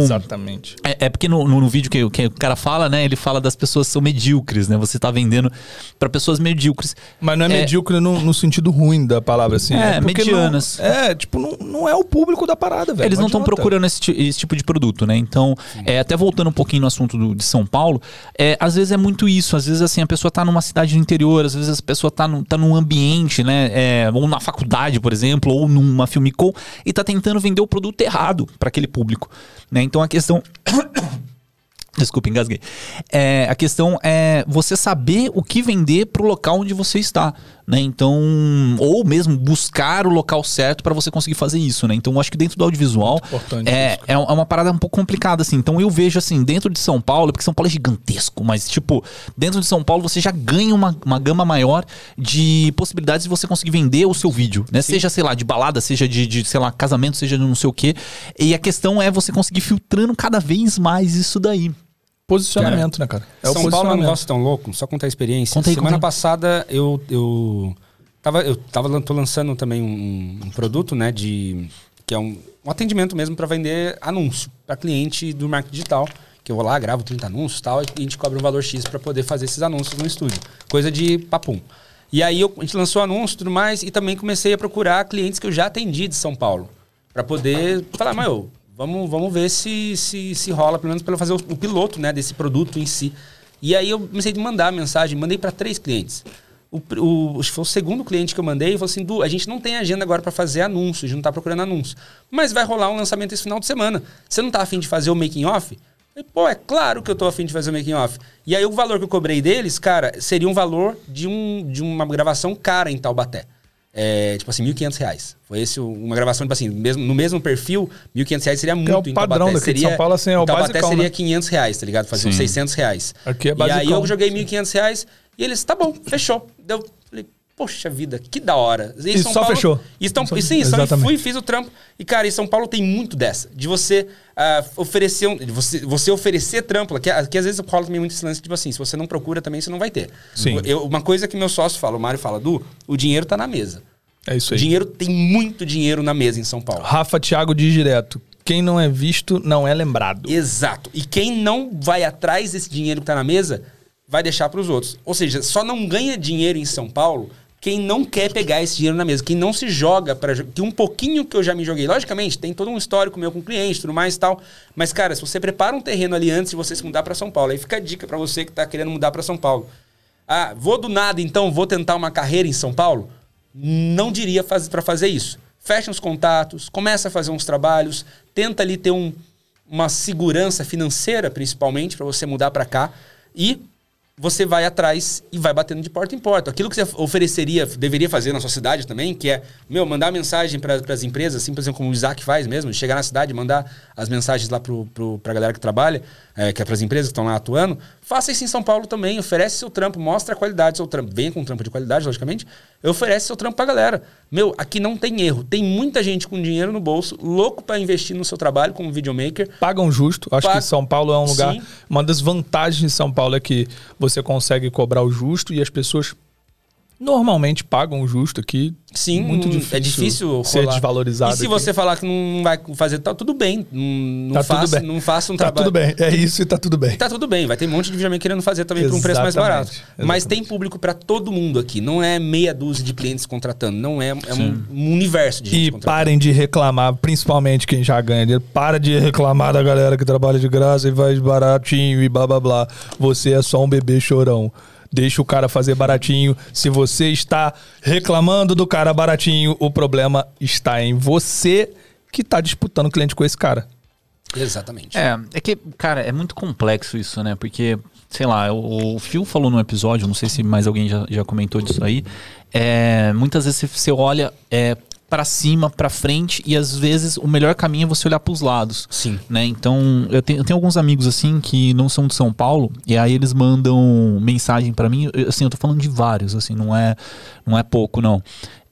Exatamente. É, é porque no, no, no vídeo que, que o cara fala, né? Ele fala das pessoas que são medíocres, né? Você tá vendendo pra pessoas medíocres. Mas não é, É. medíocre no, no sentido ruim da palavra, assim. É, porque medianas. Não, é, tipo, não, não é o público da parada, velho. Eles não estão procurando esse, esse tipo de produto, né? Então, é, até voltando um pouquinho no assunto do- de São Paulo, é, às vezes é muito isso. Às vezes, assim, a pessoa tá numa cidade do interior, às vezes a pessoa tá, num- tá num ambiente, né? é, ou na faculdade, por exemplo, ou numa filmicon, e tá tentando vender o produto errado para aquele público, né? Então, a questão... Desculpa, engasguei. É, a questão é você saber o que vender pro local onde você está, né? Então, ou mesmo buscar o local certo para você conseguir fazer isso, né? Então, eu acho que dentro do audiovisual é, é é uma parada um pouco complicada, assim. Então, eu vejo, assim, dentro de São Paulo, porque São Paulo é gigantesco, mas, tipo, dentro de São Paulo você já ganha uma, uma gama maior de possibilidades de você conseguir vender o seu vídeo, né? Seja, sei lá, de balada, seja de, de, sei lá, casamento, seja de não sei o quê. E a questão é você conseguir filtrando cada vez mais isso daí. Posicionamento, né, cara? É São Paulo é um negócio tão louco, só contar a experiência. Conta aí, Semana conta passada eu, eu tava, eu tava tô lançando também um, um produto, né, de que é um, um atendimento mesmo para vender anúncio para cliente do marketing digital, que eu vou lá, gravo 30 anúncios e tal, e a gente cobra um valor X para poder fazer esses anúncios no estúdio. Coisa de papum. E aí eu, a gente lançou anúncio e tudo mais, e também comecei a procurar clientes que eu já atendi de São Paulo. para poder falar, mas eu, vamos, vamos ver se, se, se rola, pelo menos para fazer o, o piloto né, desse produto em si. E aí eu comecei a mandar mensagem, mandei para três clientes. O, o, foi o segundo cliente que eu mandei e falou assim: Du, a gente não tem agenda agora para fazer anúncio, a gente não está procurando anúncio. Mas vai rolar um lançamento esse final de semana. Você não está afim de fazer o making off? Falei, Pô, é claro que eu tô afim de fazer o making off. E aí o valor que eu cobrei deles, cara, seria um valor de, um, de uma gravação cara em Taubaté. É, tipo assim, 1.500 reais. Foi esse uma gravação, tipo assim, mesmo, no mesmo perfil, 1.500 reais seria muito. é o padrão Taubaté daqui de seria, São Paulo, assim, é o em Taubaté basicão, seria né? 500 reais, tá ligado? Fazia uns Sim. 600 reais. Aqui é E aí basicão. eu joguei 1.500 reais e eles, tá bom, fechou. Deu, poxa vida, que da hora. E só fechou. E Só- e sim, só fui, fiz o trampo. E, cara, em São Paulo tem muito dessa. De você ah, oferecer um- de você, você oferecer trampo. Que, que às vezes eu falo também muito esse lance, tipo assim, se você não procura também, você não vai ter. Sim. Eu- uma coisa que meu sócio fala, o Mário fala, Du, o dinheiro tá na mesa. É isso aí. dinheiro tem muito dinheiro na mesa em São Paulo. Rafa Thiago diz direto: quem não é visto não é lembrado. Exato. E quem não vai atrás desse dinheiro que tá na mesa, vai deixar para os outros. Ou seja, só não ganha dinheiro em São Paulo quem não quer pegar esse dinheiro na mesa, quem não se joga para que um pouquinho que eu já me joguei. Logicamente, tem todo um histórico meu com cliente, tudo mais e tal. Mas cara, se você prepara um terreno ali antes de você se mudar para São Paulo, aí fica a dica para você que tá querendo mudar para São Paulo. Ah, vou do nada então, vou tentar uma carreira em São Paulo? Não diria faz, para fazer isso. Fecha uns contatos, começa a fazer uns trabalhos, tenta ali ter um, uma segurança financeira, principalmente, para você mudar para cá. E você vai atrás e vai batendo de porta em porta. Aquilo que você ofereceria, deveria fazer na sua cidade também, que é, meu, mandar mensagem para as empresas, assim, por exemplo, como o Isaac faz mesmo, chegar na cidade, mandar as mensagens lá para a galera que trabalha, é, que é para as empresas que estão lá atuando. Faça isso em São Paulo também, oferece seu trampo, mostra a qualidade do seu trampo. Venha com um trampo de qualidade, logicamente. Oferece seu trampo pra galera. Meu, aqui não tem erro. Tem muita gente com dinheiro no bolso, louco para investir no seu trabalho como videomaker. Pagam justo. Acho Paga- que São Paulo é um lugar. Sim. Uma das vantagens de São Paulo é que você consegue cobrar o justo e as pessoas normalmente pagam o justo aqui. Sim, muito hum, difícil é difícil ser rolar. desvalorizado E se aqui. você falar que não vai fazer, tá tudo bem. Não, Tá faça, tudo bem. não faça um Tá trabalho. tudo bem. É isso e tá tudo bem. Tá tudo bem, vai ter um monte de videomaker querendo fazer também por um preço mais Exatamente, barato. Mas exatamente. tem público pra todo mundo aqui. Não é meia dúzia de clientes contratando. Não é, é um, um universo de gente E contratando. parem de reclamar, principalmente quem já ganha dinheiro. Para de reclamar da galera que trabalha de graça e faz baratinho e blá blá blá. Você é só um bebê chorão. Deixa o cara fazer baratinho. Se você está reclamando do cara baratinho, o problema está em você que tá disputando cliente com esse cara. Exatamente. É, é que, cara, é muito complexo isso, né? Porque, sei lá, o, o Phil falou no episódio, não sei se mais alguém já, já comentou disso aí. É, muitas vezes você- você olha é, para cima, para frente, e às vezes o melhor caminho é você olhar para os lados. Sim. Né? Então, eu tenho, eu tenho alguns amigos assim que não são de São Paulo, e aí eles mandam mensagem para mim, eu- assim, eu tô falando de vários, assim, não é, não é pouco, não.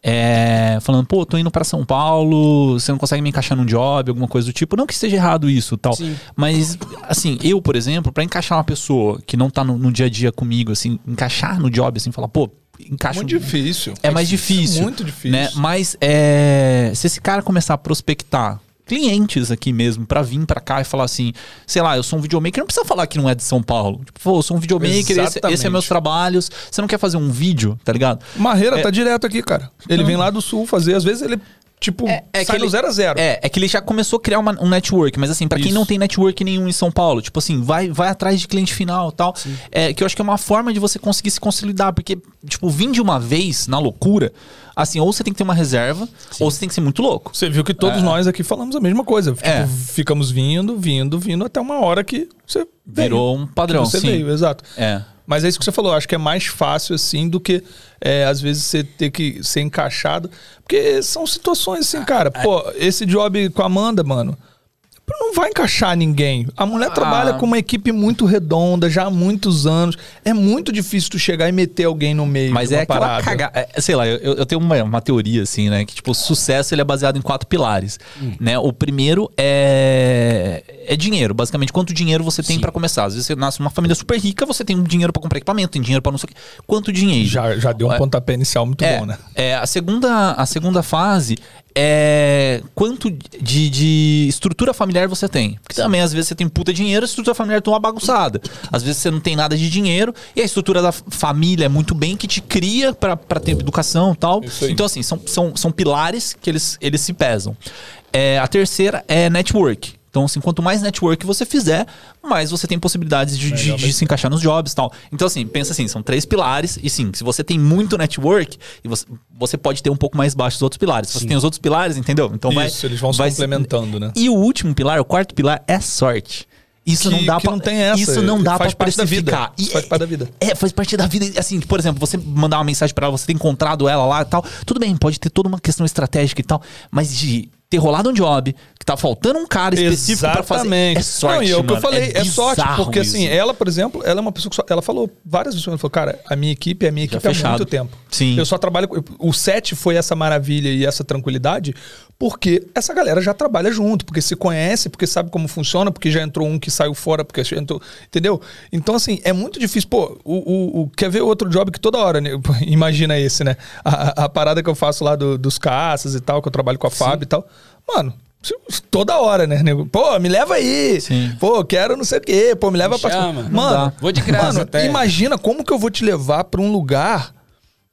É, falando, pô, tô indo para São Paulo, você não consegue me encaixar num job, alguma coisa do tipo. Não que esteja errado isso tal. Sim. Mas, assim, eu, por exemplo, para encaixar uma pessoa que não tá no, no dia a dia comigo, assim, encaixar no job, assim, falar, pô, encaixa. Muito difícil. É mais difícil. Muito difícil. Né? Mas é, se esse cara começar a prospectar clientes aqui mesmo pra vir pra cá e falar assim, sei lá, eu sou um videomaker, não precisa falar que não é de São Paulo. Tipo, pô, eu sou um videomaker, esse, esse é meus trabalhos. Você não quer fazer um vídeo, tá ligado? Marreira É. tá direto aqui, cara. Ele vem lá do sul fazer, às vezes ele, tipo, É, é sai que no ele- zero a zero. É, é que ele já começou a criar uma- um network, mas assim, pra quem não tem network nenhum em São Paulo, tipo assim, vai, vai atrás de cliente final e tal. É, que eu acho que é uma forma de você conseguir se consolidar, porque, tipo, vir de uma vez na loucura, assim, ou você tem que ter uma reserva, ou você tem que ser muito louco. Você viu que todos nós aqui falamos a mesma coisa. Tipo, É. ficamos vindo, vindo, vindo até uma hora que você Virou veio. um padrão, Que você sim. veio, exato. É. Mas é isso que você falou. Acho que é mais fácil assim do que é, às vezes você ter que ser encaixado. Porque são situações assim, cara. Pô, esse job com a Amanda, mano. Não vai encaixar ninguém. A mulher Ah. trabalha com uma equipe muito redonda já há muitos anos. É muito difícil tu chegar e meter alguém no meio. Mas de é uma aquela parada. cagada. Sei lá, eu, eu tenho uma, uma teoria, assim, né? Que, tipo, o sucesso ele é baseado em quatro pilares. Hum. Né? O primeiro é, é dinheiro. Basicamente, quanto dinheiro você tem pra começar. Às vezes você nasce numa família super rica, você tem dinheiro pra comprar equipamento, tem dinheiro pra não sei o quê. Quanto dinheiro? Já, já deu um É. pontapé inicial muito é, bom, né? É, a segunda, a segunda fase é quanto de, de estrutura familiar você tem. Porque também, às vezes, você tem puta dinheiro, a estrutura familiar tá uma bagunçada. Às vezes você não tem nada de dinheiro e a estrutura da família é muito bem, que te cria pra pra ter educação e tal. Então, assim, são, são, são pilares que eles, eles se pesam. É, a terceira é network. Então, assim, quanto mais network você fizer, mais você tem possibilidades de, de- de se encaixar nos jobs e tal. Então, assim, pensa assim, são três pilares. E sim, se você tem muito network, e você, você pode ter um pouco mais baixo os outros pilares. Se você tem os outros pilares, entendeu? Então vai. Isso, eles vão se vai complementando, né? E o último pilar, o quarto pilar, é sorte. Isso que- não dá pra, não tem essa. Isso não dá Faz pra parte da vida. precificar. Isso faz parte da vida. É, faz parte da vida. Assim, por exemplo, você mandar uma mensagem pra ela, você ter encontrado ela lá e tal. Tudo bem, pode ter toda uma questão estratégica e tal. Mas de ter rolado um job, que tá faltando um cara específico pra fazer. Exatamente. É sorte, Não, e é o que eu falei, é, sorte. bizarro Porque assim, isso. ela, por exemplo, ela é uma pessoa que só, ela falou várias vezes, ela falou, cara, a minha equipe é a minha Já equipe há fechado. muito tempo. Sim. Eu só trabalho. O set foi essa maravilha e essa tranquilidade porque essa galera já trabalha junto, porque se conhece, porque sabe como funciona, porque já entrou um que saiu fora, porque já entrou... Entendeu? Então, assim, é muito difícil. Pô, o, o, o- quer ver outro job que toda hora, né? Imagina esse, né? A, a- parada que eu faço lá do- dos caças e tal, que eu trabalho com a Fábio e tal. Mano... Toda hora, né, nego? Pô, me leva aí. Sim. Pô, quero não sei o quê. Pô, me leva Me pra. chama. Mano. Vou de graça Mano, até. imagina como que eu vou te levar pra um lugar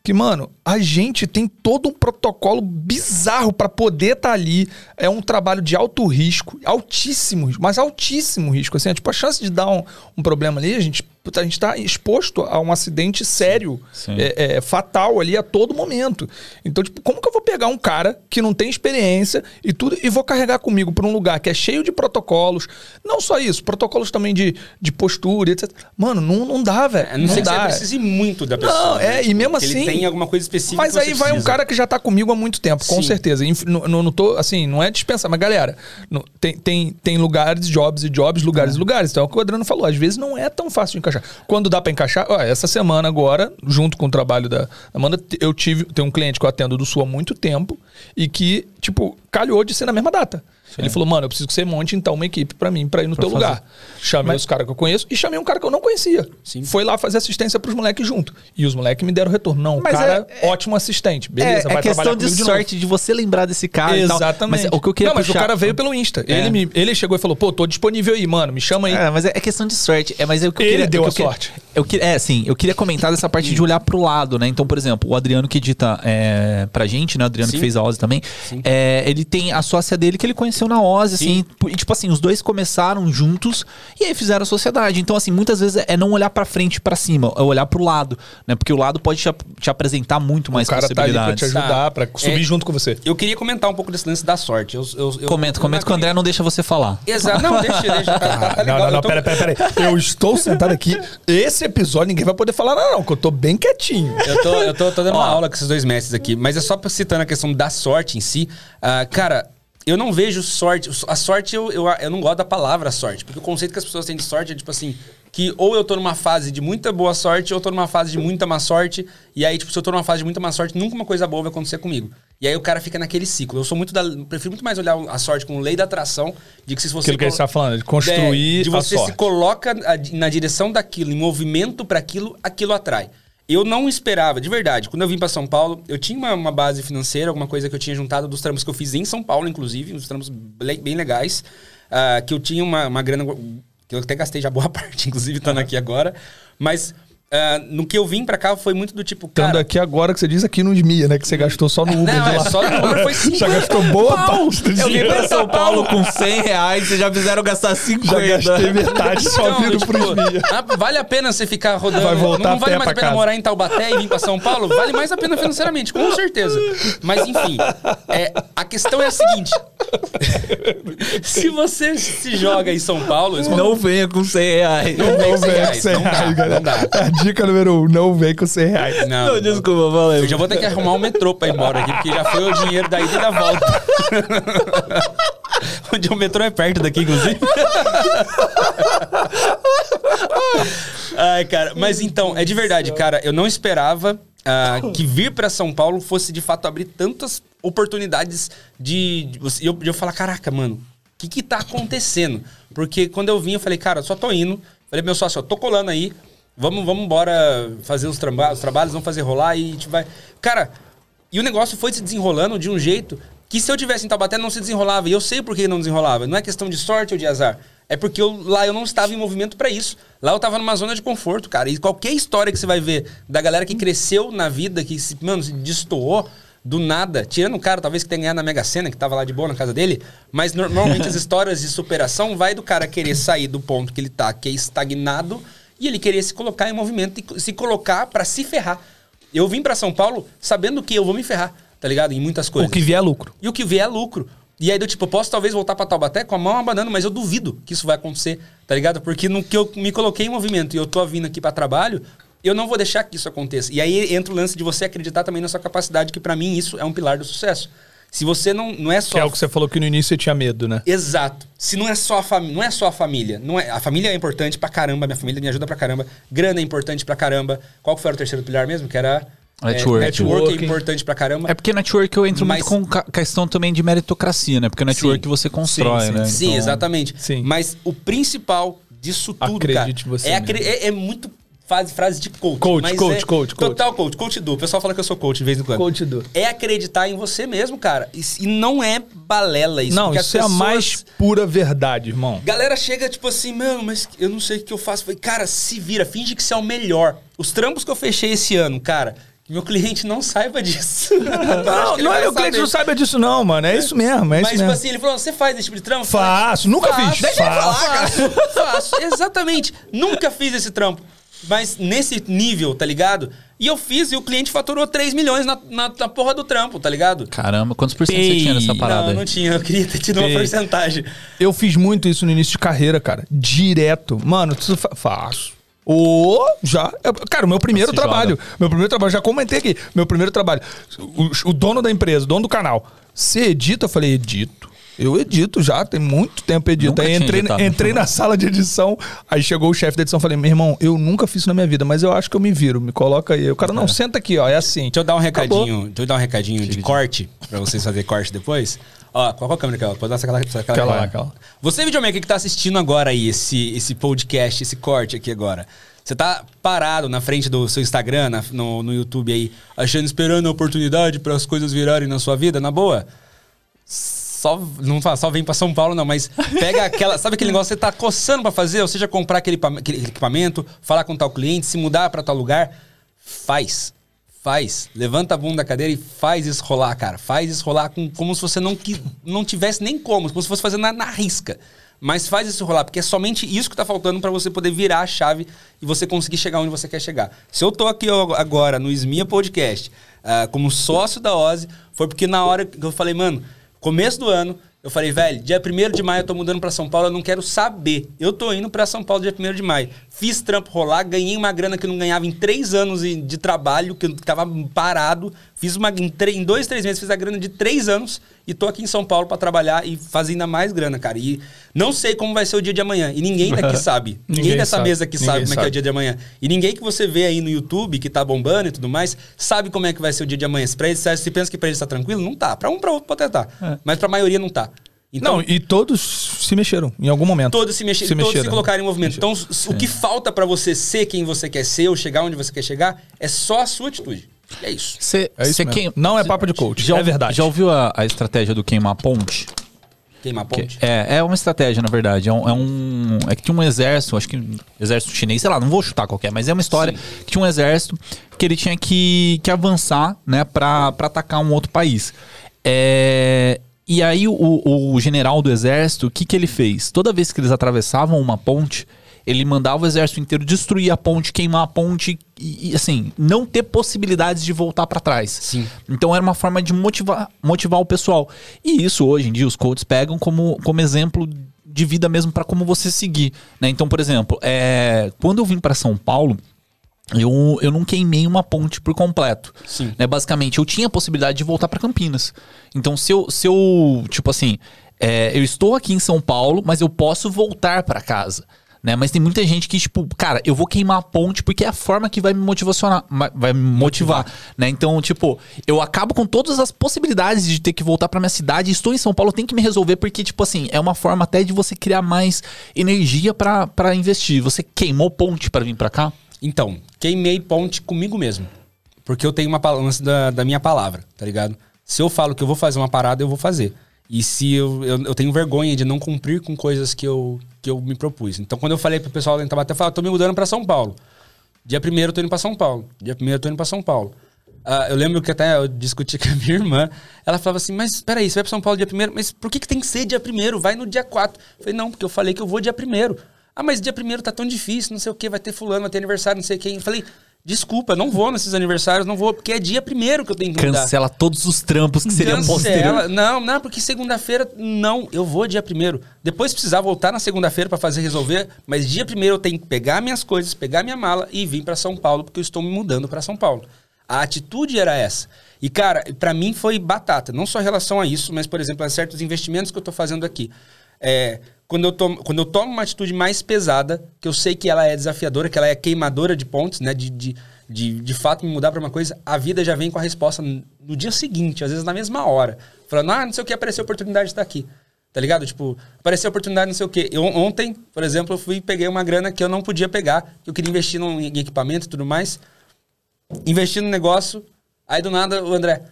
que, mano, a gente tem todo um protocolo bizarro pra poder estar ali. É um trabalho de alto risco, altíssimo, mas altíssimo risco. Assim, é, tipo, a chance de dar um, um problema ali, a gente, a gente tá exposto a um acidente sério, Sim. é, é, fatal ali a todo momento. Então, tipo, como que eu vou pegar um cara que não tem experiência e tudo e vou carregar comigo pra um lugar que é cheio de protocolos? Não só isso, protocolos também de, de postura, etc. Mano, não, não dá, velho. A não ser que dá. você precise muito da pessoa. Não, é, né? e mesmo que assim- Ele tem alguma coisa específica. Mas que aí você vai um precisa. cara que já tá comigo há muito tempo, com Sim. certeza. Não, não, não tô, assim, não é dispensar, mas galera, não- tem, tem, tem lugares, jobs e jobs, lugares É. e lugares. Então é o que o Adriano falou, às vezes não é tão fácil de encaixar. Quando dá pra encaixar, ó, essa semana agora, junto com o trabalho da Amanda, eu tive, tem um cliente que eu atendo do Sul há muito tempo e que, tipo, calhou de ser na mesma data. Ele falou, mano, eu preciso que você monte então uma equipe pra mim, pra ir no teu lugar. Chamei os caras que eu conheço e chamei um cara que eu não conhecia. Sim. Foi lá fazer assistência pros moleques junto. E os moleques me deram retorno. Não, o Mas cara, é- ótimo assistente. Beleza, é, vai é questão trabalhar de novo. sorte de você lembrar desse cara. Exatamente. Mas o que eu queria não, mas puxar- o cara veio pelo Insta. É. Ele, me, ele chegou e falou, pô, tô disponível aí, mano, me chama aí. É, mas é é questão de sorte. É, mas é o que eu Ele queria. deu o que a queria- sorte. Eu que, é, sim. Eu queria comentar dessa parte de olhar pro lado, né? Então, por exemplo, o Adriano que edita é, pra gente, né? O Adriano Sim. que fez a Ozzy também. É, ele tem a sócia dele que ele conheceu na Sim. assim. E, tipo assim, os dois começaram juntos e aí fizeram a sociedade. Então, assim, muitas vezes é não olhar pra frente e pra cima, é olhar pro lado, né? Porque o lado pode te, ap- te apresentar muito mais o cara tá ali pra possibilidades. te ajudar, pra subir É. junto com você. Eu queria comentar um pouco desse lance da sorte. Eu, eu, eu, Comenta, eu comenta que o André não deixa você falar. Exato. Não, deixa, deixa. Tá, tá, tá não, legal. não, não, tô- pera, pera, pera. Eu estou sentado aqui. Esse episódio ninguém vai poder falar nada, não, que eu tô bem quietinho. Eu tô, eu tô, tô dando uma Ó. aula com esses dois mestres aqui, mas é só citando a questão da sorte em si. ah, cara, eu não vejo sorte. A sorte, eu, eu, eu não gosto da palavra sorte, porque o conceito que as pessoas têm de sorte é tipo assim. Que ou eu tô numa fase de muita boa sorte, ou eu tô numa fase de muita má sorte. E aí, tipo, se eu tô numa fase de muita má sorte, nunca uma coisa boa vai acontecer comigo. E aí o cara fica naquele ciclo. Eu sou muito da. Prefiro muito mais olhar a sorte como lei da atração, de que se você. Aquilo que a gente tá falando, de construir é, de você se coloca na direção daquilo, em movimento para aquilo, aquilo atrai. Eu não esperava, de verdade. Quando eu vim para São Paulo, eu tinha uma, uma base financeira, alguma coisa que eu tinha juntado dos trampos que eu fiz em São Paulo, inclusive, uns trampos bem, legais, ah, que eu tinha uma, uma grana que eu até gastei já boa parte, inclusive estando aqui agora. Mas ah, no que eu vim para cá foi muito do tipo, Estando cara, aqui agora que você diz aqui no Esmia, né? Que você gastou só no Uber não, de é lá. só no Uber foi 50 Já gastou boa parte do Eu vim pra São Paulo com 100 reais, vocês já fizeram gastar 50. Já gastei metade só Então, vindo tipo, pro Esmia. ah, vale a pena você ficar rodando. Vai voltar não vale mais pra a pena casa. morar em Taubaté e vir pra São Paulo? Vale mais a pena financeiramente, com certeza. Mas enfim, é, a questão é a seguinte: se você se joga em São Paulo, Não venha com 100 reais. Não Não vem com 100 vem com reais, 100 não dá, não galera. dá. Dica número um, não vem com 100 reais. não, Não, desculpa, falei. Eu já vou ter que arrumar um metrô pra ir embora aqui, porque já foi o dinheiro da ida e da volta. Onde o metrô é perto daqui, inclusive. Ai, cara. Mas então, é de verdade, cara. Eu não esperava ah, que vir pra São Paulo fosse de fato abrir tantas oportunidades de. eu, eu falar, caraca, mano, o que que tá acontecendo? Porque quando eu vim, eu falei, cara, eu só tô indo. Falei, meu sócio, eu tô colando aí. Vamos, vamos embora fazer os, traba- os trabalhos, vamos fazer rolar e a gente vai. Cara, e o negócio foi se desenrolando de um jeito que se eu tivesse em Taubaté não se desenrolava. E eu sei por que não desenrolava. Não é questão de sorte ou de azar. É porque eu- lá eu não estava em movimento pra isso. Lá eu tava numa zona de conforto, cara. E qualquer história que você vai ver da galera que cresceu na vida, que se, mano, se destoou do nada, tirando o cara talvez que tenha ganhado na Mega Sena, que tava lá de boa na casa dele, mas no- normalmente as histórias de superação vai do cara querer sair do ponto que ele tá, que é estagnado, e ele querer se colocar em movimento e se colocar pra se ferrar. Eu vim pra São Paulo sabendo que eu vou me ferrar, tá ligado? Em muitas coisas. O que vier é lucro. E o que vier é lucro. E aí, do tipo, eu posso talvez voltar pra Taubaté com a mão abanando, mas eu duvido que isso vai acontecer, tá ligado? Porque no que eu me coloquei em movimento e eu tô vindo aqui pra trabalho, eu não vou deixar que isso aconteça. E aí entra o lance de você acreditar também na sua capacidade, que pra mim isso é um pilar do sucesso. Se você não, não é só. Que é o que você falou que no início você tinha medo, né? Exato. Se não é só a família, não é só a família, não é, a família é importante pra caramba, minha família me ajuda pra caramba, grana é importante pra caramba. Qual que foi o terceiro pilar mesmo? Que era é, Network. network é importante pra caramba. É porque network eu entro Mas- muito com questão também de meritocracia, né? Porque network Sim. você constrói, Sim, sim, né? Sim, Então- exatamente. Sim. Mas o principal disso tudo, Acredite cara, você é, é, é muito frase, frase de coach. Coach, coach, é coach, coach. Total coach, coach do. O pessoal fala que eu sou coach de vez em quando. Coach do. É acreditar em você mesmo, cara. E, e não é balela isso. não, isso as é a pessoas- mais pura verdade, irmão. Galera chega tipo assim, mano, mas eu não sei o que eu faço. Falei, cara, se vira, finge que você é o melhor. Os trampos que eu fechei esse ano, cara, meu cliente não saiba disso. Não, não é o cliente não saiba disso, não, mano. É isso mesmo, é Mas, isso tipo mesmo. assim, ele falou: você faz esse tipo de trampo? Faço, nunca Faço. fiz. Deixa Faço. falar, cara. Faço, exatamente. Nunca fiz esse trampo. Mas nesse nível, tá ligado? E eu fiz e o cliente faturou 3 milhões na, na, na porra do trampo, tá ligado? Caramba, quantos por cento você tinha nessa parada? Não, aí? não tinha. Eu queria ter tido uma Ei. porcentagem. Eu fiz muito isso no início de carreira, cara. Direto. Mano, tu fa faço. Ô, já. Cara, o meu primeiro Se trabalho. joga. Meu primeiro trabalho, já comentei aqui. Meu primeiro trabalho. O, o dono da empresa, o dono do canal. Você edita? Eu falei, edito. Eu edito já, tem muito tempo edito. Aí entrei, entrei na sala de edição, aí chegou o chefe da edição, falei, meu irmão, eu nunca fiz isso na minha vida, mas eu acho que eu me viro, me coloca aí. O cara, não, senta aqui, ó, é assim. Deixa eu dar um Acabou. recadinho, deixa eu dar um recadinho de corte, pra vocês fazerem corte depois. Ó, qual, qual câmera que é? Pode dar aquela, aquela, Aquela lá, aquela. Você, videomaker, que tá assistindo agora aí esse, esse podcast, esse corte aqui agora. Você tá parado na frente do seu Instagram, na- no, no YouTube aí, achando, esperando a oportunidade para as coisas virarem na sua vida, na boa? Só, não fala, só vem pra São Paulo, não, mas pega aquela. Sabe aquele negócio que você tá coçando pra fazer? Ou seja, comprar aquele, aquele equipamento, falar com tal cliente, se mudar pra tal lugar. Faz. Faz. Levanta a bunda da cadeira e faz isso rolar, cara. Faz isso rolar com, como se você não, não tivesse nem como, como se fosse fazer na, na risca. Mas faz isso rolar, porque é somente isso que tá faltando pra você poder virar a chave e você conseguir chegar onde você quer chegar. Se eu tô aqui agora no Esmia Podcast, ah, como sócio da Ozzy, foi porque na hora que eu falei, mano, começo do ano, eu falei, velho, dia 1 de maio eu tô mudando pra São Paulo, eu não quero saber. Eu tô indo pra São Paulo dia 1 de maio. Fiz trampo rolar, ganhei uma grana que eu não ganhava em três anos de trabalho, que eu tava parado. Fiz uma. Em, em dois, três meses, fiz a grana de três anos e tô aqui em São Paulo pra trabalhar e fazer ainda mais grana, cara. E não sei como vai ser o dia de amanhã. E ninguém daqui sabe. Ninguém, Ninguém dessa sabe. mesa aqui Ninguém sabe como é que é o dia de amanhã. E ninguém que você vê aí no YouTube, que tá bombando e tudo mais, sabe como é que vai ser o dia de amanhã. Se, pra eles, se pensa que pra eles tá tranquilo, não tá. Pra um, pra outro pode até tá. Mas pra maioria não tá. Então, não, e todos se mexeram em algum momento. todos se, mexer, todos se mexeram. colocarem em movimento. Então, o que falta pra você ser quem você quer ser ou chegar onde você quer chegar é só a sua atitude. E é isso. Você É isso queima- Não é papo de coach, já, é verdade. Já ouviu a, a estratégia do queimar ponte? Queimar ponte. É, é uma estratégia, na verdade. É um, é um- é que tinha um exército, acho que um exército chinês, sei lá, não vou chutar qualquer, mas é uma história que tinha um exército que ele tinha que, que avançar, né, pra, pra atacar um outro país. É, e aí o, o general do exército, o que, que ele fez? Toda vez que eles atravessavam uma ponte, ele mandava o exército inteiro destruir a ponte, queimar a ponte e, e, assim, não ter possibilidades de voltar pra trás. Sim. Então era uma forma de motivar, motivar o pessoal. E isso hoje em dia os coaches pegam como, como exemplo de vida mesmo pra como você seguir. Né? Então, por exemplo, é, quando eu vim pra São Paulo, eu, eu não queimei uma ponte por completo. Sim. Né? Basicamente, eu tinha a possibilidade de voltar pra Campinas. Então, se eu, se eu tipo assim, é, eu estou aqui em São Paulo, mas eu posso voltar pra casa. Né? Mas tem muita gente que, tipo, cara, eu vou queimar a ponte porque é a forma que vai me motivacionar, vai me motivar, né? Então, tipo, eu acabo com todas as possibilidades de ter que voltar pra minha cidade. Estou em São Paulo, tenho que me resolver porque, tipo assim, é uma forma até de você criar mais energia pra investir. Você queimou ponte pra vir pra cá? Então, queimei ponte comigo mesmo. Porque eu tenho uma balança da, da minha palavra, tá ligado? Se eu falo que eu vou fazer uma parada, eu vou fazer. E se eu, eu, eu tenho vergonha de não cumprir com coisas que eu, que eu me propus. Então, quando eu falei pro pessoal lá em Tabaté, eu falei, "Ah, tô me mudando pra São Paulo. Dia primeiro eu tô indo pra São Paulo. Dia primeiro eu tô indo pra São Paulo. Ah, eu lembro que até eu discuti com a minha irmã. Ela falava assim, mas peraí, você vai pra São Paulo dia primeiro? Mas por que, que tem que ser dia primeiro? Vai no dia 4. Eu falei, não, porque eu falei que eu vou dia primeiro. Ah, mas dia primeiro tá tão difícil, não sei o que, vai ter fulano, vai ter aniversário, não sei quem. Eu falei, Desculpa, não vou nesses aniversários, não vou, porque é dia primeiro que eu tenho que mudar. Cancela todos os trampos que seriam posterior. Cancela. Não, não, porque segunda-feira, não, eu vou dia primeiro. Depois precisar voltar na segunda-feira pra fazer resolver, mas dia primeiro eu tenho que pegar minhas coisas, pegar minha mala e vir pra São Paulo, porque eu estou me mudando pra São Paulo. A atitude era essa. E, cara, pra mim foi batata. Não só em relação a isso, mas, por exemplo, a certos investimentos que eu tô fazendo aqui. É, quando, eu tomo, quando eu tomo uma atitude mais pesada, que eu sei que ela é desafiadora, que ela é queimadora de pontos, né? De, de, de, de fato me mudar pra uma coisa, a vida já vem com a resposta no dia seguinte, às vezes na mesma hora. Falando, ah, não sei o que, apareceu a oportunidade de estar aqui. Tá ligado? Tipo, apareceu a oportunidade, não sei o quê. Eu, ontem, por exemplo, eu fui peguei uma grana que eu não podia pegar, que eu queria investir num, em equipamento e tudo mais. Investi no negócio, aí do nada o André,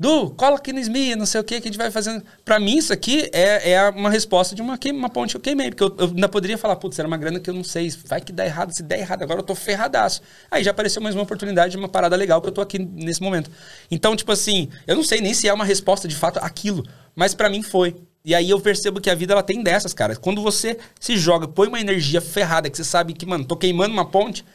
Du, cola aqui no SMIA, não sei o que, que a gente vai fazendo. Pra mim, isso aqui é, é uma resposta de uma, queima, uma ponte que eu queimei. Porque eu, eu ainda poderia falar, putz, era uma grana que eu não sei, vai que dá errado, se der errado, agora eu tô ferradaço. Aí já apareceu mais uma oportunidade de uma parada legal que eu tô aqui nesse momento. Então, tipo assim, eu não sei nem se é uma resposta de fato aquilo, mas pra mim foi. E aí eu percebo que a vida ela tem dessas, cara. Quando você se joga, põe uma energia ferrada, que você sabe que, mano, tô queimando uma ponte,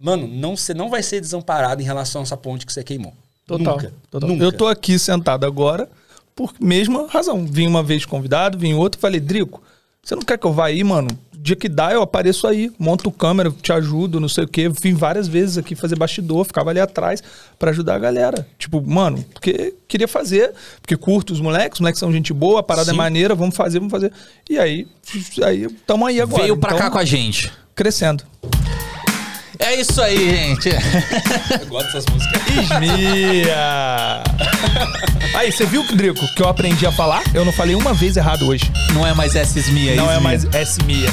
mano, não, você não vai ser desamparado em relação a essa ponte que você queimou. Total, Nunca. total. Nunca. Eu tô aqui sentado agora por mesma razão. Vim uma vez convidado, vim outra, falei, Drico, você não quer que eu vá aí, mano? Dia que dá, eu apareço aí, monto câmera, te ajudo, não sei o quê. Vim várias vezes aqui fazer bastidor, ficava ali atrás pra ajudar a galera. Tipo, mano, porque queria fazer, porque curto os moleques, os moleques são gente boa, a parada Sim. é maneira, vamos fazer, vamos fazer. E aí, aí tamo aí agora. Veio pra Então, cá com a gente. Crescendo. É isso aí, gente. Eu gosto dessas músicas. Ismia! Aí, você viu, Drico, que eu aprendi a falar? Eu não falei uma vez errado hoje. Não é mais S-Mia, Não é mais S-Mia.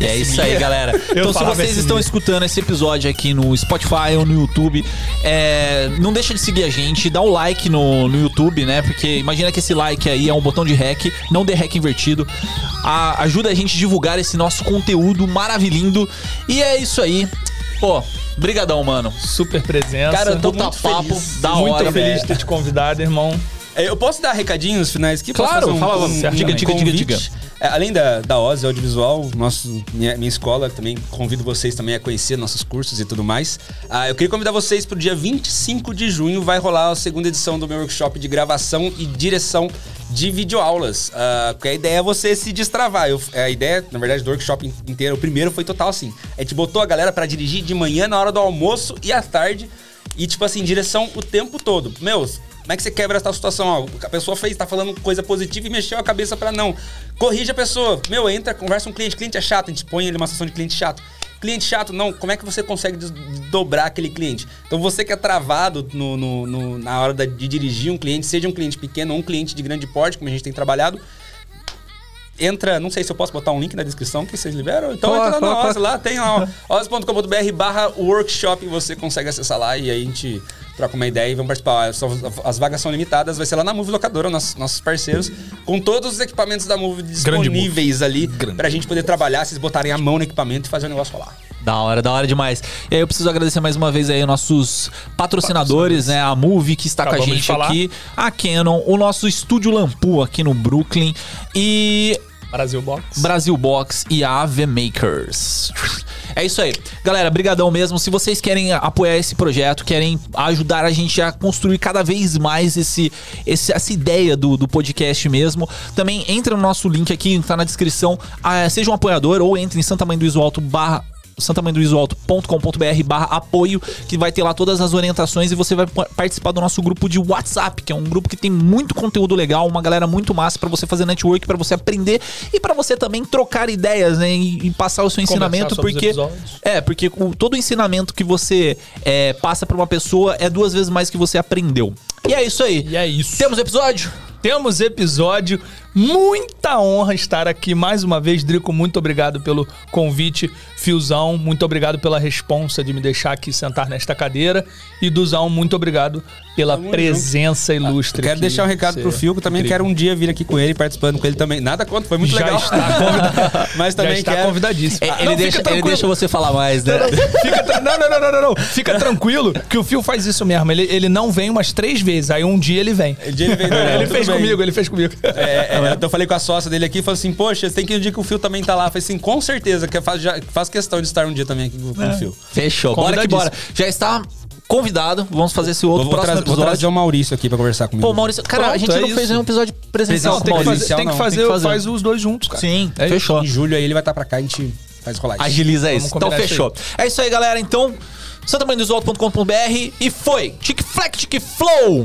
É isso aí, galera. então, se vocês estão escutando esse episódio aqui no Spotify ou no YouTube, é, não deixa de seguir a gente, dá o like no, no YouTube, né? Porque imagina que esse like aí é um botão de hack, não dê hack invertido. A- ajuda a gente a divulgar esse nosso conteúdo maravilhindo. E é isso aí. Pô, brigadão, mano. Super presença. Cara, eu tô muito papo, feliz. da muito hora. feliz velho. de ter te convidado, irmão. É, Eu posso dar recadinhos finais aqui? Claro, um, fala, um, diga, um diga, diga, convite? diga. É, além da, da Oz Audiovisual, nosso, minha, minha escola, também convido vocês também a conhecer nossos cursos e tudo mais. Ah, eu queria convidar vocês para o dia 25 de junho, vai rolar a segunda edição do meu workshop de gravação e direção de videoaulas. Ah, porque a ideia é você se destravar. Eu- a ideia, na verdade, do workshop inteiro, o primeiro foi total assim. A gente botou a galera para dirigir de manhã, na hora do almoço e à tarde. E, tipo assim, direção o tempo todo. Meus, como é que você quebra essa situação? Ó, a pessoa fez, tá falando coisa positiva e mexeu a cabeça pra não. Corrige a pessoa. Meu, entra, conversa com o cliente. Cliente é chato, a gente põe ele numa situação de cliente chato. Cliente chato, não. Como é que você consegue dobrar aquele cliente? Então você que é travado no- no- no- na hora de dirigir um cliente, seja um cliente pequeno ou um cliente de grande porte, como a gente tem trabalhado, entra, não sei se eu posso botar um link na descrição que vocês liberam. Então Coloca, entra na. Oz, lá tem lá, oz.com.br barra workshop, você consegue acessar lá e aí a gente troca uma ideia e vamos participar. Ah, As vagas são limitadas, vai ser lá na Move Locadora, nossos, nossos parceiros, com todos os equipamentos da Move disponíveis ali pra gente poder trabalhar, vocês botarem a mão no equipamento e fazer o negócio rolar. Da hora, da hora demais. E aí eu preciso agradecer mais uma vez aí nossos patrocinadores, né? A Movie que está Acabamos com a gente aqui, a Canon, o nosso estúdio Lampu aqui no Brooklyn e Brasil Box. Brasil Box e a AV Makers. É isso aí. Galera, brigadão mesmo. Se vocês querem apoiar esse projeto, querem ajudar a gente a construir cada vez mais esse, esse- essa ideia do, do podcast mesmo, também entra no nosso link aqui, tá na descrição. Ah, seja um apoiador ou entre em Santa Mãe do Iso Alto barra santamandoisoalto.com.br barra apoio, que vai ter lá todas as orientações e você vai pa- participar do nosso grupo de WhatsApp, que é um grupo que tem muito conteúdo legal, uma galera muito massa pra você fazer network, pra você aprender e pra você também trocar ideias, né, e, e passar o seu ensinamento, porque é, porque o- todo o ensinamento que você é, passa pra uma pessoa é duas vezes mais que você aprendeu. E é isso aí. E é isso. Temos episódio? Temos episódio. Muita honra estar aqui mais uma vez. Drico, muito obrigado pelo convite. Fiozão, muito obrigado pela responsa de me deixar aqui sentar nesta cadeira. E Duzão, muito obrigado pela Tamo presença ilustre. Quero que deixar um recado pro Fio, que eu também quero um dia vir aqui com ele, participando com ele também. Nada contra, foi muito Já legal. está convidado. Mas também Já está quero. convidadíssimo. É, Ah, ele, não, deixa, ele tranquilo. deixa você falar mais, né? Fica tra- não, não, não, não, não, não. Fica tranquilo que o Fio faz isso mesmo. Ele, ele não vem umas três vezes. Aí um dia ele vem. Um dia ele vem, não, ele fez bem. comigo, ele fez comigo. É, é, né? eu falei com a sócia dele aqui e falei assim: Poxa, tem que ir um dia que o Fio também tá lá. Eu falei assim: Com certeza, que faço, já, faço questão de estar um dia também aqui com É. o Fio. Fechou. Bora que bora. Já está convidado. Vamos fazer esse outro Vou, vou, próximo tra- vou episódio. trazer o Maurício aqui pra conversar comigo. Pô, Maurício, cara, a Pronto, gente é não isso. fez nenhum episódio presencial Presencial, com o Tem que fazer, tem que não, fazer, tem que fazer. faz os dois juntos, cara. Sim, É isso. fechou. Em julho aí ele vai estar pra cá e a gente faz rolar isso. Agiliza Vamos isso. Então combinar isso fechou. É isso aí, galera. Então, santamanhodosalto.com.br e foi. Tic Flex, Tic Flow.